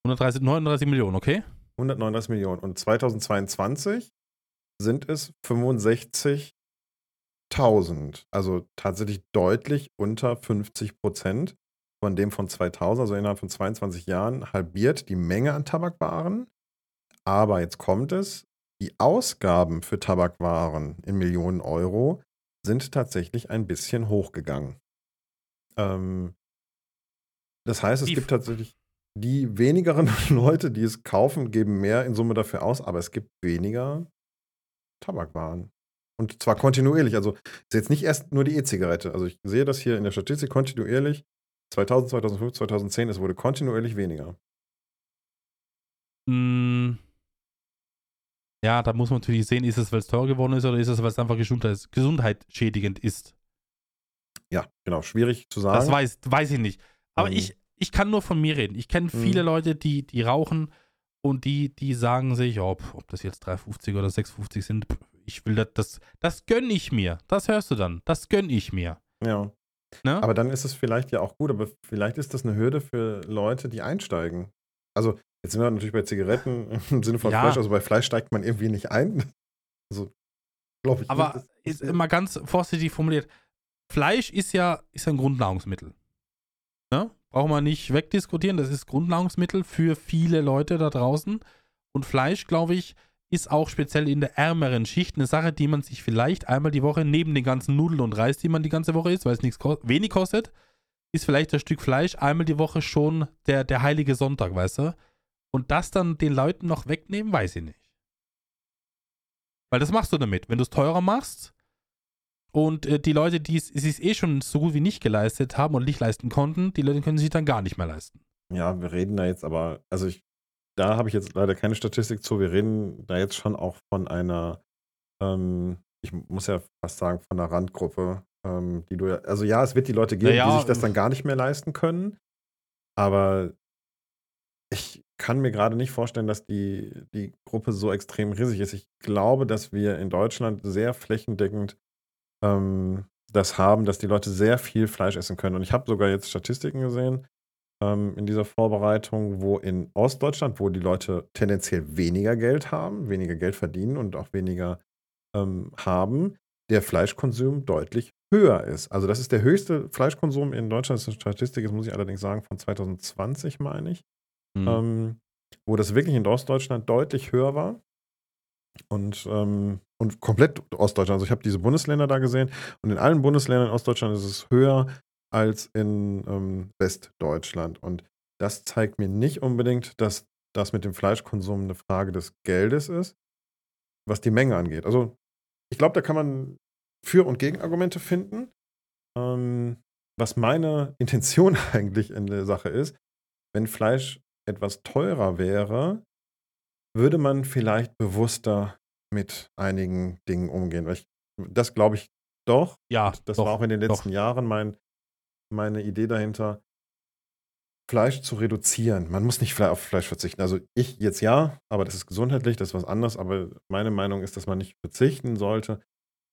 130, 39 Millionen, okay? 139 Millionen. Und 2022 sind es 65.000. Also tatsächlich deutlich unter 50 Prozent von dem von 2000, also innerhalb von 22 Jahren, halbiert die Menge an Tabakwaren. Aber jetzt kommt es, die Ausgaben für Tabakwaren in Millionen Euro sind tatsächlich ein bisschen hochgegangen. Ähm, das heißt, es gibt tatsächlich die wenigeren [laughs] Leute, die es kaufen, geben mehr in Summe dafür aus, aber es gibt weniger Tabakwaren. Und zwar kontinuierlich. Also ist jetzt nicht erst nur die E-Zigarette. Also ich sehe das hier in der Statistik kontinuierlich. 2000, 2005, 2010, es wurde kontinuierlich weniger. Mm. Ja, da muss man natürlich sehen, ist es, weil es teuer geworden ist oder ist es, weil es einfach Gesundheit, gesundheitsschädigend ist. Ja, genau, schwierig zu sagen. Das weiß, weiß ich nicht. Aber ähm. ich, ich kann nur von mir reden. Ich kenne mhm. viele Leute, die, die rauchen und die, die sagen sich, ob, ob das jetzt 3,50 oder 6,50 sind, ich will das, das, das gönne ich mir. Das hörst du dann. Das gönne ich mir. Ja. Ne? Aber dann ist es vielleicht ja auch gut, aber vielleicht ist das eine Hürde für Leute, die einsteigen. Also, jetzt sind wir natürlich bei Zigaretten [laughs] im Sinne von ja. Fleisch, also bei Fleisch steigt man irgendwie nicht ein. [laughs] Also, glaube ich. Aber nicht, ist immer ganz vorsichtig formuliert. Fleisch ist ja, ist ein Grundnahrungsmittel. Ne? Braucht man nicht wegdiskutieren. Das ist Grundnahrungsmittel für viele Leute da draußen. Und Fleisch, glaube ich, ist auch speziell in der ärmeren Schicht eine Sache, die man sich vielleicht einmal die Woche neben den ganzen Nudeln und Reis, die man die ganze Woche isst, weil es nichts ko wenig kostet, ist vielleicht das Stück Fleisch einmal die Woche schon der, der heilige Sonntag, weißt du? Und das dann den Leuten noch wegnehmen, weiß ich nicht. Weil das machst du damit. Wenn du es teurer machst und äh, die Leute, die es sich eh schon so gut wie nicht geleistet haben und nicht leisten konnten, die Leute können sich dann gar nicht mehr leisten. Ja, wir reden da jetzt aber, also ich da habe ich jetzt leider keine Statistik zu. Wir reden da jetzt schon auch von einer, ähm, ich muss ja fast sagen, von einer Randgruppe, ähm, die du ja, also ja, es wird die Leute geben, ja, die sich das dann gar nicht mehr leisten können. Aber ich kann mir gerade nicht vorstellen, dass die, die Gruppe so extrem riesig ist. Ich glaube, dass wir in Deutschland sehr flächendeckend ähm, das haben, dass die Leute sehr viel Fleisch essen können. Und ich habe sogar jetzt Statistiken gesehen, ähm, in dieser Vorbereitung, wo in Ostdeutschland, wo die Leute tendenziell weniger Geld haben, weniger Geld verdienen und auch weniger ähm, haben, der Fleischkonsum deutlich höher ist. Also das ist der höchste Fleischkonsum in Deutschland. Das ist eine Statistik, das muss ich allerdings sagen, von 2020, meine ich. Mhm. Ähm, wo das wirklich in Ostdeutschland deutlich höher war. Und, ähm, und komplett Ostdeutschland. Also ich habe diese Bundesländer da gesehen und in allen Bundesländern in Ostdeutschland ist es höher als in ähm, Westdeutschland. Und das zeigt mir nicht unbedingt, dass das mit dem Fleischkonsum eine Frage des Geldes ist, was die Menge angeht. Also ich glaube, da kann man Für- und Gegenargumente finden. Ähm, was meine [laughs] Intention [laughs] eigentlich in der Sache ist, wenn Fleisch etwas teurer wäre, würde man vielleicht bewusster mit einigen Dingen umgehen. Ich, das glaube ich doch. Ja, das doch, war auch in den letzten doch. Jahren mein meine Idee dahinter, Fleisch zu reduzieren. Man muss nicht auf Fleisch verzichten. Also ich jetzt ja, aber das ist gesundheitlich, das ist was anderes. Aber meine Meinung ist, dass man nicht verzichten sollte,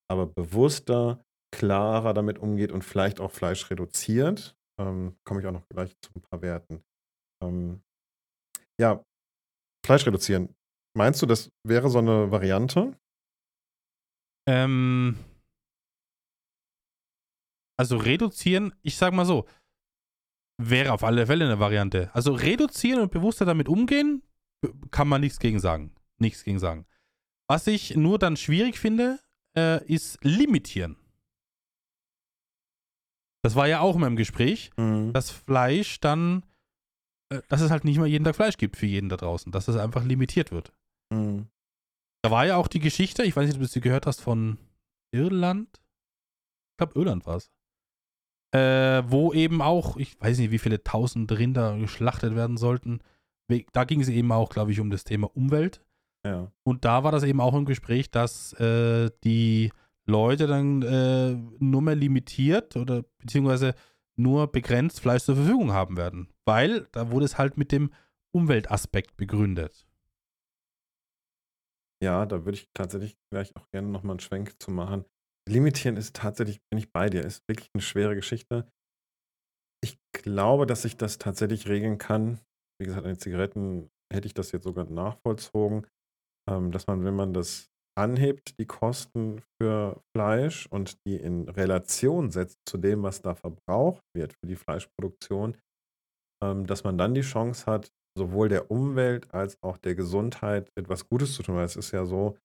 aber bewusster klarer damit umgeht und vielleicht auch Fleisch reduziert. Ähm, Komme ich auch noch gleich zu ein paar Werten. Ähm, ja, Fleisch reduzieren. Meinst du, das wäre so eine Variante? Ähm, also reduzieren, ich sag mal so, wäre auf alle Fälle eine Variante. Also reduzieren und bewusster damit umgehen, kann man nichts gegen sagen. Nichts gegen sagen. Was ich nur dann schwierig finde, äh, ist limitieren. Das war ja auch immer im Gespräch, mhm. dass Fleisch dann, äh, dass es halt nicht mal jeden Tag Fleisch gibt für jeden da draußen, dass es einfach limitiert wird. Mhm. Da war ja auch die Geschichte, ich weiß nicht, ob du sie gehört hast, von Irland. Ich glaube, Irland war es. Äh, wo eben auch, ich weiß nicht, wie viele tausend Rinder geschlachtet werden sollten. Da ging es eben auch, glaube ich, um das Thema Umwelt. Ja. Und da war das eben auch im Gespräch, dass äh, die Leute dann äh, nur mehr limitiert oder beziehungsweise nur begrenzt Fleisch zur Verfügung haben werden. Weil da wurde es halt mit dem Umweltaspekt begründet. Ja, da würde ich tatsächlich gleich auch gerne nochmal einen Schwenk zu machen. Limitieren ist tatsächlich, bin ich bei dir, ist wirklich eine schwere Geschichte. Ich glaube, dass ich das tatsächlich regeln kann. Wie gesagt, an den Zigaretten hätte ich das jetzt sogar nachvollzogen, ähm, dass man, wenn man das anhebt, die Kosten für Fleisch und die in Relation setzt zu dem, was da verbraucht wird für die Fleischproduktion, ähm, dass man dann die Chance hat, sowohl der Umwelt als auch der Gesundheit etwas Gutes zu tun. Weil es ist ja so,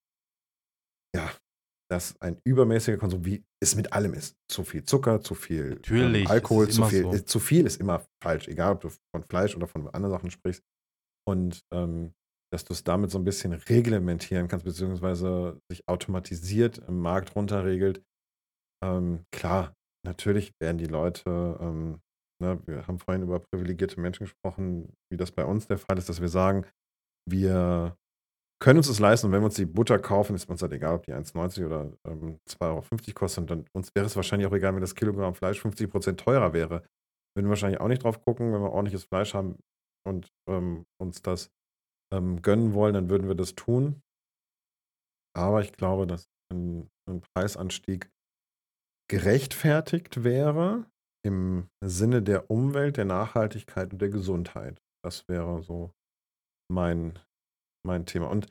dass ein übermäßiger Konsum, wie es mit allem ist, zu viel Zucker, zu viel ähm, Alkohol, zu viel, so. zu viel ist immer falsch, egal ob du von Fleisch oder von anderen Sachen sprichst. Und ähm, dass du es damit so ein bisschen reglementieren kannst, beziehungsweise sich automatisiert im Markt runterregelt. Ähm, klar, natürlich werden die Leute, ähm, ne, wir haben vorhin über privilegierte Menschen gesprochen, wie das bei uns der Fall ist, dass wir sagen, wir können uns das leisten und wenn wir uns die Butter kaufen, ist uns halt egal, ob die 1,90 oder ähm, 2,50 Euro kostet. Und dann uns wäre es wahrscheinlich auch egal, wenn das Kilogramm Fleisch 50% teurer wäre. Würden wir wahrscheinlich auch nicht drauf gucken, wenn wir ordentliches Fleisch haben und ähm, uns das ähm, gönnen wollen, dann würden wir das tun. Aber ich glaube, dass ein, ein Preisanstieg gerechtfertigt wäre im Sinne der Umwelt, der Nachhaltigkeit und der Gesundheit. Das wäre so mein, mein Thema. Und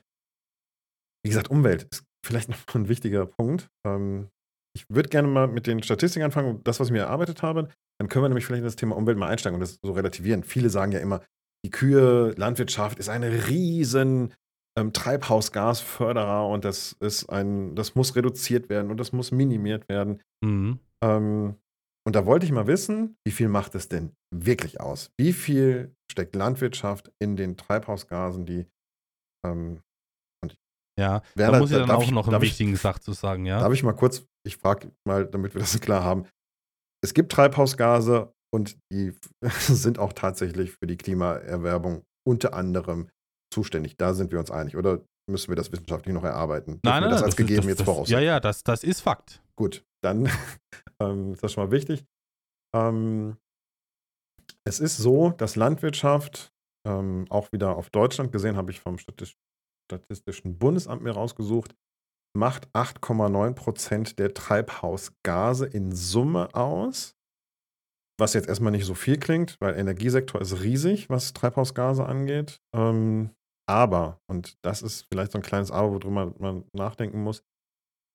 wie gesagt, Umwelt ist vielleicht [laughs] noch ein wichtiger Punkt. Ähm, ich würde gerne mal mit den Statistiken anfangen, das, was ich mir erarbeitet habe. Dann können wir nämlich vielleicht in das Thema Umwelt mal einsteigen und das so relativieren. Viele sagen ja immer, die Kühe, Landwirtschaft ist ein riesen ähm, Treibhausgasförderer und das ist ein, das muss reduziert werden und das muss minimiert werden. Mhm. Ähm, und da wollte ich mal wissen, wie viel macht es denn wirklich aus? Wie viel steckt Landwirtschaft in den Treibhausgasen, die ähm, ja, da, da muss ich dann auch ich, noch einen wichtigen ich, Satz zu sagen, ja. Darf ich mal kurz, ich frage mal, damit wir das [laughs] klar haben. Es gibt Treibhausgase und die [laughs] sind auch tatsächlich für die Klimaerwerbung unter anderem zuständig. Da sind wir uns einig. Oder müssen wir das wissenschaftlich noch erarbeiten? Nein, nein, das als das gegeben ist, das, jetzt voraus. Ja, ja, das, das ist Fakt. Gut, dann [laughs] ähm, ist das schon mal wichtig. Ähm, es ist so, dass Landwirtschaft, ähm, auch wieder auf Deutschland gesehen, habe ich vom Statistischen Bundesamt mir rausgesucht, macht 8,9 Prozent der Treibhausgase in Summe aus. Was jetzt erstmal nicht so viel klingt, weil Energiesektor ist riesig, was Treibhausgase angeht. Ähm, aber, und das ist vielleicht so ein kleines Aber, worüber man nachdenken muss,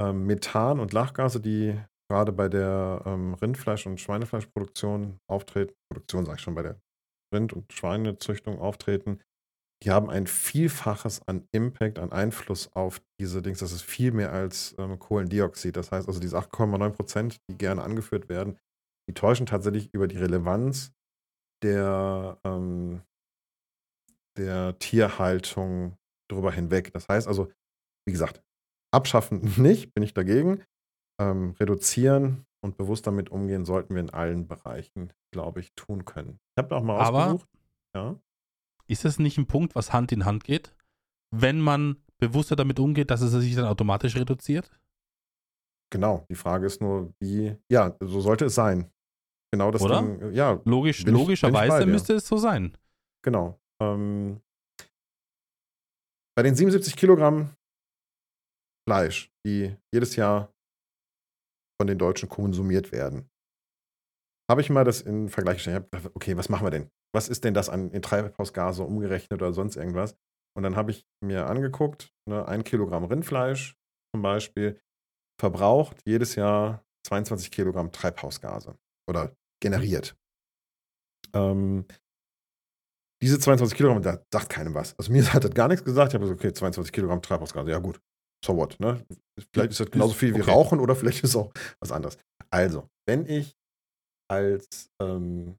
ähm, Methan und Lachgase, die gerade bei der ähm, Rindfleisch- und Schweinefleischproduktion auftreten, Produktion sage ich schon, bei der Rind- und Schweinezüchtung auftreten, die haben ein Vielfaches an Impact, an Einfluss auf diese Dings. Das ist viel mehr als ähm, Kohlendioxid. Das heißt also, diese 8,9 Prozent, die gerne angeführt werden, die täuschen tatsächlich über die Relevanz der, ähm, der Tierhaltung drüber hinweg. Das heißt also, wie gesagt, abschaffen [laughs] nicht, bin ich dagegen. Ähm, reduzieren und bewusst damit umgehen sollten wir in allen Bereichen, glaube ich, tun können. Ich habe da auch mal Aber ausgesucht. Ja. Ist das nicht ein Punkt, was Hand in Hand geht? Wenn man bewusster damit umgeht, dass es sich dann automatisch reduziert? Genau, die Frage ist nur, wie, ja, so sollte es sein. Genau das Oder? Ding, ja. Logisch, logischerweise müsste es so sein. Genau. Ähm, bei den 77 Kilogramm Fleisch, die jedes Jahr von den Deutschen konsumiert werden. Habe ich mal das in Vergleich gestellt. Okay, was machen wir denn? Was ist denn das an in Treibhausgase umgerechnet oder sonst irgendwas? Und dann habe ich mir angeguckt, ne, ein Kilogramm Rindfleisch zum Beispiel verbraucht jedes Jahr 22 Kilogramm Treibhausgase oder generiert. Ähm, diese 22 Kilogramm, da sagt keinem was. Also mir [laughs] hat das gar nichts gesagt. Ich habe gesagt, okay, 22 Kilogramm Treibhausgase, ja gut, so what, ne? Vielleicht ist das genauso viel wie okay. Rauchen oder vielleicht ist es auch was anderes. Also, wenn ich als ähm,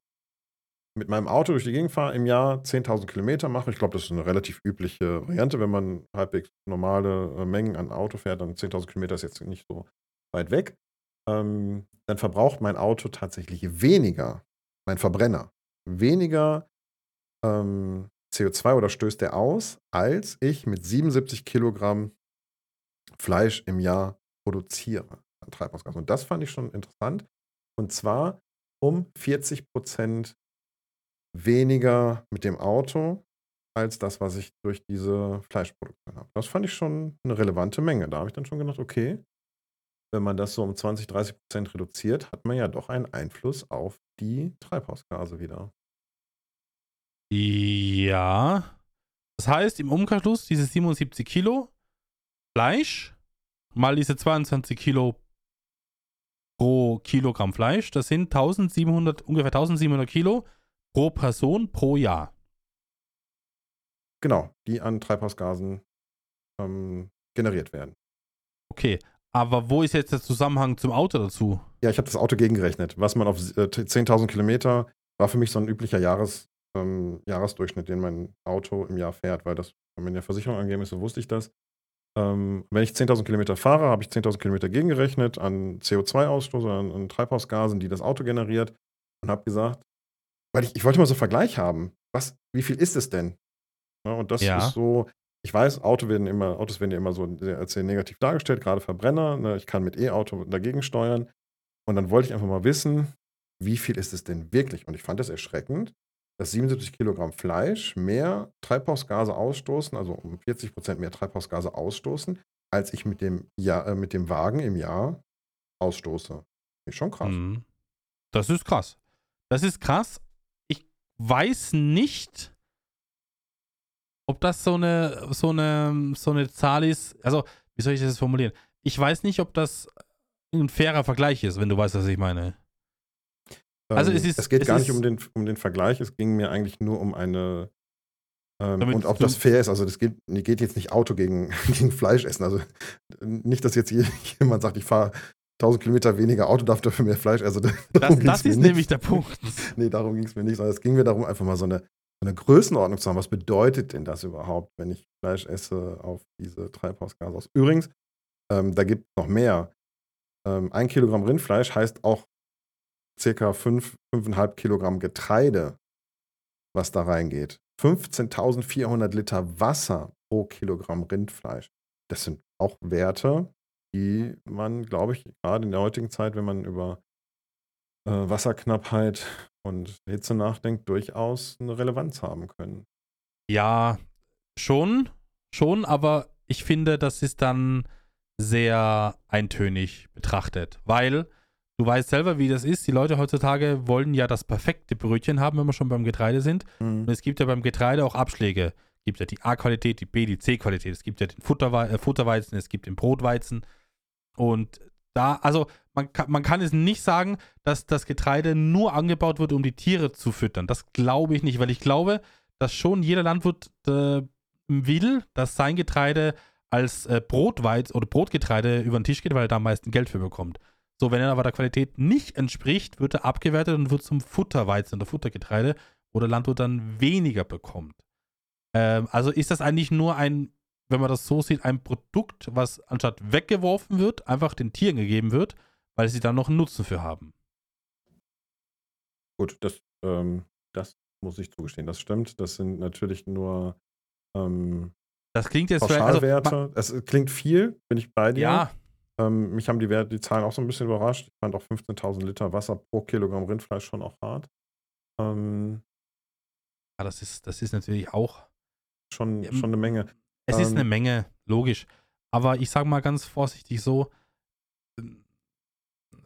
mit meinem Auto durch die Gegend fahre, im Jahr 10.000 Kilometer mache, ich glaube, das ist eine relativ übliche Variante, wenn man halbwegs normale äh, Mengen an Auto fährt, dann 10.000 Kilometer ist jetzt nicht so weit weg, ähm, dann verbraucht mein Auto tatsächlich weniger, mein Verbrenner, weniger ähm, CO2 oder stößt er aus, als ich mit 77 Kilogramm Fleisch im Jahr produziere an Treibhausgasen. Und das fand ich schon interessant. Und zwar um 40 Prozent weniger mit dem Auto als das, was ich durch diese Fleischproduktion habe. Das fand ich schon eine relevante Menge. Da habe ich dann schon gedacht, okay, wenn man das so um 20, 30 Prozent reduziert, hat man ja doch einen Einfluss auf die Treibhausgase wieder. Ja. Das heißt, im Umkehrschluss, diese 77 Kilo Fleisch mal diese 22 Kilo pro Kilogramm Fleisch, das sind 1700, ungefähr 1700 Kilo pro Person pro Jahr. Genau, die an Treibhausgasen ähm, generiert werden. Okay, aber wo ist jetzt der Zusammenhang zum Auto dazu? Ja, ich habe das Auto gegengerechnet. Was man auf äh, 10.000 Kilometer war für mich so ein üblicher Jahres, ähm, Jahresdurchschnitt, den mein Auto im Jahr fährt, weil das, wenn man ja Versicherung angeben ist, so wusste ich das. Ähm, wenn ich 10.000 Kilometer fahre, habe ich 10.000 Kilometer gegengerechnet an CO2-Ausstoß, an, an Treibhausgasen, die das Auto generiert und habe gesagt, weil ich, ich wollte mal so einen Vergleich haben. Was, wie viel ist es denn? Ja, und das ja. ist so, ich weiß, Auto werden immer, Autos werden ja immer so als sehr negativ dargestellt, gerade Verbrenner. Ne? Ich kann mit E-Auto dagegen steuern. Und dann wollte ich einfach mal wissen, wie viel ist es denn wirklich? Und ich fand es erschreckend, dass 77 Kilogramm Fleisch mehr Treibhausgase ausstoßen, also um 40 Prozent mehr Treibhausgase ausstoßen, als ich mit dem, Jahr, äh, mit dem Wagen im Jahr ausstoße. Ist schon krass. Mhm. Das ist krass. Das ist krass, weiß nicht, ob das so eine, so eine, so eine Zahl ist. Also, wie soll ich das formulieren? Ich weiß nicht, ob das ein fairer Vergleich ist, wenn du weißt, was ich meine. Also ähm, es, ist, es geht es gar nicht um den, um den Vergleich, es ging mir eigentlich nur um eine ähm, und ob das fair ist, also das geht, geht jetzt nicht Auto gegen, [laughs] gegen Fleisch essen. Also nicht, dass jetzt [laughs] jemand sagt, ich fahre 1000 Kilometer weniger Auto darf dafür mehr Fleisch. Also [laughs] das, das ist nämlich der Punkt. nee, darum ging es mir nicht, sondern es ging mir darum, einfach mal so eine, so eine Größenordnung zu haben. Was bedeutet denn das überhaupt, wenn ich Fleisch esse auf diese Treibhausgase aus? Übrigens, ähm, da gibt es noch mehr. Ähm, ein Kilogramm Rindfleisch heißt auch circa 5, 5,5 Kilogramm Getreide, was da reingeht. 15.400 Liter Wasser pro Kilogramm Rindfleisch. Das sind auch Werte, die man, glaube ich, gerade in der heutigen Zeit, wenn man über äh, Wasserknappheit und Hitze nachdenkt, durchaus eine Relevanz haben können. Ja, schon, schon, aber ich finde, das ist dann sehr eintönig betrachtet, weil du weißt selber, wie das ist. Die Leute heutzutage wollen ja das perfekte Brötchen haben, wenn wir schon beim Getreide sind. Mhm. Und es gibt ja beim Getreide auch Abschläge. Es gibt ja die A-Qualität, die B, die C-Qualität. Es gibt ja den Futterwe äh, Futterweizen, es gibt den Brotweizen. Und da, also man kann, man kann es nicht sagen, dass das Getreide nur angebaut wird, um die Tiere zu füttern. Das glaube ich nicht, weil ich glaube, dass schon jeder Landwirt äh, will, dass sein Getreide als äh, Brotweiz oder Brotgetreide über den Tisch geht, weil er da am meisten Geld für bekommt. So, wenn er aber der Qualität nicht entspricht, wird er abgewertet und wird zum Futterweizen oder Futtergetreide, wo der Landwirt dann weniger bekommt. Ähm, also ist das eigentlich nur ein wenn man das so sieht, ein Produkt, was anstatt weggeworfen wird, einfach den Tieren gegeben wird, weil sie dann noch einen Nutzen für haben. Gut, das, ähm, das muss ich zugestehen. Das stimmt. Das sind natürlich nur ähm, das klingt jetzt Pauschalwerte. Also, es klingt viel, bin ich bei dir. Ja. Ähm, mich haben die, Werte, die Zahlen auch so ein bisschen überrascht. Ich fand auch 15.000 Liter Wasser pro Kilogramm Rindfleisch schon auch hart. Ähm, ja, das ist, das ist natürlich auch schon, schon eine Menge. Es ähm, ist eine Menge, logisch. Aber ich sage mal ganz vorsichtig so,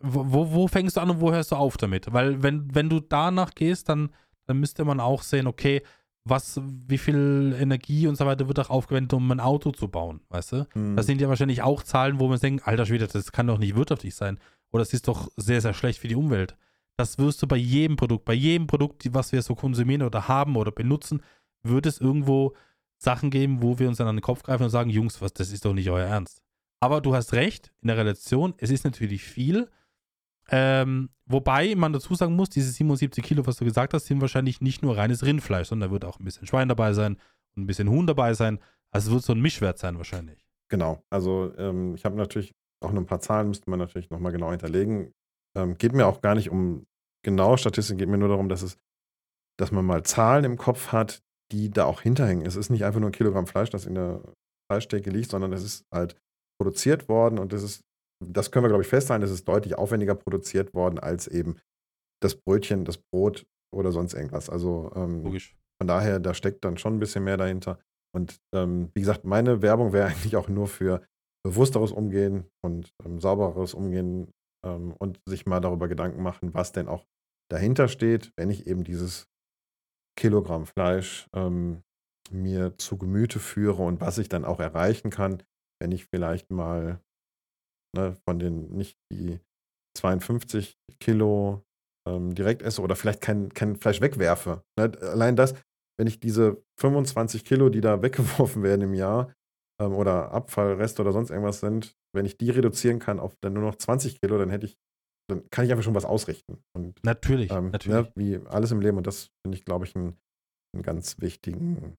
wo, wo fängst du an und wo hörst du auf damit? Weil wenn, wenn du danach gehst, dann, dann müsste man auch sehen, okay, was, wie viel Energie und so weiter wird auch aufgewendet, um ein Auto zu bauen, weißt du? Mhm. Das sind ja wahrscheinlich auch Zahlen, wo man denkt, alter Schwede, das kann doch nicht wirtschaftlich sein. Oder es ist doch sehr, sehr schlecht für die Umwelt. Das wirst du bei jedem Produkt, bei jedem Produkt, was wir so konsumieren oder haben oder benutzen, wird es irgendwo Sachen geben, wo wir uns dann an den Kopf greifen und sagen, Jungs, was, das ist doch nicht euer Ernst. Aber du hast recht, in der Relation, es ist natürlich viel. Ähm, wobei man dazu sagen muss, diese 77 Kilo, was du gesagt hast, sind wahrscheinlich nicht nur reines Rindfleisch, sondern da wird auch ein bisschen Schwein dabei sein und ein bisschen Huhn dabei sein. Also es wird so ein Mischwert sein wahrscheinlich. Genau. Also ähm, ich habe natürlich auch noch ein paar Zahlen, müsste man natürlich nochmal genau hinterlegen. Ähm, geht mir auch gar nicht um genaue Statistiken, geht mir nur darum, dass es, dass man mal Zahlen im Kopf hat, die da auch hinterhängen. Es ist nicht einfach nur ein Kilogramm Fleisch, das in der Fleischtheke liegt, sondern es ist halt produziert worden und das ist, das können wir, glaube ich, festhalten, es ist deutlich aufwendiger produziert worden als eben das Brötchen, das Brot oder sonst irgendwas. Also ähm, Logisch. von daher, da steckt dann schon ein bisschen mehr dahinter. Und ähm, wie gesagt, meine Werbung wäre [laughs] eigentlich auch nur für bewussteres Umgehen und ähm, saubereres Umgehen ähm, und sich mal darüber Gedanken machen, was denn auch dahinter steht, wenn ich eben dieses Kilogramm Fleisch ähm, mir zu Gemüte führe und was ich dann auch erreichen kann, wenn ich vielleicht mal ne, von den nicht die 52 Kilo ähm, direkt esse oder vielleicht kein, kein Fleisch wegwerfe. Ne? Allein das, wenn ich diese 25 Kilo, die da [laughs] weggeworfen werden im Jahr ähm, oder Abfallreste oder sonst irgendwas sind, wenn ich die reduzieren kann auf dann nur noch 20 Kilo, dann hätte ich, dann kann ich einfach schon was ausrichten. Und, natürlich, ähm, natürlich. Ne, wie alles im Leben und das finde ich, glaube ich, einen, einen ganz wichtigen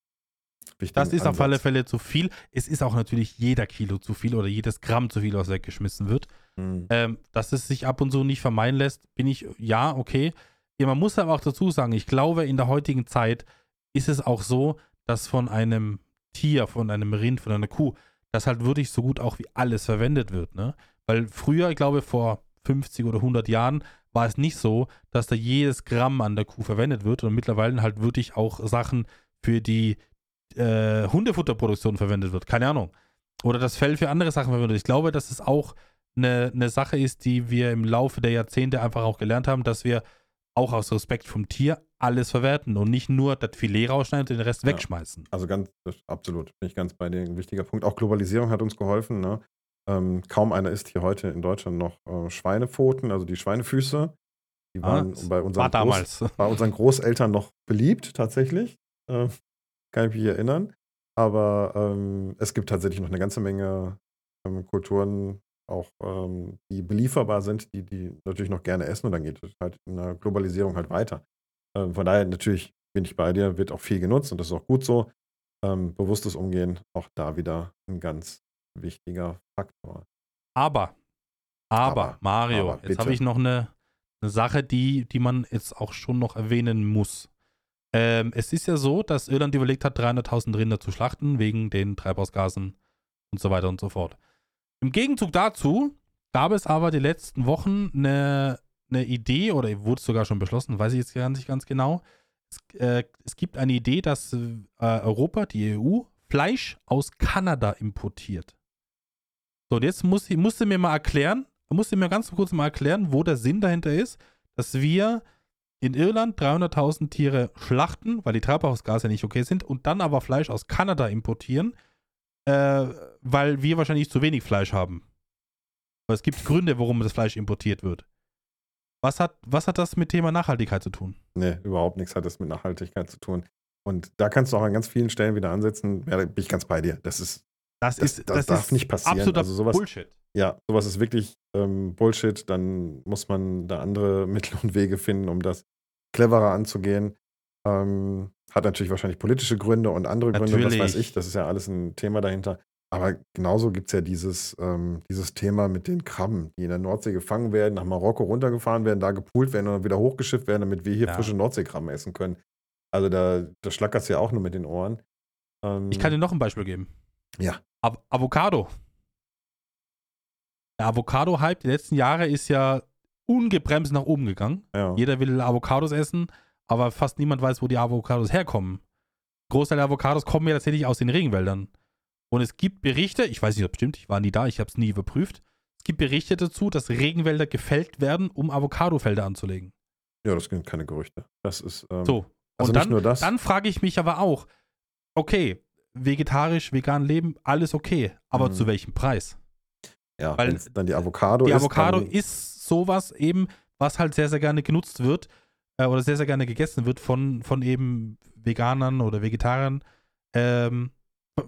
das ist Ansatz. auf alle Fälle zu viel. Es ist auch natürlich jeder Kilo zu viel oder jedes Gramm zu viel, was weggeschmissen wird. Mhm. Ähm, dass es sich ab und zu nicht vermeiden lässt, bin ich, ja, okay. Ja, man muss aber auch dazu sagen, ich glaube, in der heutigen Zeit ist es auch so, dass von einem Tier, von einem Rind, von einer Kuh, das halt wirklich so gut auch wie alles verwendet wird. Ne? Weil früher, ich glaube, vor 50 oder 100 Jahren war es nicht so, dass da jedes Gramm an der Kuh verwendet wird und mittlerweile halt wirklich auch Sachen für die äh, Hundefutterproduktion verwendet wird. Keine Ahnung. Oder das Fell für andere Sachen verwendet wird. Ich glaube, dass es auch eine, eine Sache ist, die wir im Laufe der Jahrzehnte einfach auch gelernt haben, dass wir auch aus Respekt vom Tier alles verwerten und nicht nur das Filet rausschneiden und den Rest ja. wegschmeißen. Also ganz, absolut, bin ich ganz bei dir. Ein wichtiger Punkt. Auch Globalisierung hat uns geholfen. Ne? Ähm, kaum einer isst hier heute in Deutschland noch äh, Schweinepfoten, also die Schweinefüße. Die waren ah, bei, unseren war damals. [laughs] bei unseren Großeltern noch beliebt, tatsächlich. Äh, kann ich mich erinnern. Aber ähm, es gibt tatsächlich noch eine ganze Menge ähm, Kulturen, auch ähm, die belieferbar sind, die die natürlich noch gerne essen und dann geht es halt in der Globalisierung halt weiter. Ähm, von daher natürlich bin ich bei dir, wird auch viel genutzt und das ist auch gut so. Ähm, bewusstes Umgehen, auch da wieder ein ganz wichtiger Faktor. Aber, aber, aber Mario, aber, jetzt habe ich noch eine, eine Sache, die, die man jetzt auch schon noch erwähnen muss. Ähm, es ist ja so, dass Irland überlegt hat, 300.000 Rinder zu schlachten, wegen den Treibhausgasen und so weiter und so fort. Im Gegenzug dazu gab es aber die letzten Wochen eine, eine Idee, oder wurde sogar schon beschlossen, weiß ich jetzt gar nicht ganz genau. Es, äh, es gibt eine Idee, dass äh, Europa, die EU, Fleisch aus Kanada importiert. So, und jetzt muss, musste mir mal erklären, musste mir ganz kurz mal erklären, wo der Sinn dahinter ist, dass wir in Irland 300.000 Tiere schlachten, weil die Treibhausgase nicht okay sind, und dann aber Fleisch aus Kanada importieren, äh, weil wir wahrscheinlich zu wenig Fleisch haben. Aber es gibt Gründe, warum das Fleisch importiert wird. Was hat, was hat das mit Thema Nachhaltigkeit zu tun? Nee, überhaupt nichts hat das mit Nachhaltigkeit zu tun. Und da kannst du auch an ganz vielen Stellen wieder ansetzen. Ja, da bin ich ganz bei dir. Das ist. Das, das, ist, das, das darf ist nicht passieren. Absoluter also sowas, Bullshit. Ja, sowas ist wirklich ähm, Bullshit. Dann muss man da andere [laughs] Mittel und Wege finden, um das cleverer anzugehen. Ähm, hat natürlich wahrscheinlich politische Gründe und andere Gründe, natürlich. was weiß ich. Das ist ja alles ein Thema dahinter. Aber genauso gibt es ja dieses, ähm, dieses Thema mit den Krabben, die in der Nordsee gefangen werden, nach Marokko runtergefahren werden, da gepoolt werden und dann wieder hochgeschifft werden, damit wir hier ja. frische Nordseekrabben essen können. Also da, da schlackert es ja auch nur mit den Ohren. Ähm, ich kann dir noch ein Beispiel geben. Ja. Av Avocado. Der Avocado-Hype die letzten Jahre ist ja ungebremst nach oben gegangen. Ja. Jeder will Avocados essen, aber fast niemand weiß, wo die Avocados herkommen. Großteil der Avocados kommen ja tatsächlich aus den Regenwäldern. Und es gibt Berichte, ich weiß nicht, ob es stimmt, ich war nie da, ich habe es nie überprüft. es gibt Berichte dazu, dass Regenwälder gefällt werden, um Avocadofelder anzulegen. Ja, das sind keine Gerüchte. Das ist. Ähm, so. Also und dann, nur das. dann frage ich mich aber auch, okay, vegetarisch, vegan leben, alles okay, aber mhm. zu welchem Preis? Ja, weil dann die Avocado die ist. Die Avocado ist sowas eben, was halt sehr, sehr gerne genutzt wird äh, oder sehr, sehr gerne gegessen wird von, von eben Veganern oder Vegetariern. Ähm,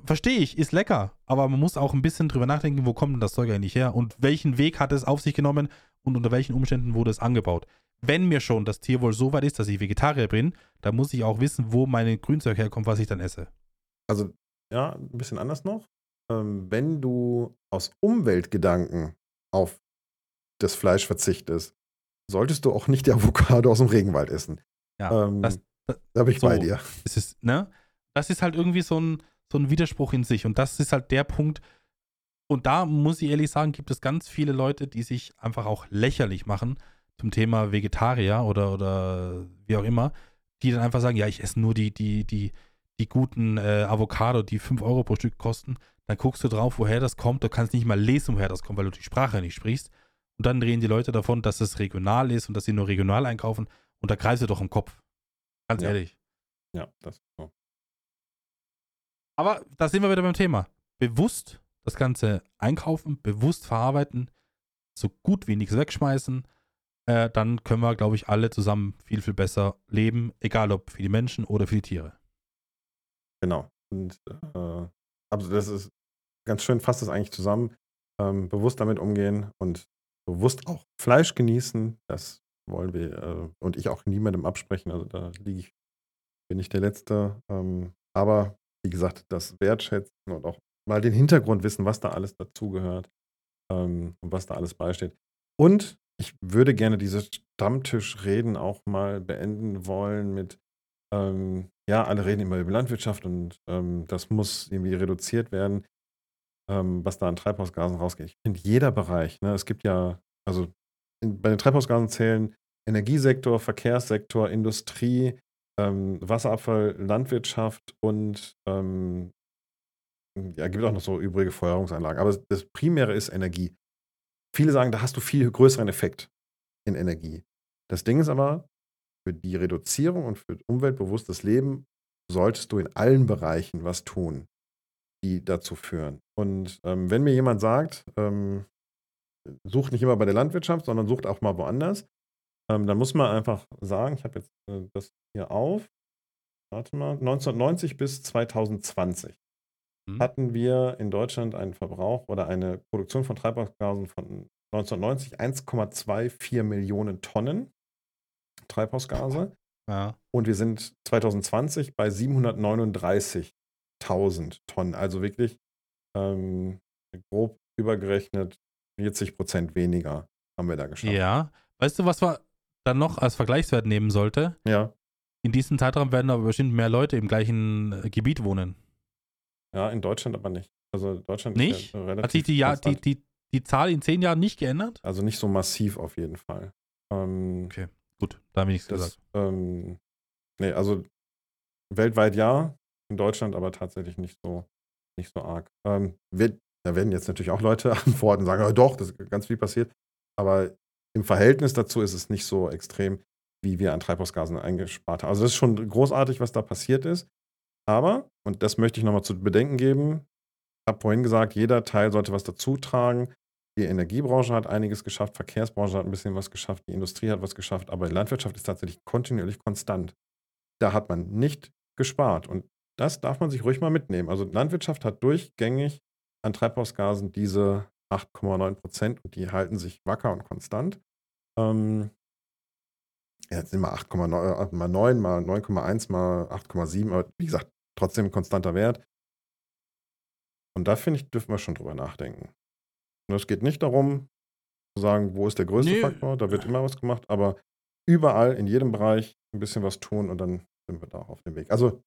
Verstehe ich, ist lecker, aber man muss auch ein bisschen drüber nachdenken, wo kommt denn das Zeug eigentlich her und welchen Weg hat es auf sich genommen und unter welchen Umständen wurde es angebaut. Wenn mir schon das Tierwohl so weit ist, dass ich Vegetarier bin, dann muss ich auch wissen, wo meine Grünzeug herkommt, was ich dann esse. Also, ja, ein bisschen anders noch. Ähm, wenn du aus Umweltgedanken auf das Fleisch verzichtest, solltest du auch nicht die [laughs] Avocado aus dem Regenwald essen. Ja, ähm, das, das, da bin ich so, bei dir. Ist es, ne? Das ist halt irgendwie so ein, so ein Widerspruch in sich. Und das ist halt der Punkt. Und da muss ich ehrlich sagen, gibt es ganz viele Leute, die sich einfach auch lächerlich machen zum Thema Vegetarier oder, oder wie auch immer, die dann einfach sagen, ja, ich esse nur die, die, die, die guten äh, Avocado, die 5 Euro pro Stück kosten. Dann guckst du drauf, woher das kommt. Du kannst nicht mal lesen, woher das kommt, weil du die Sprache nicht sprichst. Und dann drehen die Leute davon, dass es regional ist und dass sie nur regional einkaufen. Und da greifst du doch im Kopf. Ganz ja. ehrlich. Ja, das ist so. Aber da sind wir wieder beim Thema. Bewusst das Ganze einkaufen, bewusst verarbeiten, so gut wie nichts wegschmeißen. Äh, dann können wir, glaube ich, alle zusammen viel, viel besser leben, egal ob für die Menschen oder für die Tiere. Genau. Und äh, also das ist ganz schön, fasst das eigentlich zusammen. Ähm, bewusst damit umgehen und bewusst auch Fleisch genießen. Das wollen wir äh, und ich auch niemandem absprechen. Also da liege ich, bin ich der Letzte. Ähm, aber wie gesagt, das wertschätzen und auch mal den Hintergrund wissen, was da alles dazugehört ähm, und was da alles beisteht. Und ich würde gerne diese Stammtischreden auch mal beenden wollen mit, ähm, ja, alle reden immer über Landwirtschaft und ähm, das muss irgendwie reduziert werden ähm, was da an Treibhausgasen rausgeht. Ich finde, jeder Bereich, ne, es gibt ja, also in, bei den Treibhausgasen zählen Energiesektor, Verkehrssektor, Industrie, ähm, Wasserabfall, Landwirtschaft und ähm, ja, gibt auch noch so übrige Feuerungsanlagen. Aber das Primäre ist Energie. Viele sagen, da hast du viel größeren Effekt in Energie. Das Ding ist aber, für die Reduzierung und für umweltbewusstes Leben solltest du in allen Bereichen was tun die dazu führen. Und ähm, wenn mir jemand sagt, ähm, sucht nicht immer bei der Landwirtschaft, sondern sucht auch mal woanders, ähm, dann muss man einfach sagen, ich habe jetzt äh, das hier auf, warte mal, 1990 bis 2020 hm. hatten wir in Deutschland einen Verbrauch oder eine Produktion von Treibhausgasen von 1990 1,24 Millionen Tonnen Treibhausgase. Ja. Und wir sind 2020 bei 739 1000 Tonnen. Also wirklich ähm, grob übergerechnet 40 Prozent weniger haben wir da geschafft. Ja. Weißt du, was man dann noch als Vergleichswert nehmen sollte? Ja. In diesem Zeitraum werden aber bestimmt mehr Leute im gleichen äh, Gebiet wohnen. Ja, in Deutschland aber nicht. Also Deutschland nicht? Ja Hat sich die, Jahr, die, die, die Zahl in zehn Jahren nicht geändert? Also nicht so massiv auf jeden Fall. Ähm, okay, gut, da habe ich nichts das, gesagt. Ähm, nee, also weltweit ja, in Deutschland aber tatsächlich nicht so, nicht so arg. Ähm, wird, da werden jetzt natürlich auch Leute [laughs] antworten und sagen, ja, doch, das ist ganz viel passiert. Aber im Verhältnis dazu ist es nicht so extrem, wie wir an Treibhausgasen eingespart haben. Also das ist schon großartig, was da passiert ist. Aber, und das möchte ich nochmal zu bedenken geben, ich habe vorhin gesagt, jeder Teil sollte was dazu tragen. Die Energiebranche hat einiges geschafft, Verkehrsbranche hat ein bisschen was geschafft, die Industrie hat was geschafft, aber die Landwirtschaft ist tatsächlich kontinuierlich konstant. Da hat man nicht gespart. Und das darf man sich ruhig mal mitnehmen. Also Landwirtschaft hat durchgängig an Treibhausgasen diese 8,9 Prozent und die halten sich wacker und konstant. Ähm, ja, jetzt sind wir 8,9 äh, mal 9, mal 9,1, mal 8,7, aber wie gesagt, trotzdem ein konstanter Wert. Und da finde ich, dürfen wir schon drüber nachdenken. Und es geht nicht darum, zu sagen, wo ist der größte nee. Faktor, da wird immer was gemacht, aber überall, in jedem Bereich ein bisschen was tun und dann sind wir da auf dem Weg. Also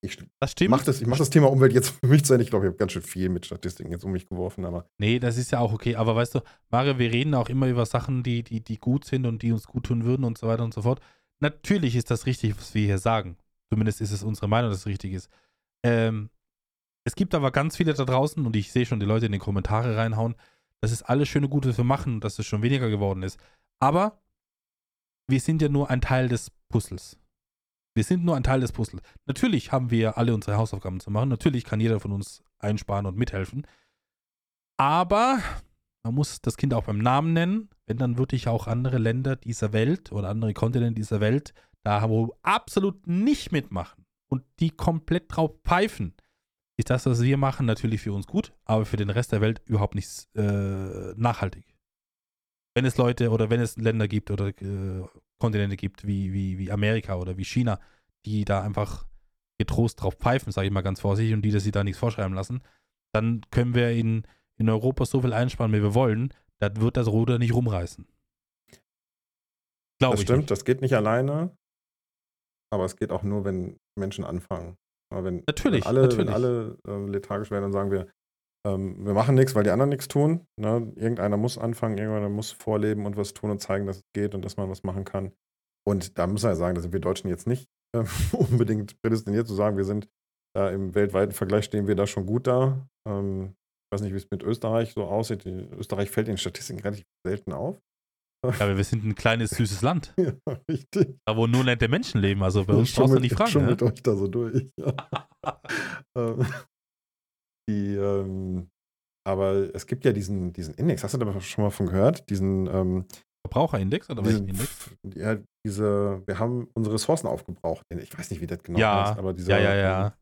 ich das stimmt. Mach das, ich mache das Thema Umwelt jetzt für mich zu Ende. Ich glaube, ich habe ganz schön viel mit Statistiken jetzt um mich geworfen, aber. Nee, das ist ja auch okay. Aber weißt du, Mario, wir reden auch immer über Sachen, die, die, die gut sind und die uns gut tun würden und so weiter und so fort. Natürlich ist das richtig, was wir hier sagen. Zumindest ist es unsere Meinung, dass es richtig ist. Ähm, es gibt aber ganz viele da draußen und ich sehe schon die Leute in den Kommentare reinhauen, Das ist alles schöne Gute, was wir machen, dass es schon weniger geworden ist. Aber wir sind ja nur ein Teil des Puzzles. Wir sind nur ein Teil des Puzzles. Natürlich haben wir alle unsere Hausaufgaben zu machen. Natürlich kann jeder von uns einsparen und mithelfen. Aber man muss das Kind auch beim Namen nennen, wenn dann wirklich auch andere Länder dieser Welt oder andere Kontinente dieser Welt da wo absolut nicht mitmachen und die komplett drauf pfeifen, ist das, was wir machen, natürlich für uns gut, aber für den Rest der Welt überhaupt nicht äh, nachhaltig. Wenn es Leute oder wenn es Länder gibt oder äh, Kontinente gibt wie, wie, wie Amerika oder wie China, die da einfach getrost drauf pfeifen, sage ich mal ganz vorsichtig, und die, dass sie da nichts vorschreiben lassen, dann können wir in, in Europa so viel einsparen, wie wir wollen, dann wird das Ruder nicht rumreißen. Glaube das stimmt, nicht. das geht nicht alleine, aber es geht auch nur, wenn Menschen anfangen. Aber wenn, natürlich, wenn alle, natürlich. Wenn alle äh, lethargisch werden, dann sagen wir, ähm, wir machen nichts, weil die anderen nichts tun. Ne? Irgendeiner muss anfangen, irgendeiner muss vorleben und was tun und zeigen, dass es geht und dass man was machen kann. Und da muss man ja sagen, da sind wir Deutschen jetzt nicht [laughs] äh, unbedingt prädestiniert zu sagen, wir sind da im weltweiten Vergleich stehen wir da schon gut da. Ähm, ich weiß nicht, wie es mit Österreich so aussieht. Österreich fällt in den Statistiken relativ selten auf. Ja, aber wir sind ein kleines, süßes Land. [laughs] Ja, richtig. Da, wo nur nette Menschen leben. Also bei uns brauchst du nicht fragen. Ich schon mit euch da so durch. Ja. [laughs] Ähm, die, ähm, aber es gibt ja diesen, diesen Index. Hast du da schon mal von gehört? Diesen ähm, Verbraucherindex oder welchen Index? Ja, diese, wir haben unsere Ressourcen aufgebraucht. Ich weiß nicht, wie das genau ja, heißt, aber dieser, Ja, ja, ja. Ähm,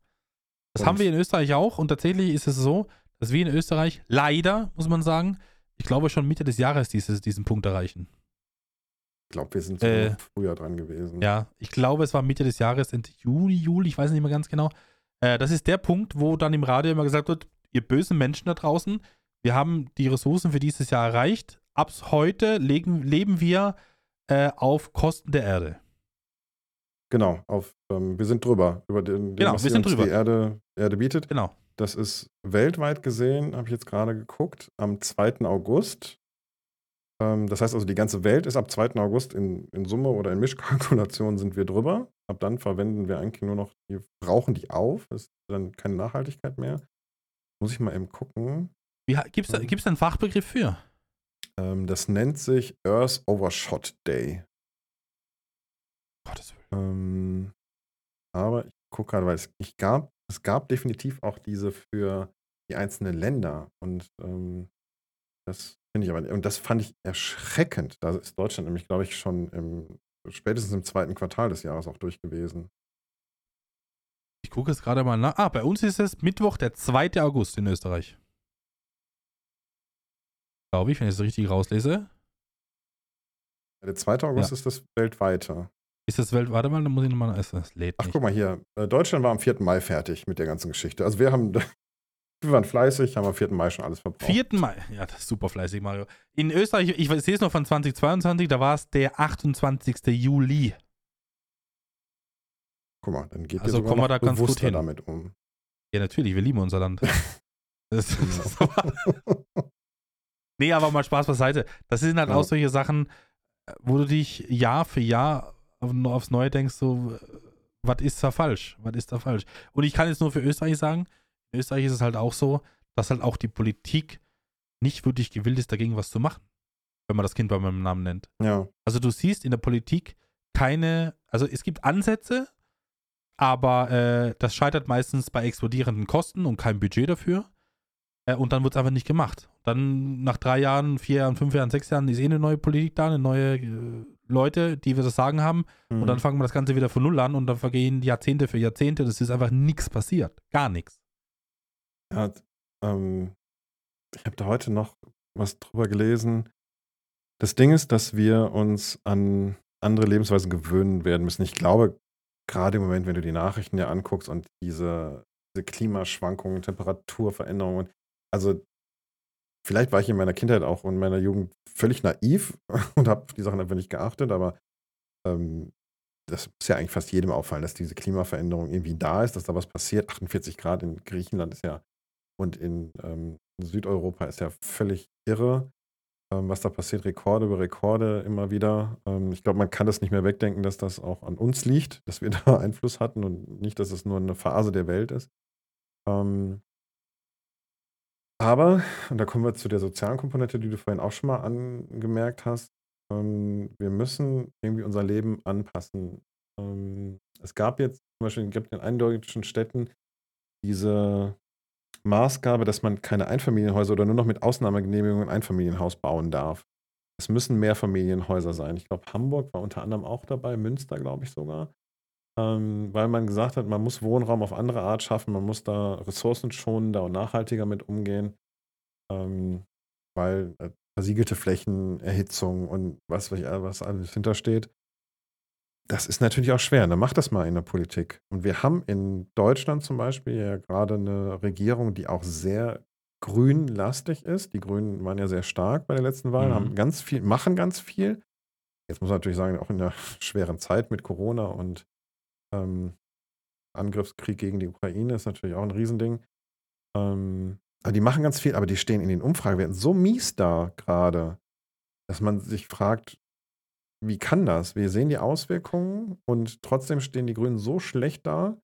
das haben wir in Österreich auch und tatsächlich ist es so, dass wir in Österreich leider, muss man sagen, ich glaube schon Mitte des Jahres dieses, diesen Punkt erreichen. Ich glaube, wir sind äh, früher dran gewesen. Ja, ich glaube, es war Mitte des Jahres, Ende Juni, Juli, ich weiß nicht mehr ganz genau. Äh, das ist der Punkt, wo dann im Radio immer gesagt wird, ihr bösen Menschen da draußen, wir haben die Ressourcen für dieses Jahr erreicht. Ab heute legen, leben wir äh, auf Kosten der Erde. Genau, auf, ähm, wir sind drüber, über den, genau, was wir sind drüber. die Erde, Erde bietet. Genau. Das ist weltweit gesehen, habe ich jetzt gerade geguckt, am 2. August. Ähm, das heißt also, die ganze Welt ist ab 2. August in, in Summe oder in Mischkalkulation sind wir drüber. Ab dann verwenden wir eigentlich nur noch, wir brauchen die auf. Das ist dann keine Nachhaltigkeit mehr. Muss ich mal eben gucken. Gibt es da, gibt's da einen Fachbegriff für? Ähm, das nennt sich Earth Overshot Day. Gottes Willen. Ähm, aber ich gucke gerade, weil es, ich gab es gab definitiv auch diese für die einzelnen Länder und, ähm, das finde ich aber und das fand ich erschreckend. Da ist Deutschland nämlich, glaube ich, schon im spätestens im zweiten Quartal des Jahres auch durch gewesen. Ich gucke jetzt gerade mal nach. Ah, bei uns ist es Mittwoch, der 2. August in Österreich. Glaube ich, wenn ich es richtig rauslese. Der 2. August Ja. ist das weltweite. Ist das Welt, warte mal, dann muss ich nochmal, es lädt Ach, guck mal hier. Äh, Deutschland war am 4. Mai fertig mit der ganzen Geschichte. Also wir haben, [laughs] wir waren fleißig, haben am 4. Mai schon alles verbraucht. 4. Mai, ja, das ist super fleißig, Mario. In Österreich, ich, sehe es noch von 2022, da war es der 28. Juli. Guck mal, dann geht also kommen wir da ganz gut hin. damit um. Ja, natürlich, wir lieben unser Land. [laughs] [laughs] das, das nee, aber mal Spaß beiseite. Das sind halt ja. auch solche Sachen, wo du dich Jahr für Jahr aufs Neue denkst, so, was ist da falsch? Was ist da falsch? Und ich kann jetzt nur für Österreich sagen, in Österreich ist es halt auch so, dass halt auch die Politik nicht wirklich gewillt ist, dagegen was zu machen, wenn man das Kind bei meinem Namen nennt. Ja. Also du siehst in der Politik keine, also es gibt Ansätze, aber äh, das scheitert meistens bei explodierenden Kosten und kein Budget dafür. Äh, und dann wird es einfach nicht gemacht. Dann nach drei Jahren, vier Jahren, fünf Jahren, sechs Jahren ist eh eine neue Politik da, eine neue äh, Leute, die wir das Sagen haben. Mhm. Und dann fangen wir das Ganze wieder von Null an und dann vergehen Jahrzehnte für Jahrzehnte. Das ist einfach nichts passiert. Gar nichts. Ja, ähm, ich habe da heute noch was drüber gelesen. Das Ding ist, dass wir uns an andere Lebensweisen gewöhnen werden müssen. Ich glaube, gerade im Moment, wenn du die Nachrichten dir anguckst und diese, diese Klimaschwankungen, Temperaturveränderungen, also vielleicht war ich in meiner Kindheit auch und meiner Jugend völlig naiv [laughs] und habe die Sachen einfach nicht geachtet, aber ähm, das muss ja eigentlich fast jedem auffallen, dass diese Klimaveränderung irgendwie da ist, dass da was passiert. 48 Grad in Griechenland ist ja und in ähm, Südeuropa ist ja völlig irre, ähm, was da passiert. Rekorde über Rekorde immer wieder. Ähm, ich glaube, man kann das nicht mehr wegdenken, dass das auch an uns liegt, dass wir [laughs] da Einfluss hatten und nicht, dass es nur eine Phase der Welt ist. Ähm, Aber, und da kommen wir zu der sozialen Komponente, die du vorhin auch schon mal angemerkt hast, ähm, wir müssen irgendwie unser Leben anpassen. Ähm, es gab jetzt zum Beispiel gibt in einigen deutschen Städten diese Maßgabe, dass man keine Einfamilienhäuser oder nur noch mit Ausnahmegenehmigung ein Einfamilienhaus bauen darf. Es müssen Mehrfamilienhäuser sein. Ich glaube, Hamburg war unter anderem auch dabei, Münster, glaube ich sogar. Ähm, weil man gesagt hat, man muss Wohnraum auf andere Art schaffen, man muss da ressourcenschonender und nachhaltiger mit umgehen. Ähm, weil äh, versiegelte Flächen, Erhitzung und was, was alles hintersteht. Das ist natürlich auch schwer. Dann ne? macht das mal in der Politik. Und wir haben in Deutschland zum Beispiel ja gerade eine Regierung, die auch sehr grünlastig ist. Die Grünen waren ja sehr stark bei der letzten Wahl, mhm. haben ganz viel, machen ganz viel. Jetzt muss man natürlich sagen, auch in der [laughs] schweren Zeit mit Corona und ähm, Angriffskrieg gegen die Ukraine ist natürlich auch ein Riesending. Ähm, aber die machen ganz viel, aber die stehen in den Umfragewerten so mies da gerade, dass man sich fragt, wie kann das? Wir sehen die Auswirkungen und trotzdem stehen die Grünen so schlecht da.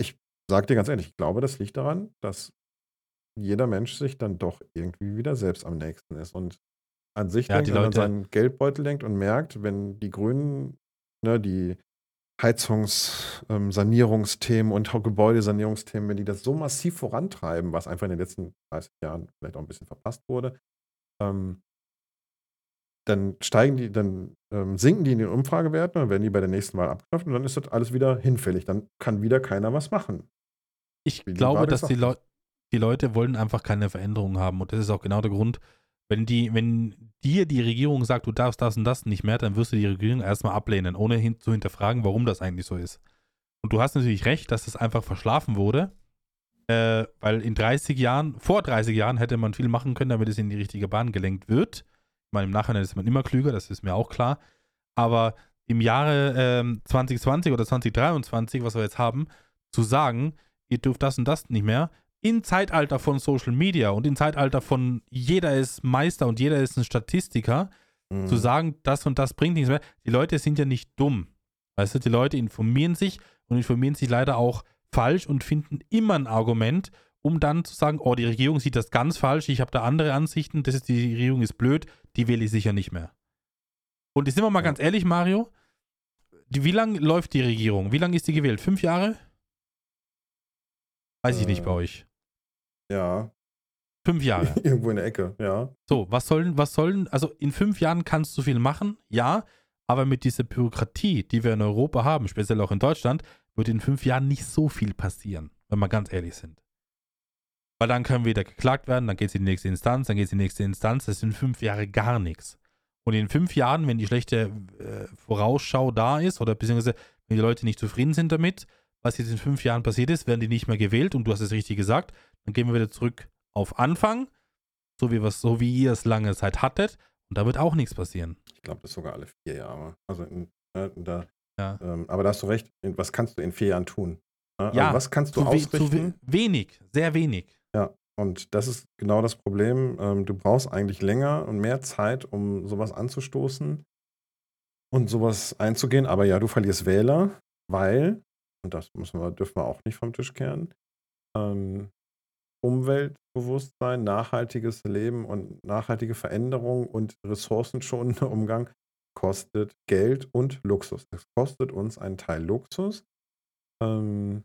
Ich sage dir ganz ehrlich, ich glaube, das liegt daran, dass jeder Mensch sich dann doch irgendwie wieder selbst am nächsten ist und an sich ja, denkt, wenn man seinen Geldbeutel denkt und merkt, wenn die Grünen, ne, die Heizungssanierungsthemen ähm, und Gebäudesanierungsthemen, wenn die das so massiv vorantreiben, was einfach in den letzten 30 Jahren vielleicht auch ein bisschen verpasst wurde, ähm, dann steigen die, dann ähm, sinken die in den Umfragewerten und werden die bei der nächsten Wahl abgeschafft und dann ist das alles wieder hinfällig. Dann kann wieder keiner was machen. Ich glaube, dass die, Leu die Leute wollen einfach keine Veränderungen haben und das ist auch genau der Grund, wenn, die, wenn dir die Regierung sagt, du darfst das und das nicht mehr, dann wirst du die Regierung erstmal ablehnen, ohne hin zu hinterfragen, warum das eigentlich so ist. Und du hast natürlich recht, dass das einfach verschlafen wurde, äh, weil in 30 Jahren, vor 30 Jahren hätte man viel machen können, damit es in die richtige Bahn gelenkt wird. Ich meine, im Nachhinein ist man immer klüger, das ist mir auch klar. Aber im Jahre äh, 2020 oder 2023, was wir jetzt haben, zu sagen, ihr dürft das und das nicht mehr, im Zeitalter von Social Media und im Zeitalter von jeder ist Meister und jeder ist ein Statistiker, mhm. zu sagen, das und das bringt nichts mehr. Die Leute sind ja nicht dumm. Weißt du, die Leute informieren sich und informieren sich leider auch falsch und finden immer ein Argument, um dann zu sagen, oh, die Regierung sieht das ganz falsch, ich habe da andere Ansichten, das ist, die Regierung ist blöd, die wähle ich sicher nicht mehr. Und jetzt sind wir mal ja. ganz ehrlich, Mario, die, wie lange läuft die Regierung? Wie lange ist die gewählt? Fünf Jahre? Weiß ich nicht bei äh, euch. Ja. Fünf Jahre. [laughs] Irgendwo in der Ecke, ja. So, was sollen, was sollen, also in fünf Jahren kannst du viel machen, ja, aber mit dieser Bürokratie, die wir in Europa haben, speziell auch in Deutschland, wird in fünf Jahren nicht so viel passieren, wenn wir ganz ehrlich sind. Weil dann können wieder geklagt werden, dann geht es in die nächste Instanz, dann geht es in die nächste Instanz, das sind fünf Jahre gar nichts. Und in fünf Jahren, wenn die schlechte äh, Vorausschau da ist, oder beziehungsweise wenn die Leute nicht zufrieden sind damit, was jetzt in fünf Jahren passiert ist, werden die nicht mehr gewählt und du hast es richtig gesagt, dann gehen wir wieder zurück auf Anfang, so wie, was, so wie ihr es lange Zeit hattet und da wird auch nichts passieren. Ich glaube, das ist sogar alle vier Jahre. Also in, äh, da, ja. ähm, aber da hast du recht, was kannst du in vier Jahren tun? Ne? Also ja, was kannst du ausrichten? Zu wenig, sehr wenig. Ja, und das ist genau das Problem. Ähm, du brauchst eigentlich länger und mehr Zeit, um sowas anzustoßen und sowas einzugehen. Aber ja, du verlierst Wähler, weil und das müssen wir, dürfen wir auch nicht vom Tisch kehren. Ähm, Umweltbewusstsein, nachhaltiges Leben und nachhaltige Veränderung und ressourcenschonender [laughs] Umgang kostet Geld und Luxus. Es kostet uns einen Teil Luxus. Ähm,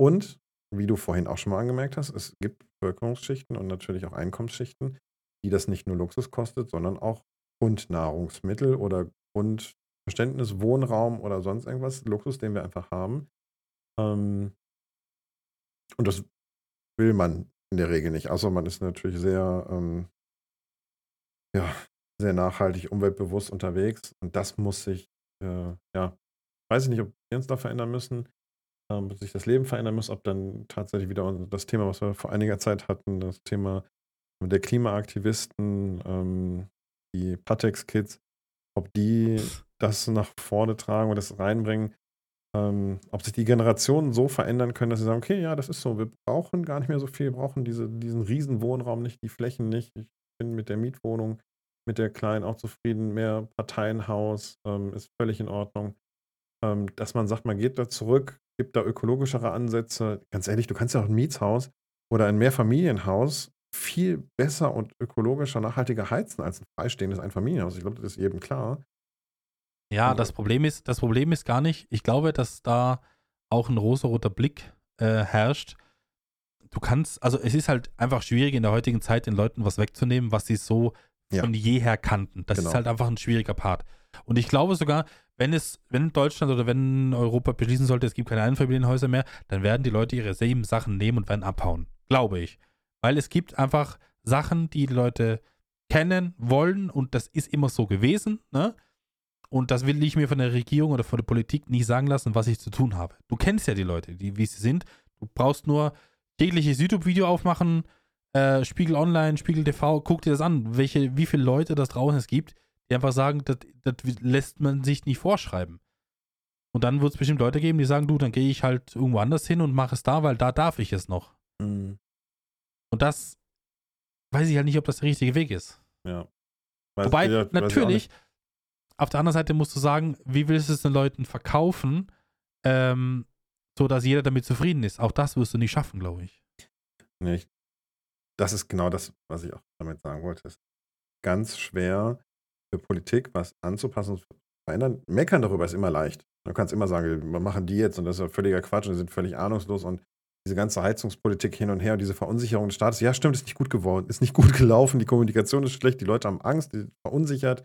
und, wie du vorhin auch schon mal angemerkt hast, es gibt Bevölkerungsschichten und natürlich auch Einkommensschichten, die das nicht nur Luxus kostet, sondern auch Grundnahrungsmittel oder Grundverständnis, Wohnraum oder sonst irgendwas, Luxus, den wir einfach haben, ähm, und das will man in der Regel nicht. Also man ist natürlich sehr, ähm, ja, sehr nachhaltig, umweltbewusst unterwegs. Und das muss sich, äh, ja, weiß ich nicht, ob wir uns da verändern müssen, ähm, ob sich das Leben verändern muss, ob dann tatsächlich wieder das Thema, was wir vor einiger Zeit hatten, das Thema der Klimaaktivisten, ähm, die Patex-Kids, ob die [laughs] das nach vorne tragen und das reinbringen ähm, ob sich die Generationen so verändern können, dass sie sagen, okay, ja, das ist so, wir brauchen gar nicht mehr so viel, wir brauchen diese, diesen riesen Wohnraum nicht, die Flächen nicht. Ich bin mit der Mietwohnung, mit der kleinen auch zufrieden, mehr Parteienhaus ähm, ist völlig in Ordnung. Ähm, dass man sagt, man geht da zurück, gibt da ökologischere Ansätze. Ganz ehrlich, du kannst ja auch ein Mietshaus oder ein Mehrfamilienhaus viel besser und ökologischer, nachhaltiger heizen als ein freistehendes Einfamilienhaus. Ich glaube, das ist jedem klar. Ja, das Problem ist, das Problem ist gar nicht, ich glaube, dass da auch ein rosaroter Blick äh, herrscht. Du kannst, also es ist halt einfach schwierig in der heutigen Zeit den Leuten was wegzunehmen, was sie so ja. von jeher kannten. Das genau. ist halt einfach ein schwieriger Part. Und ich glaube sogar, wenn es, wenn Deutschland oder wenn Europa beschließen sollte, es gibt keine Einfamilienhäuser mehr, dann werden die Leute ihre selben Sachen nehmen und werden abhauen. Glaube ich. Weil es gibt einfach Sachen, die die Leute kennen, wollen und das ist immer so gewesen, ne? Und das will ich mir von der Regierung oder von der Politik nicht sagen lassen, was ich zu tun habe. Du kennst ja die Leute, die, wie sie sind. Du brauchst nur tägliches YouTube-Video aufmachen, äh, Spiegel Online, Spiegel TV, guck dir das an, welche, wie viele Leute das draußen es gibt, die einfach sagen, das, das lässt man sich nicht vorschreiben. Und dann wird es bestimmt Leute geben, die sagen, du, dann gehe ich halt irgendwo anders hin und mache es da, weil da darf ich es noch. Mhm. Und das weiß ich halt nicht, ob das der richtige Weg ist. Ja. Weiß Wobei, ja, natürlich, auf der anderen Seite musst du sagen, wie willst du es den Leuten verkaufen, ähm, so dass jeder damit zufrieden ist? Auch das wirst du nicht schaffen, glaube ich. Nee, das ist genau das, was ich auch damit sagen wollte. Es ist ganz schwer für Politik was anzupassen und zu verändern. Meckern darüber ist immer leicht. Du kannst immer sagen, wir machen die jetzt und das ist ja völliger Quatsch und die sind völlig ahnungslos und diese ganze Heizungspolitik hin und her und diese Verunsicherung des Staates. Ja, stimmt, ist nicht gut geworden, ist nicht gut [laughs] gelaufen, die Kommunikation ist schlecht, die Leute haben Angst, die sind verunsichert.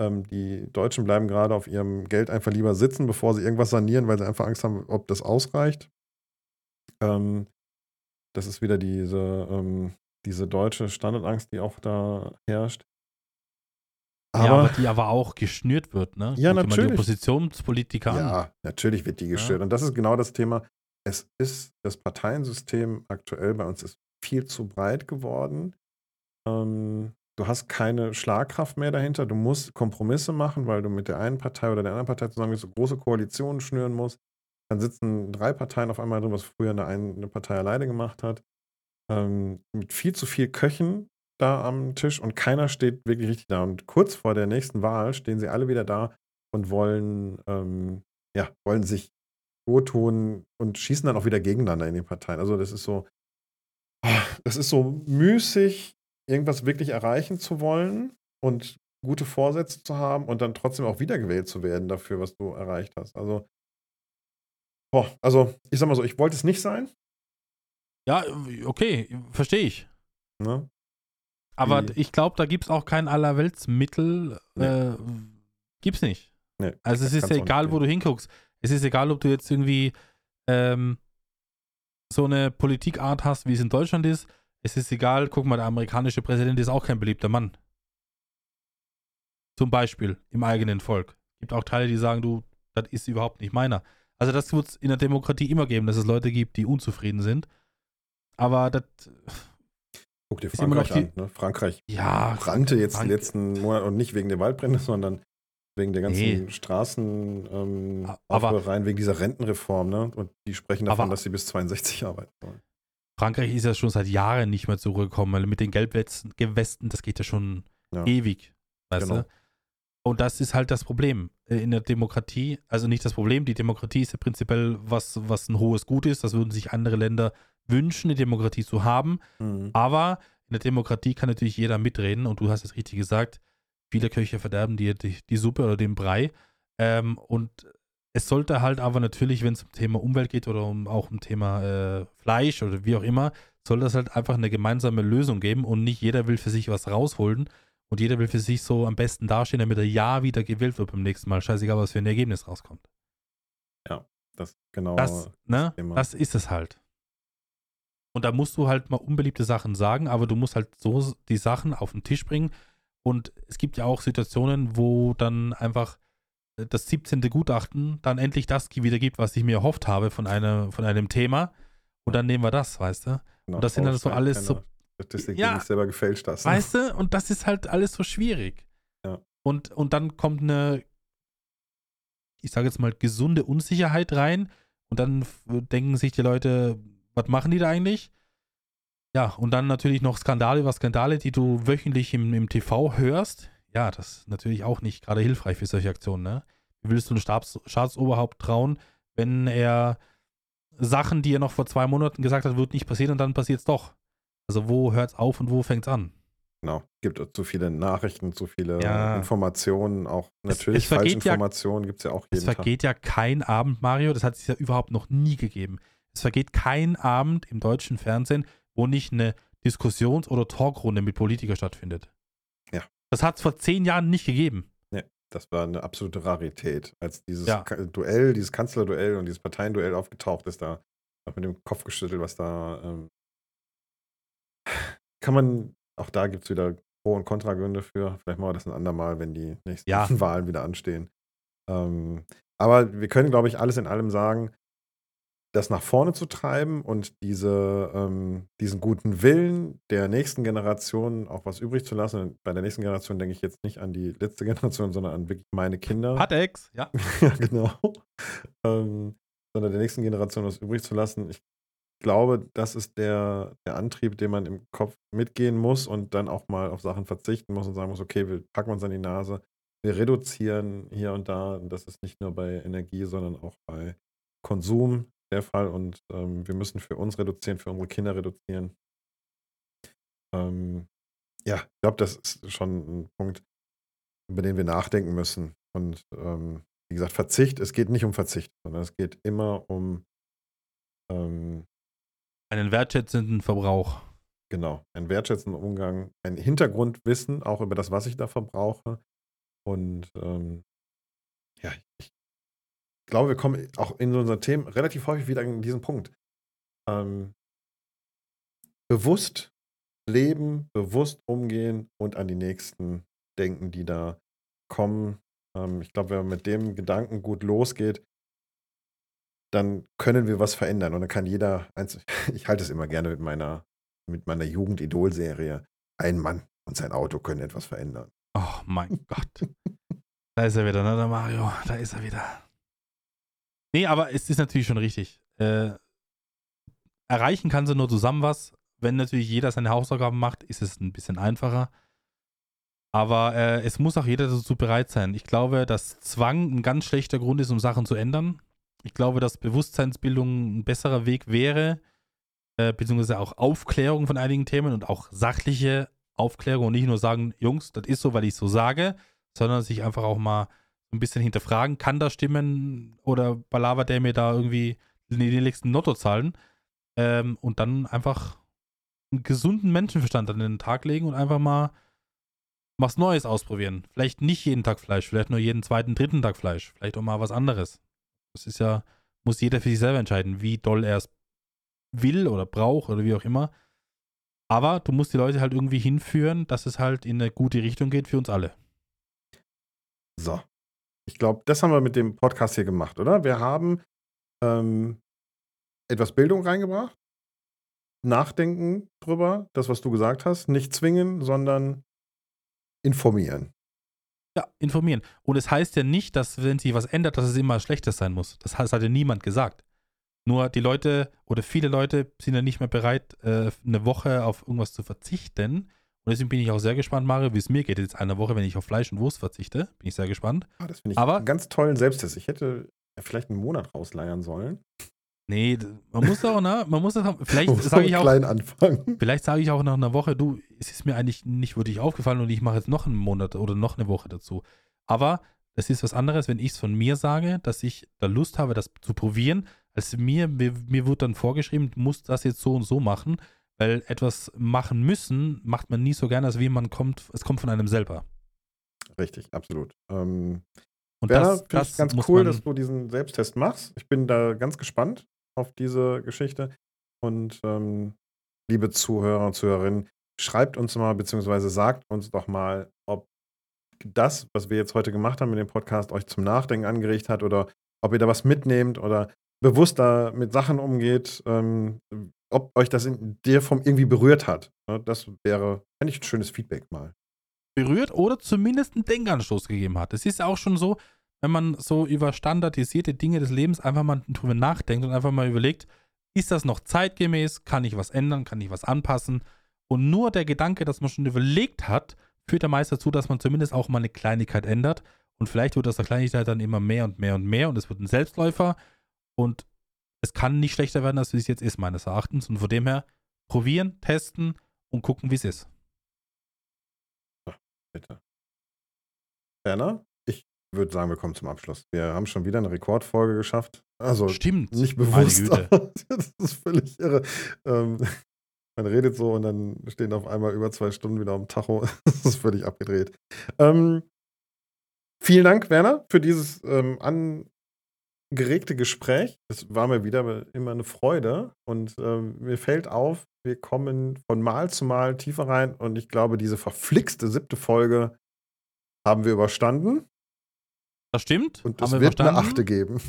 Ähm, die Deutschen bleiben gerade auf ihrem Geld einfach lieber sitzen, bevor sie irgendwas sanieren, weil sie einfach Angst haben, ob das ausreicht. Ähm, das ist wieder diese, ähm, diese deutsche Standardangst, die auch da herrscht. Aber, ja, aber die aber auch geschnürt wird, ne? Ja, Guck natürlich. die Oppositionspolitiker ja, an. natürlich wird die geschnürt. Ja. Und das ist genau das Thema. Es ist, das Parteiensystem aktuell bei uns ist viel zu breit geworden. Ähm, du hast keine Schlagkraft mehr dahinter. Du musst Kompromisse machen, weil du mit der einen Partei oder der anderen Partei zusammen so große Koalitionen schnüren musst. Dann sitzen drei Parteien auf einmal drin, was früher eine, eine Partei alleine gemacht hat. Ähm, mit viel zu viel Köchen da am Tisch und keiner steht wirklich richtig da. Und kurz vor der nächsten Wahl stehen sie alle wieder da und wollen, ähm, ja, wollen sich gut tun und schießen dann auch wieder gegeneinander in den Parteien. Also das ist so, ah, das ist so müßig, irgendwas wirklich erreichen zu wollen und gute Vorsätze zu haben und dann trotzdem auch wiedergewählt zu werden dafür, was du erreicht hast. Also, boah, also ich sag mal so, ich wollte es nicht sein. Ja, okay, verstehe ich. Ne? Aber Wie? ich glaube, da gibt es auch kein Allerweltsmittel. Nee. Äh, gibt's nicht. Nee, also es ist ja egal, wo du hinguckst. Es ist egal, ob du jetzt irgendwie ähm, so eine Politikart hast, wie es in Deutschland ist. Es ist egal, guck mal, der amerikanische Präsident ist auch kein beliebter Mann. Zum Beispiel im eigenen Volk. Es gibt auch Teile, die sagen, du, das ist überhaupt nicht meiner. Also das wird es in der Demokratie immer geben, dass es Leute gibt, die unzufrieden sind. Aber das Guck dir Frankreich an. Ne? Frankreich ja, brannte jetzt Frank die letzten Monate und nicht wegen der Waldbrände, sondern wegen der ganzen nee. Straßen ähm, rein, wegen dieser Rentenreform. Ne? Und die sprechen davon, aber, dass sie bis 62 arbeiten wollen. Frankreich ist ja schon seit Jahren nicht mehr zurückgekommen, weil mit den Gelbwesten, das geht ja schon ja. ewig. Weißt genau. du? Und das ist halt das Problem äh, in der Demokratie. Also nicht das Problem, die Demokratie ist ja prinzipiell was, was ein hohes Gut ist. Das würden sich andere Länder wünschen, die Demokratie zu haben. Mhm. Aber in der Demokratie kann natürlich jeder mitreden und du hast es richtig gesagt, viele Köche verderben dir die, die, Suppe oder den Brei. Ähm, und es sollte halt aber natürlich, wenn es um Thema Umwelt geht oder um, auch um Thema äh, Fleisch oder wie auch immer, soll das halt einfach eine gemeinsame Lösung geben und nicht jeder will für sich was rausholen und jeder will für sich so am besten dastehen, damit er ja wieder gewählt wird beim nächsten Mal. Scheißegal, was für ein Ergebnis rauskommt. Ja, das genau. Das, ne, das ist es halt. Und da musst du halt mal unbeliebte Sachen sagen, aber du musst halt so die Sachen auf den Tisch bringen. Und es gibt ja auch Situationen, wo dann einfach das 17. Gutachten dann endlich das wiedergibt, was ich mir erhofft habe von, eine, von einem Thema. Und dann nehmen wir das, weißt du? Genau, und das sind dann so alles so. Statistik, ja, die nicht selber gefälscht hast. Ne? Weißt du? Und das ist halt alles so schwierig. Ja. Und, und dann kommt eine, ich sage jetzt mal, gesunde Unsicherheit rein. Und dann denken sich die Leute, was machen die da eigentlich? Ja, und dann natürlich noch Skandale über Skandale, die du wöchentlich im, im TV hörst. Ja, das ist natürlich auch nicht gerade hilfreich für solche Aktionen, ne? Wie willst du einem Stabs Staatsoberhaupt trauen, wenn er Sachen, die er noch vor zwei Monaten gesagt hat, wird nicht passieren und dann passiert es doch. Also wo hört es auf und wo fängt es an? Genau. Es gibt zu viele Nachrichten, zu viele ja. Informationen, auch natürlich es, es Falschinformationen ja, gibt es ja auch jeden Es vergeht Tag. ja kein Abend, Mario, das hat es ja überhaupt noch nie gegeben. Es vergeht kein Abend im deutschen Fernsehen, wo nicht eine Diskussions- oder Talkrunde mit Politikern stattfindet. Das hat es vor zehn Jahren nicht gegeben. Nee, das war eine absolute Rarität. Als dieses ja. Duell, dieses Kanzlerduell und dieses Parteienduell aufgetaucht ist, da auch mit dem Kopf geschüttelt, was da ähm, kann man, auch da gibt es wieder Pro- und Kontragründe für. Vielleicht machen wir das ein andermal, wenn die nächsten ja. [laughs] Wahlen wieder anstehen. Ähm, aber wir können, glaube ich, alles in allem sagen, das nach vorne zu treiben und diese, ähm, diesen guten Willen der nächsten Generation auch was übrig zu lassen. Und bei der nächsten Generation denke ich jetzt nicht an die letzte [laughs] Generation, sondern an wirklich meine Kinder. Patex, ja. [laughs] ja, genau. Ähm, sondern der nächsten Generation was übrig zu lassen. Ich glaube, das ist der, der Antrieb, den man im Kopf mitgehen muss und dann auch mal auf Sachen verzichten muss und sagen muss, okay, wir packen uns an die Nase, wir reduzieren hier und da. Und das ist nicht nur bei Energie, sondern auch bei Konsum der Fall und ähm, wir müssen für uns reduzieren, für unsere Kinder reduzieren. Ähm, ja, ich glaube, das ist schon ein Punkt, über den wir nachdenken müssen. Und ähm, wie gesagt, Verzicht, es geht nicht um Verzicht, sondern es geht immer um ähm, einen wertschätzenden Verbrauch. Genau, einen wertschätzenden Umgang, ein Hintergrundwissen auch über das, was ich da verbrauche. Und ähm, ja, ich glaube, wir kommen auch in unseren Themen relativ häufig wieder an diesen Punkt. Ähm, bewusst leben, bewusst umgehen und an die Nächsten denken, die da kommen. Ähm, ich glaube, wenn man mit dem Gedanken gut losgeht, dann können wir was verändern. Und dann kann jeder, [laughs] ich halte es immer gerne mit meiner, mit meiner Jugend-Idol-Serie, ein Mann und sein Auto können etwas verändern. Oh mein Gott. da ist er wieder, ne, der Mario. Da ist er wieder. Nee, aber es ist natürlich schon richtig. Äh, erreichen kann sie nur zusammen was. Wenn natürlich jeder seine Hausaufgaben macht, ist es ein bisschen einfacher. Aber äh, es muss auch jeder dazu bereit sein. Ich glaube, dass Zwang ein ganz schlechter Grund ist, um Sachen zu ändern. Ich glaube, dass Bewusstseinsbildung ein besserer Weg wäre, äh, beziehungsweise auch Aufklärung von einigen Themen und auch sachliche Aufklärung und nicht nur sagen, Jungs, das ist so, weil ich so sage, sondern sich einfach auch mal ein bisschen hinterfragen, kann das stimmen oder balabert der mir da irgendwie die nächsten Lottozahlen ähm, und dann einfach einen gesunden Menschenverstand an den Tag legen und einfach mal was Neues ausprobieren. Vielleicht nicht jeden Tag Fleisch, vielleicht nur jeden zweiten, dritten Tag Fleisch, vielleicht auch mal was anderes. Das ist ja, muss jeder für sich selber entscheiden, wie doll er es will oder braucht oder wie auch immer. Aber du musst die Leute halt irgendwie hinführen, dass es halt in eine gute Richtung geht für uns alle. So, ich glaube, das haben wir mit dem Podcast hier gemacht, oder? Wir haben ähm, etwas Bildung reingebracht, nachdenken drüber, das, was du gesagt hast, nicht zwingen, sondern informieren. Ja, informieren. Und es heißt ja nicht, dass, wenn sich was ändert, dass es immer Schlechtes sein muss. Das hat ja niemand gesagt. Nur die Leute oder viele Leute sind ja nicht mehr bereit, äh, eine Woche auf irgendwas zu verzichten, und deswegen bin ich auch sehr gespannt, Mario, wie es mir geht jetzt eine Woche, wenn ich auf Fleisch und Wurst verzichte. Bin ich sehr gespannt. Ah, das finde ich Aber, einen ganz tollen Selbsttest. Ich hätte vielleicht einen Monat rausleiern sollen. Nee, man muss auch, ne? Man muss das [laughs] Vielleicht sage ich auch. Klein anfangen. Vielleicht sage ich auch nach einer Woche, du, es ist mir eigentlich nicht wirklich aufgefallen und ich mache jetzt noch einen Monat oder noch eine Woche dazu. Aber es ist was anderes, wenn ich es von mir sage, dass ich da Lust habe, das zu probieren, als mir, mir, mir wird dann vorgeschrieben, du musst das jetzt so und so machen. Weil etwas machen müssen, macht man nie so gerne, als wie man kommt, es kommt von einem selber. Richtig, absolut. Ähm, und Werner, das, das ganz cool, dass du diesen Selbsttest machst. Ich bin da ganz gespannt auf diese Geschichte. Und ähm, liebe Zuhörer und Zuhörerinnen, schreibt uns mal, beziehungsweise sagt uns doch mal, ob das, was wir jetzt heute gemacht haben mit dem Podcast, euch zum Nachdenken angeregt hat oder ob ihr da was mitnehmt oder bewusster mit Sachen umgeht, ähm, ob euch das in der Form irgendwie berührt hat. Ne, das wäre, fände ich ein schönes Feedback mal. Berührt oder zumindest einen Denkanstoß gegeben hat. Es ist ja auch schon so, wenn man so über standardisierte Dinge des Lebens einfach mal drüber nachdenkt und einfach mal überlegt, ist das noch zeitgemäß? Kann ich was ändern? Kann ich was anpassen? Und nur der Gedanke, dass man schon überlegt hat, führt ja meist dazu, dass man zumindest auch mal eine Kleinigkeit ändert. Und vielleicht wird das der Kleinigkeit dann immer mehr und mehr und mehr und es wird ein Selbstläufer. Und es kann nicht schlechter werden, als es jetzt ist, meines Erachtens. Und von dem her, probieren, testen und gucken, wie es ist. Bitte. Werner, ich würde sagen, wir kommen zum Abschluss. Wir haben schon wieder eine Rekordfolge geschafft. Also Stimmt. nicht bewusst, [laughs] das ist völlig irre. Ähm, man redet so und dann stehen auf einmal über zwei Stunden wieder am Tacho. [laughs] das ist völlig abgedreht. Ähm, vielen Dank, Werner, für dieses ähm, angeregte Gespräch. Es war mir wieder immer eine Freude und ähm, mir fällt auf, wir kommen von Mal zu Mal tiefer rein und ich glaube, diese verflixte siebte Folge haben wir überstanden. Das stimmt. Und es wird verstanden. eine Achte geben.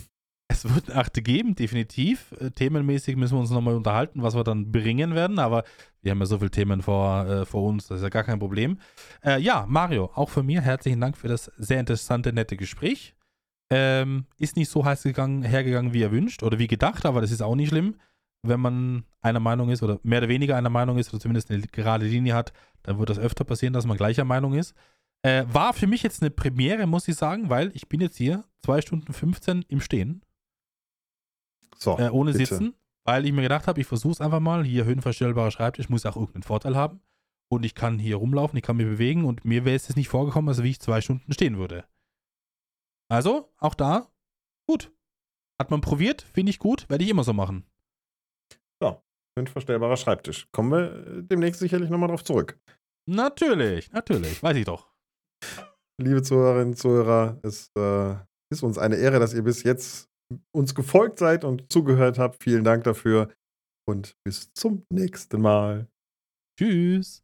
Es wird eine Achte geben, definitiv. Äh, themenmäßig müssen wir uns nochmal unterhalten, was wir dann bringen werden, aber wir haben ja so viele Themen vor, äh, vor uns, das ist ja gar kein Problem. Äh, ja, Mario, auch von mir herzlichen Dank für das sehr interessante, nette Gespräch. Ähm, ist nicht so heiß gegangen, hergegangen, wie er wünscht oder wie gedacht, aber das ist auch nicht schlimm wenn man einer Meinung ist oder mehr oder weniger einer Meinung ist oder zumindest eine gerade Linie hat, dann wird das öfter passieren, dass man gleicher Meinung ist. Äh, war für mich jetzt eine Premiere, muss ich sagen, weil ich bin jetzt hier 2 Stunden 15 im Stehen. So, äh, ohne bitte. Sitzen, weil ich mir gedacht habe, ich versuche es einfach mal. Hier höhenverstellbarer Schreibtisch muss auch irgendeinen Vorteil haben. Und ich kann hier rumlaufen, ich kann mich bewegen und mir wäre es jetzt nicht vorgekommen, als wie ich zwei Stunden stehen würde. Also, auch da, gut. Hat man probiert, finde ich gut, werde ich immer so machen. Ein verstellbarer Schreibtisch. Kommen wir äh, demnächst sicherlich nochmal drauf zurück. Natürlich, natürlich, weiß ich doch. Liebe Zuhörerinnen und Zuhörer, es äh, ist uns eine Ehre, dass ihr bis jetzt uns gefolgt seid und zugehört habt. Vielen Dank dafür und bis zum nächsten Mal. Tschüss.